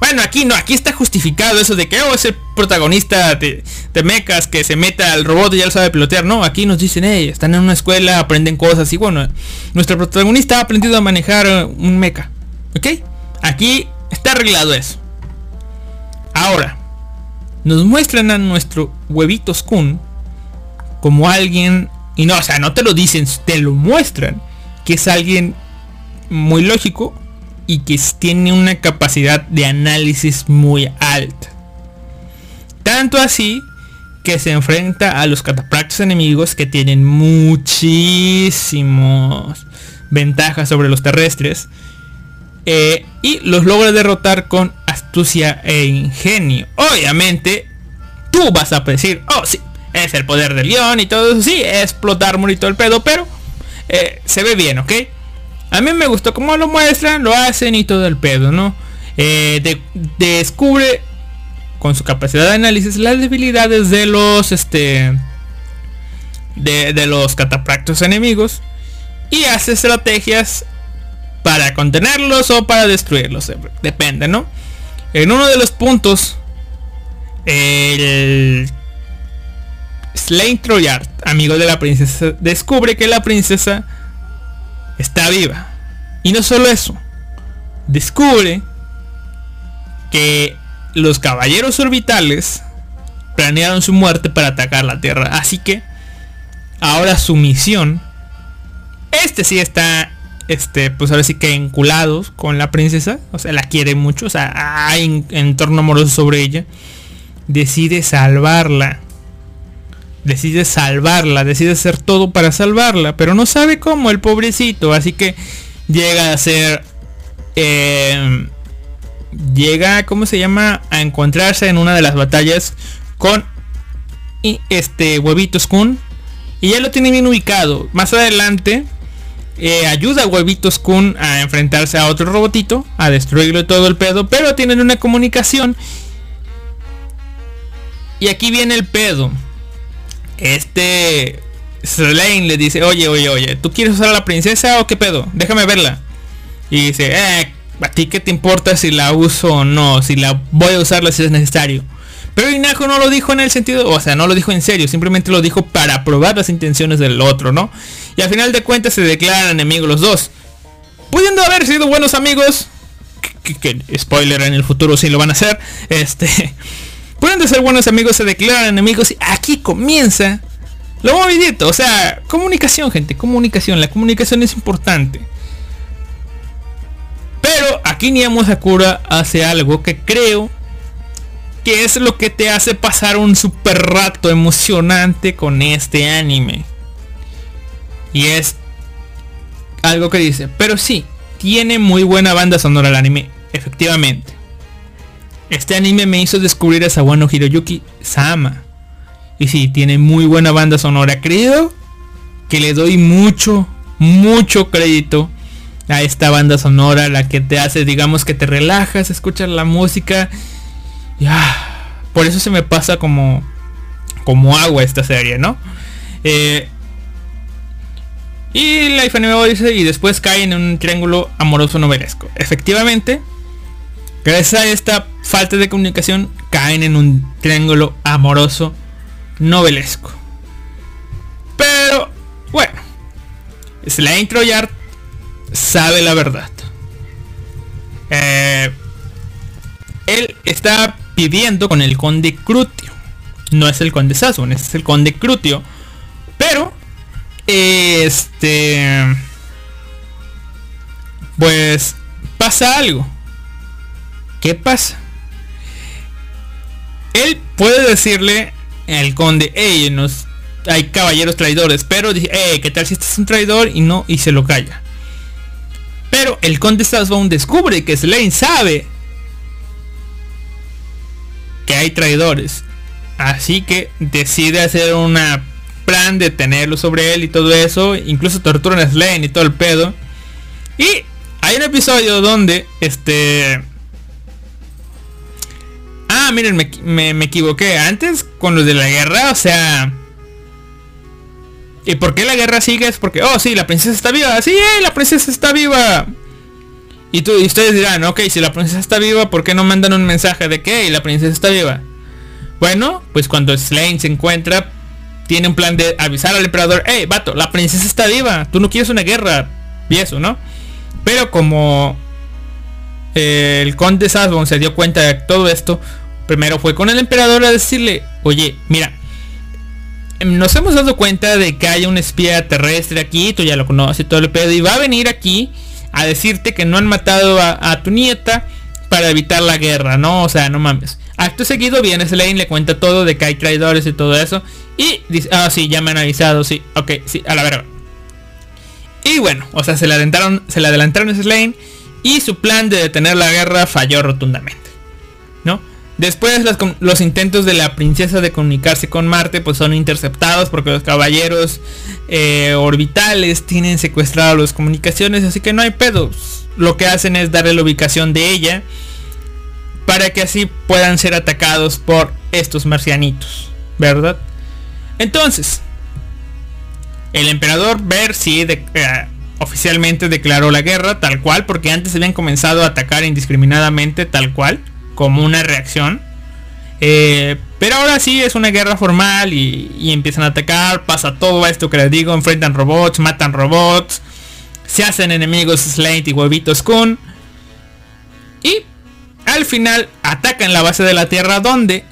bueno, aquí no, aquí está justificado eso de que oh, es el protagonista de, de mechas que se meta al robot y ya lo sabe pilotear. No, aquí nos dicen, hey, están en una escuela, aprenden cosas y bueno, nuestro protagonista ha aprendido a manejar un mecha. ¿Ok? Aquí está arreglado eso. Ahora, nos muestran a nuestro huevitos Kun como alguien, y no, o sea, no te lo dicen, te lo muestran, que es alguien muy lógico, y que tiene una capacidad de análisis muy alta. Tanto así que se enfrenta a los catapractos enemigos que tienen muchísimos ventajas sobre los terrestres. Eh, y los logra derrotar con astucia e ingenio. Obviamente, tú vas a decir, oh sí, es el poder del león y todo eso, sí, explotar todo el pedo, pero eh, se ve bien, ¿ok? A mí me gustó cómo lo muestran, lo hacen y todo el pedo, ¿no? Eh, descubre con su capacidad de análisis las debilidades de los este de, los catapractos enemigos y hace estrategias para contenerlos o para destruirlos depende no en uno de los puntos el Slain Troyard amigo de la princesa descubre que la princesa está viva. Y no solo eso, descubre que los caballeros orbitales planearon su muerte para atacar la Tierra. Así que ahora su misión, este sí está, este, pues ahora sí que enculados con la princesa, o sea, la quiere mucho, o sea, hay entorno amoroso sobre ella, decide salvarla decide salvarla, decide hacer todo para salvarla, pero no sabe cómo el pobrecito, así que llega a ser... Eh, llega, ¿cómo se llama? A encontrarse en una de las batallas con este Huevitos Kun. Y ya lo tiene bien ubicado. Más adelante eh, ayuda a Huevitos Kun a enfrentarse a otro robotito, a destruirlo todo el pedo, pero tienen una comunicación. Y aquí viene el pedo este Selene le dice, oye, oye, oye, ¿tú quieres usar a la princesa o qué pedo? Déjame verla. Y dice, eh, ¿a ti qué te importa si la uso o no? Si la voy a usarla si es necesario. Pero Inajo no lo dijo en el sentido, o sea, no lo dijo en serio, simplemente lo dijo para probar las intenciones del otro, ¿no? Y al final de cuentas se declaran enemigos los dos. Pudiendo haber sido buenos amigos, que, spoiler en el futuro sí lo van a hacer, este, pudiendo ser buenos amigos se declaran enemigos y aquí comienza lo movidito, o sea, comunicación gente, comunicación, la comunicación es importante. Pero aquí Niamo Sakura hace algo que creo que es lo que te hace pasar un super rato emocionante con este anime. Y es algo que dice, pero sí, tiene muy buena banda sonora el anime, efectivamente. Este anime me hizo descubrir a Sawano Hiroyuki Sama. Y sí, tiene muy buena banda sonora. Creo que le doy mucho, mucho crédito a esta banda sonora, la que te hace, digamos, que te relajas, escuchas la música. Ya, por eso se me pasa como, como agua esta serie, ¿no? Eh, y Life Anime dice, y después cae en un triángulo amoroso novelesco. Efectivamente, gracias a esta falta de comunicación, caen en un triángulo amoroso novelesco. Pero, bueno, es la intro ya sabe la verdad. Eh, él está pidiendo con el conde Crutio. No es el conde Sasson, es el conde Crutio. Pero, este... Pues pasa algo. ¿Qué pasa? Él puede decirle al conde, hey, hay caballeros traidores, pero dice, hey, ¿qué tal si este es un traidor? Y no, y se lo calla. Pero el conde Sasbone descubre que Slane sabe que hay traidores. Así que decide hacer una plan de tenerlo sobre él y todo eso. Incluso torturan a Slane y todo el pedo. Y hay un episodio donde este... Ah, miren, me, me equivoqué. Antes con los de la guerra, o sea... ¿Y por qué la guerra sigue? Es porque, oh sí, la princesa está viva. Sí, eh, la princesa está viva. Y, tú, y ustedes dirán, ok, si la princesa está viva, ¿por qué no mandan un mensaje de que la princesa está viva? Bueno, pues cuando Slane se encuentra, tiene un plan de avisar al emperador, hey, vato, la princesa está viva, tú no quieres una guerra. Y eso, ¿no? Pero como eh, el conde Sasbon se dio cuenta de todo esto, primero fue con el emperador a decirle, oye, mira, nos hemos dado cuenta de que hay un espía terrestre aquí, tú ya lo conoces todo el pedo, y va a venir aquí a decirte que no han matado a, tu nieta para evitar la guerra, ¿no? O sea, no mames. Acto seguido viene Slane, le cuenta todo de que hay traidores y todo eso. Y dice, ah, sí, ya me han avisado, sí, ok, sí, a la verga. Y bueno, o sea, se le adelantaron, se le adelantaron a Slane y su plan de detener la guerra falló rotundamente. Después los, intentos de la princesa de comunicarse con Marte pues son interceptados porque los caballeros eh, orbitales tienen secuestrado las comunicaciones, así que no hay pedos. Lo que hacen es darle la ubicación de ella para que así puedan ser atacados por estos marcianitos, ¿verdad? Entonces, el emperador Ver sí eh, oficialmente declaró la guerra tal cual porque antes habían comenzado a atacar indiscriminadamente tal cual como una reacción. Eh, pero ahora sí es una guerra formal y, empiezan a atacar, pasa todo esto que les digo, enfrentan robots, matan robots, se hacen enemigos Slate y Huevitos Kun. Y al final atacan la base de la Tierra donde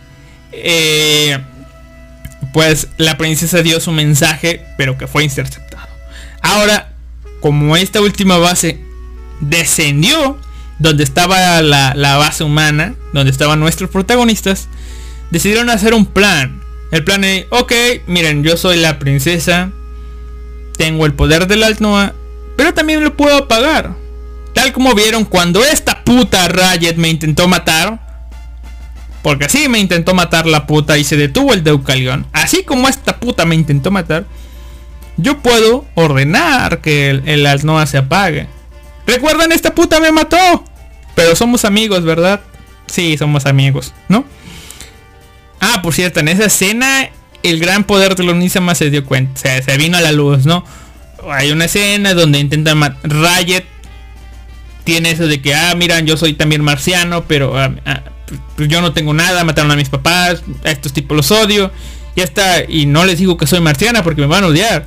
eh, pues la princesa dio su mensaje pero que fue interceptado. Ahora, como esta última base descendió donde estaba la, base humana, donde estaban nuestros protagonistas, decidieron hacer un plan. El plan es, ok, miren, yo soy la princesa, tengo el poder del Altnoa, pero también lo puedo apagar. Tal como vieron cuando esta puta Riot me intentó matar. Porque así me intentó matar la puta y se detuvo el Deucalión. Así como esta puta me intentó matar. Yo puedo ordenar que el, el Altnoa se apague. Recuerdan, esta puta me mató. Pero somos amigos, ¿verdad? Sí, somos amigos, ¿no? Ah, por cierto, en esa escena el gran poder de los Nisama se dio cuenta, se, se vino a la luz, ¿no? Hay una escena donde intentan matar Riot tiene eso de que, ah, miran, yo soy también marciano, pero ah, ah, pues yo no tengo nada, mataron a mis papás, a estos tipos los odio, ya está, y no les digo que soy marciana porque me van a odiar.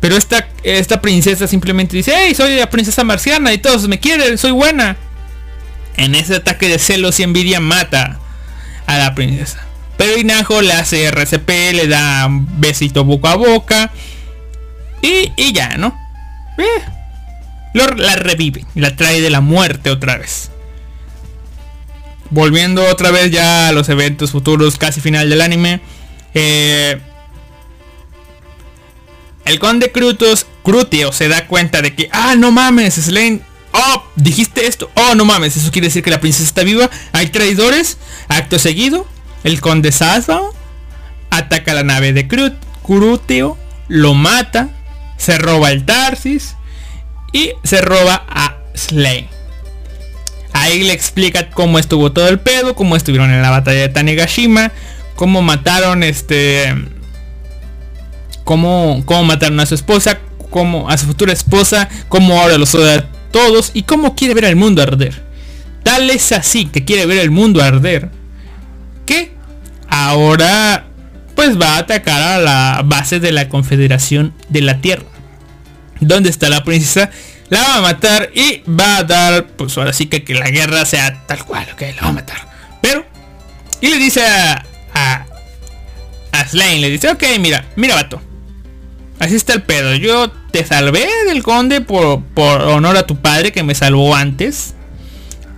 Pero esta, esta princesa simplemente dice, hey, soy la princesa marciana y todos me quieren, soy buena. En ese ataque de celos y envidia mata a la princesa. Pero Inajo le hace RCP, le da un besito boca a boca. Y, y ya, ¿no? Eh, la revive, la trae de la muerte otra vez. Volviendo otra vez ya a los eventos futuros, casi final del anime. Eh, el conde Crutos, Crutio se da cuenta de que, ah, no mames, Slane, oh, dijiste esto, oh, no mames, eso quiere decir que la princesa está viva, hay traidores, acto seguido, el conde Sasba ataca la nave de Crutio, lo mata, se roba el Tarsis, y se roba a Slay. Ahí le explica cómo estuvo todo el pedo, cómo estuvieron en la batalla de Tanegashima, cómo mataron este cómo, cómo mataron a su esposa, cómo a su futura esposa, cómo ahora los odia a todos y cómo quiere ver al mundo arder. Tal es así que quiere ver el mundo arder que ahora pues va a atacar a la base de la Confederación de la Tierra dónde está la princesa, la va a matar y va a dar, pues ahora sí que, que la guerra sea tal cual, ok, la va a matar. Pero, y le dice a, a, a Slane, le dice, ok, mira, mira vato, así está el pedo, yo te salvé del conde por, por honor a tu padre que me salvó antes.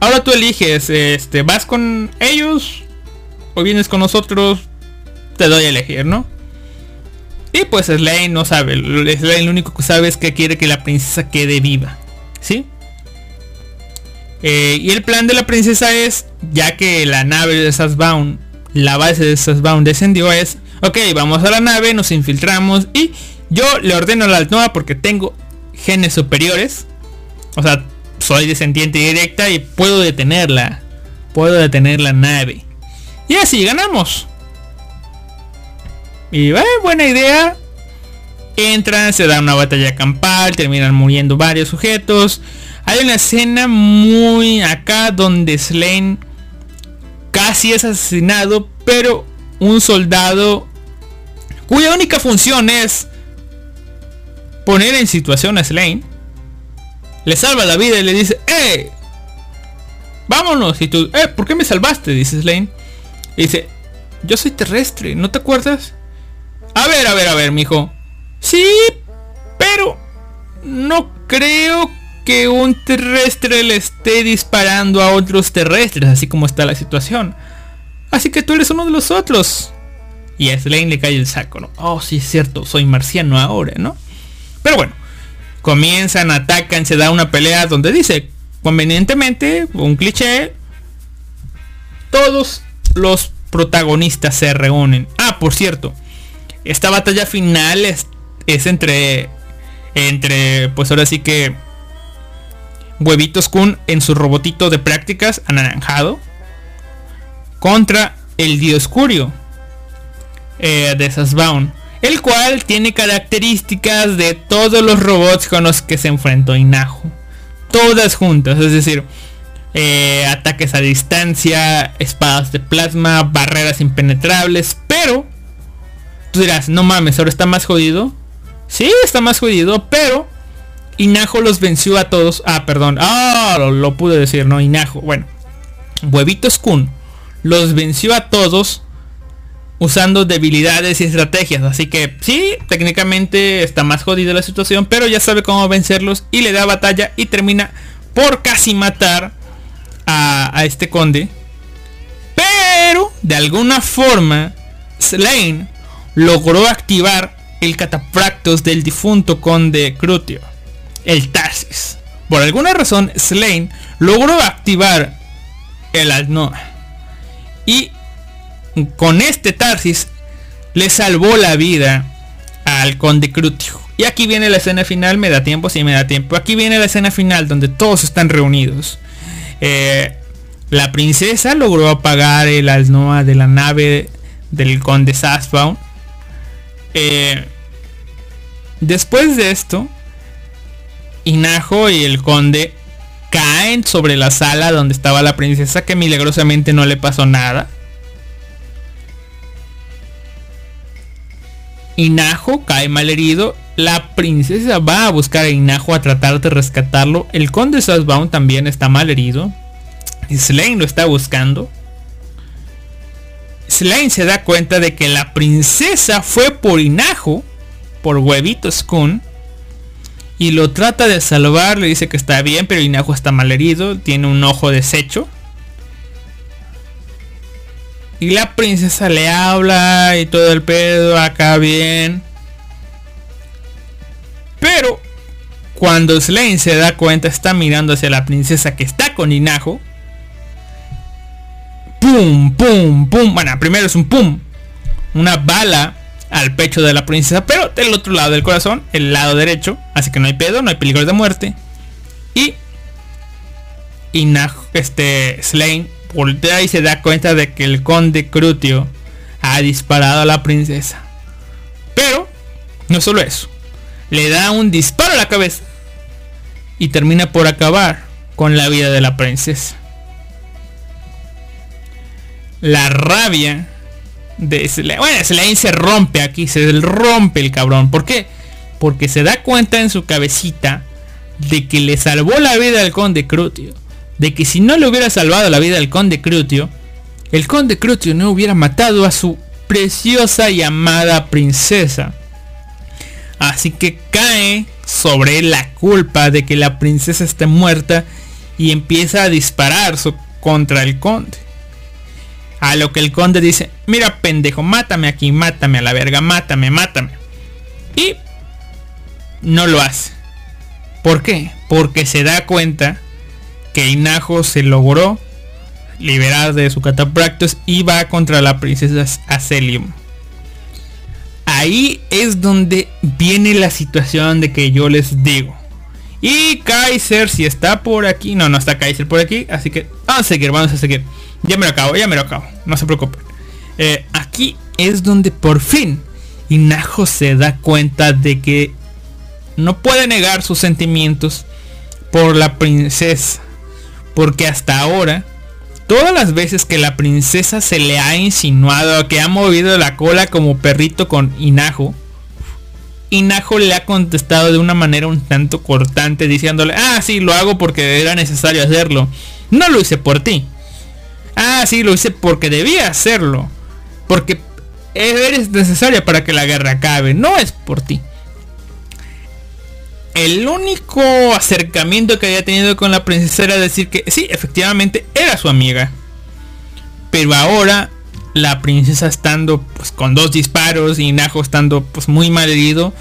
Ahora tú eliges, este, vas con ellos o vienes con nosotros, te doy a elegir, ¿no? Y pues Slane no sabe. Slane lo único que sabe es que quiere que la princesa quede viva. ¿Sí? Eh, y el plan de la princesa es, ya que la nave de Sassbound, la base de Sassbound descendió, es, ok, vamos a la nave, nos infiltramos y yo le ordeno la Altoa porque tengo genes superiores. O sea, soy descendiente directa y puedo detenerla. Puedo detener la nave. Y así ganamos. Y eh, buena idea. Entran, se da una batalla campal, terminan muriendo varios sujetos. Hay una escena muy acá donde Slane casi es asesinado, pero un soldado cuya única función es poner en situación a Slane, le salva la vida y le dice, ¡Eh! Vámonos. Y tú, ¡Eh! ¿Por qué me salvaste? Dice Slane. Y dice, yo soy terrestre, ¿no te acuerdas? A ver, a ver, a ver, mijo. Sí, pero no creo que un terrestre le esté disparando a otros terrestres, así como está la situación. Así que tú eres uno de los otros. Y a Slane le cae el saco, ¿no? Oh, sí es cierto, soy marciano ahora, ¿no? Pero bueno, comienzan, atacan, se da una pelea donde dice, convenientemente, un cliché, todos los protagonistas se reúnen. Ah, por cierto, esta batalla final es, es entre, entre, pues ahora sí que Huevitos Kun en su robotito de prácticas anaranjado contra el Dioscurio eh, de Sasbound, el cual tiene características de todos los robots con los que se enfrentó Inajo. Todas juntas, es decir, eh, ataques a distancia, espadas de plasma, barreras impenetrables, pero Tú dirás, no mames, ahora está más jodido. Sí, está más jodido, pero Inajo los venció a todos. Ah, perdón. Ah, lo, pude decir, ¿no? Inajo. Bueno. Huevitos Kun los venció a todos usando debilidades y estrategias. Así que sí, técnicamente está más jodida la situación, pero ya sabe cómo vencerlos y le da batalla y termina por casi matar a, este conde. Pero de alguna forma, Slane logró activar el cataphractos del difunto conde Crutio, el Tarsis. Por alguna razón, Slane logró activar el Alnoa. Y con este Tarsis le salvó la vida al conde Crutio. Y aquí viene la escena final, me da tiempo, si me da tiempo. Aquí viene la escena final donde todos están reunidos. Eh, la princesa logró apagar el Alnoa de la nave del conde Sassbound eh, después de esto, Inajo y el conde caen sobre la sala donde estaba la princesa que milagrosamente no le pasó nada. Inajo cae mal herido. La princesa va a buscar a Inajo a tratar de rescatarlo. El conde Sasbaum también está mal herido. Slane lo está buscando. Slane se da cuenta de que la princesa fue por Inajo, por Huevitos Kun, y lo trata de salvar. Le dice que está bien, pero Inajo está mal herido, tiene un ojo deshecho. Y la princesa le habla y todo el pedo acá bien. Pero cuando Slane se da cuenta, está mirando hacia la princesa que está con Inajo. Pum, pum, pum. Bueno, primero es un pum. Una bala al pecho de la princesa, pero del otro lado del corazón, el lado derecho. Así que no hay pedo, no hay peligro de muerte. Y Inajo, este Slane voltea y se da cuenta de que el conde Crutio ha disparado a la princesa. Pero, no solo eso, le da un disparo a la cabeza y termina por acabar con la vida de la princesa. La rabia de Slane, bueno, Slane se rompe aquí, se rompe el cabrón. ¿Por qué? Porque se da cuenta en su cabecita de que le salvó la vida al conde Crutio de que si no le hubiera salvado la vida al conde Crutio, el conde Crutio no hubiera matado a su preciosa y amada princesa. Así que cae sobre la culpa de que la princesa esté muerta y empieza a disparar contra el conde. A lo que el conde dice, mira pendejo, mátame aquí, mátame a la verga, mátame, mátame. Y no lo hace. ¿Por qué? Porque se da cuenta que Inajo se logró liberar de su catapractos y va contra la princesa Acelium. Ahí es donde viene la situación de que yo les digo. Y Kaiser, si está por aquí, no, no está Kaiser por aquí, así que vamos a seguir, vamos a seguir. Ya me lo acabo, ya me lo acabo, no se preocupen. Eh, aquí es donde por fin Inajo se da cuenta de que no puede negar sus sentimientos por la princesa porque hasta ahora, todas las veces que la princesa se le ha insinuado que ha movido la cola como perrito con Inajo, Inajo le ha contestado de una manera un tanto cortante diciéndole, ah, sí, lo hago porque era necesario hacerlo. No lo hice por ti. Ah, sí, lo hice porque debía hacerlo. Porque eres necesaria para que la guerra acabe. No es por ti el único acercamiento que había tenido con la princesa era decir que sí, efectivamente era su amiga. Pero ahora la princesa estando pues con dos disparos y Najo estando pues muy mal herido,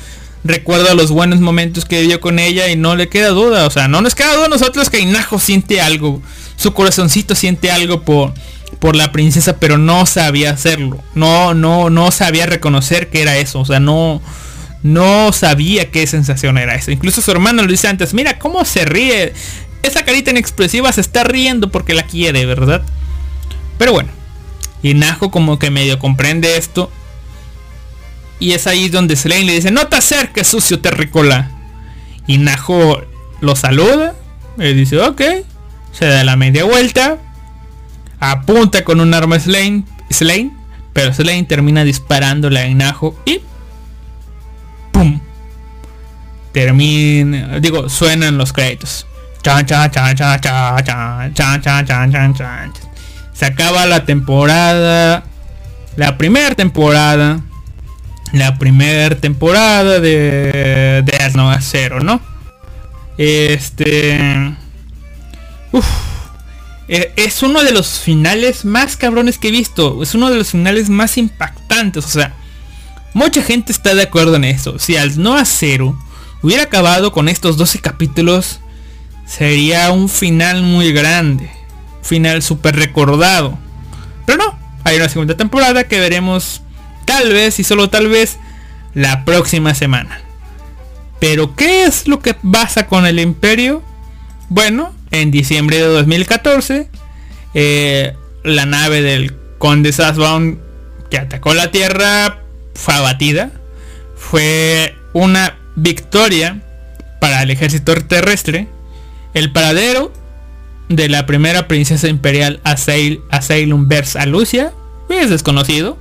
recuerda los buenos momentos que vivió con ella y no le queda duda, o sea, no nos queda duda a nosotros que Inajo siente algo, su corazoncito siente algo por por la princesa, pero no sabía hacerlo. No no no sabía reconocer que era eso, o sea, no no sabía qué sensación era eso. Incluso su hermano lo dice antes, mira cómo se ríe. Esa carita inexpresiva se está riendo porque la quiere, ¿verdad? Pero bueno. Y Najo como que medio comprende esto. Y es ahí donde Slane le dice, no te acerques, sucio terrícola. Y Najo lo saluda. Y dice, ok. Se da la media vuelta. Apunta con un arma Slane. Slane. Pero Slane termina disparándole a Najo y ¡Pum! Termina, digo, suenan los créditos. Chan, chan, chan, chan, chan, chan, chan, chan, chan, chan. Se acaba la temporada. La primera temporada. La primera temporada de, de Nova Cero, ¿no? Este... Uf, es uno de los finales más cabrones que he visto. Es uno de los finales más impactantes. O sea, Mucha gente está de acuerdo en eso. Si al no Cero hubiera acabado con estos 12 capítulos, sería un final muy grande. Final súper recordado. Pero no, hay una segunda temporada que veremos tal vez y solo tal vez la próxima semana. Pero ¿qué es lo que pasa con el imperio? Bueno, en diciembre de 2014, eh, la nave del conde Sasbaum que atacó la Tierra fue abatida. fue una victoria para el ejército terrestre. El paradero de la primera princesa imperial Asail, Asailum Vers Alucia es desconocido.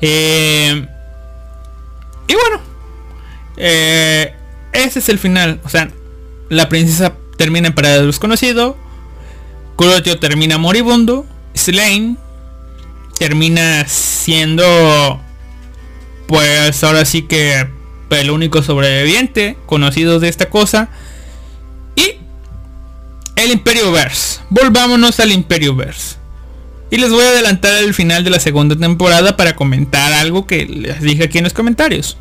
Eh, y bueno, eh, ese es el final. O sea, la princesa termina en paradero desconocido. Clotio termina moribundo. Slain termina siendo pues ahora sí que el único sobreviviente conocido de esta cosa. Y el Imperio Verse. Volvámonos al Imperio Verse. Y les voy a adelantar el final de la segunda temporada para comentar algo que les dije aquí en los comentarios.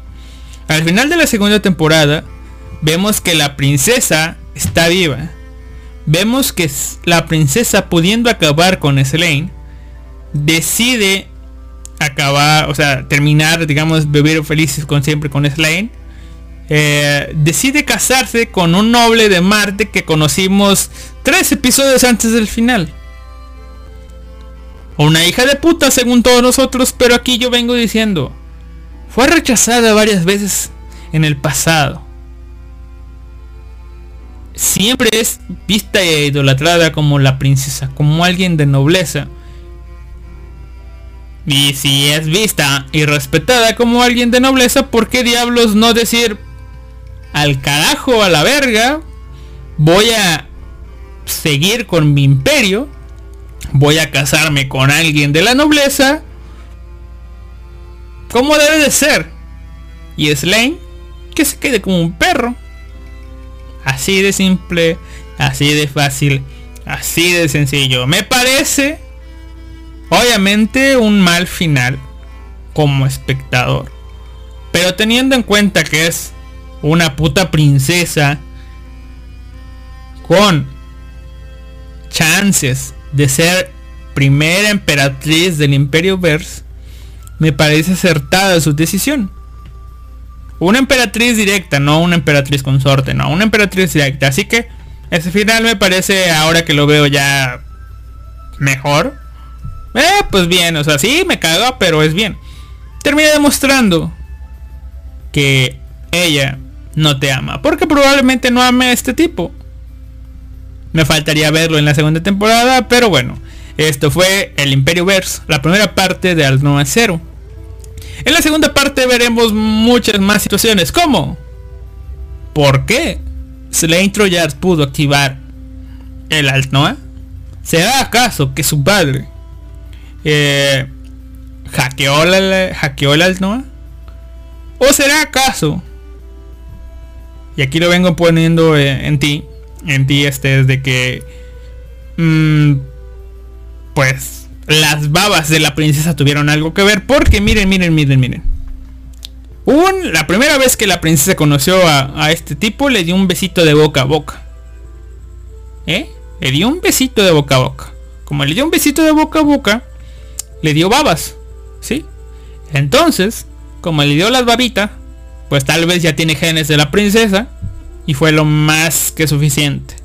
Al final de la segunda temporada vemos que la princesa está viva. Vemos que la princesa pudiendo acabar con Slane decide acabar, o sea, terminar, digamos, vivir felices con siempre con Slane. Eh, decide casarse con un noble de Marte que conocimos tres episodios antes del final. Una hija de puta según todos nosotros, pero aquí yo vengo diciendo, fue rechazada varias veces en el pasado. Siempre es vista e idolatrada como la princesa, como alguien de nobleza. Y si es vista y respetada como alguien de nobleza, ¿por qué diablos no decir al carajo a la verga? Voy a seguir con mi imperio. Voy a casarme con alguien de la nobleza. Como debe de ser. Y Slane, que se quede como un perro. Así de simple, así de fácil, así de sencillo. Me parece Obviamente un mal final como espectador. Pero teniendo en cuenta que es una puta princesa con chances de ser primera emperatriz del Imperio Verse, me parece acertada su decisión. Una emperatriz directa, no una emperatriz consorte, no, una emperatriz directa. Así que ese final me parece, ahora que lo veo ya mejor, eh, pues bien, o sea, sí, me cago, pero es bien. Termina demostrando que ella no te ama. Porque probablemente no ame a este tipo. Me faltaría verlo en la segunda temporada, pero bueno. Esto fue el Imperio Verse, la primera parte de Altnoa Zero. En la segunda parte veremos muchas más situaciones. ¿Cómo? ¿Por qué Slane Troyard pudo activar el Altnoa? ¿Será acaso que su padre eh, la, hackeó el? ¿O será acaso? Y aquí lo vengo poniendo eh, en ti. En ti este es de que... Mm, pues las babas de la princesa tuvieron algo que ver. Porque miren, miren, miren, miren. La primera vez que la princesa conoció a, a, este tipo le dio un besito de boca a boca. ¿Eh? Le dio un besito de boca a boca. Como le dio un besito de boca a boca, le dio babas, ¿sí? Entonces, como le dio las babitas, pues tal vez ya tiene genes de la princesa y fue lo más que suficiente.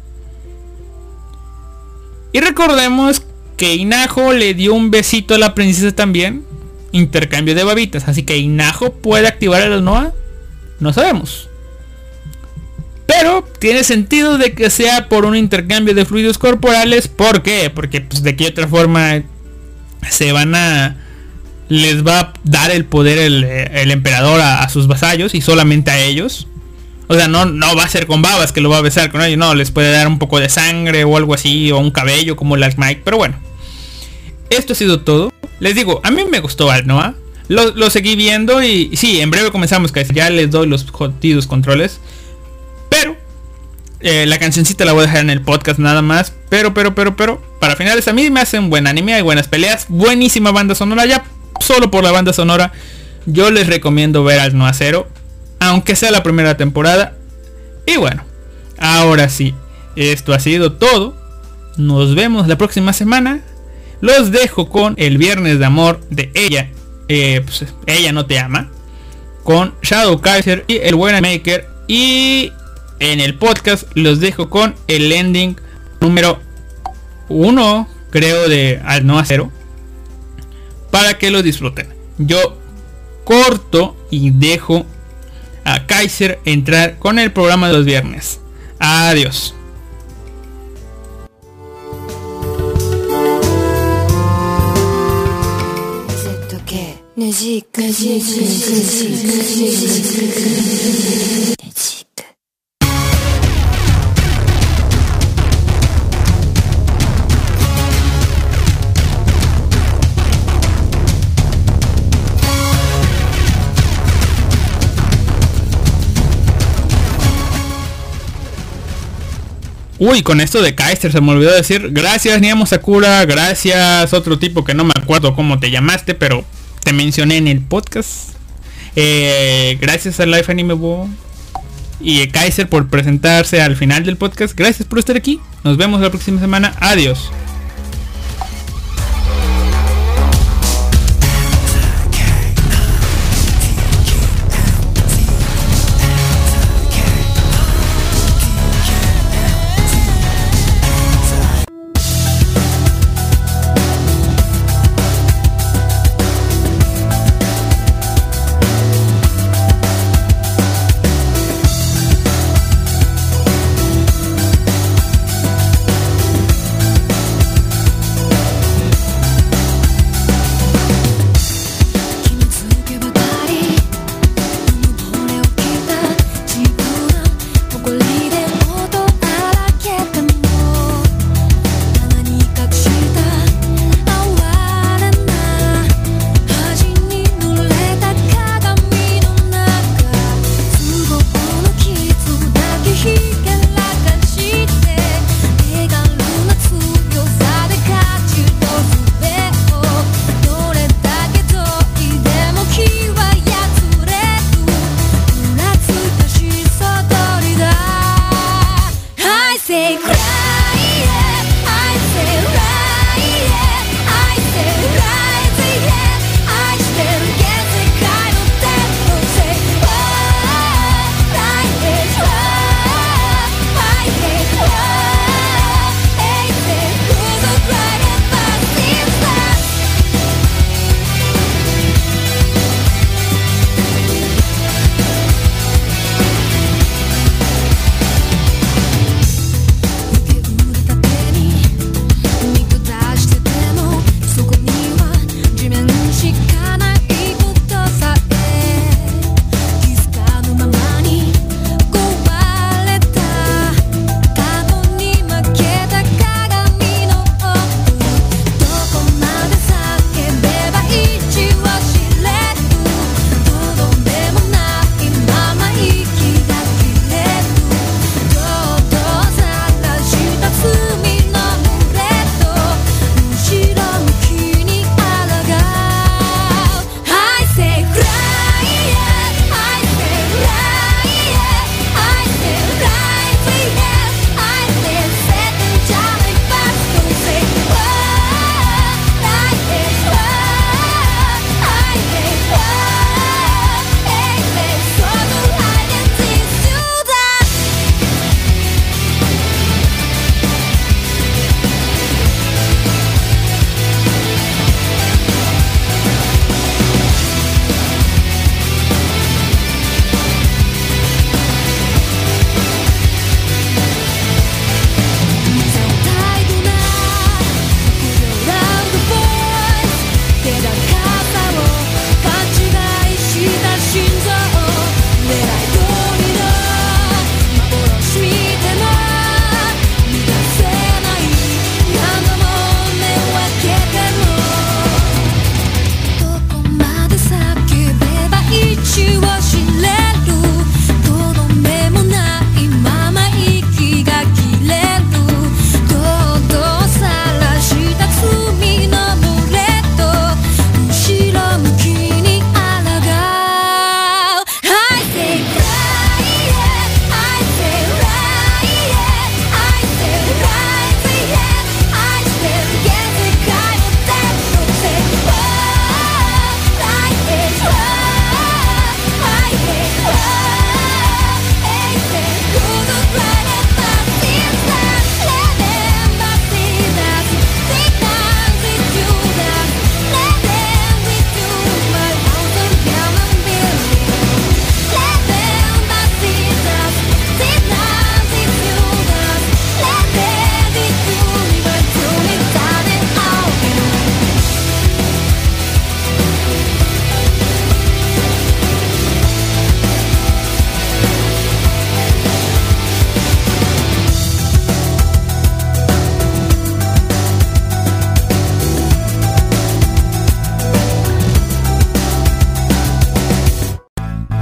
Y recordemos que Inajo le dio un besito a la princesa también, intercambio de babitas, así que Inajo puede activar el Noah, no sabemos. Pero tiene sentido de que sea por un intercambio de fluidos corporales, ¿por qué? Porque pues de qué otra forma se van a les va a dar el poder el, emperador a, sus vasallos y solamente a ellos. O sea, no, no va a ser con babas que lo va a besar con ellos, no, les puede dar un poco de sangre o algo así, o un cabello como las Mike, pero bueno. Esto ha sido todo. Les digo, a mí me gustó Alnoa. Lo, lo seguí viendo y sí, en breve comenzamos, que ya les doy los jodidos controles. Eh, la cancioncita la voy a dejar en el podcast nada más. Pero, pero, pero, pero, para finales a mí me hacen buen anime, hay buenas peleas, buenísima banda sonora. Ya solo por la banda sonora, yo les recomiendo ver al No Acero, aunque sea la primera temporada. Y bueno, ahora sí, esto ha sido todo. Nos vemos la próxima semana. Los dejo con el Viernes de Amor de ella. Eh, pues, ella no te ama. Con Shadow Kaiser y el Buen Maker. Y en el podcast los dejo con el ending número 1, creo, de Al No Acero. Para que lo disfruten. Yo corto y dejo Kaiser entrar con el programa de los viernes. Adiós. Uy, con esto de Kaiser se me olvidó decir gracias Niamo Sakura, gracias otro tipo que no me acuerdo cómo te llamaste, pero te mencioné en el podcast. Eh, gracias a Life Anime Bo y Kaiser por presentarse al final del podcast. Gracias por estar aquí. Nos vemos la próxima semana. Adiós.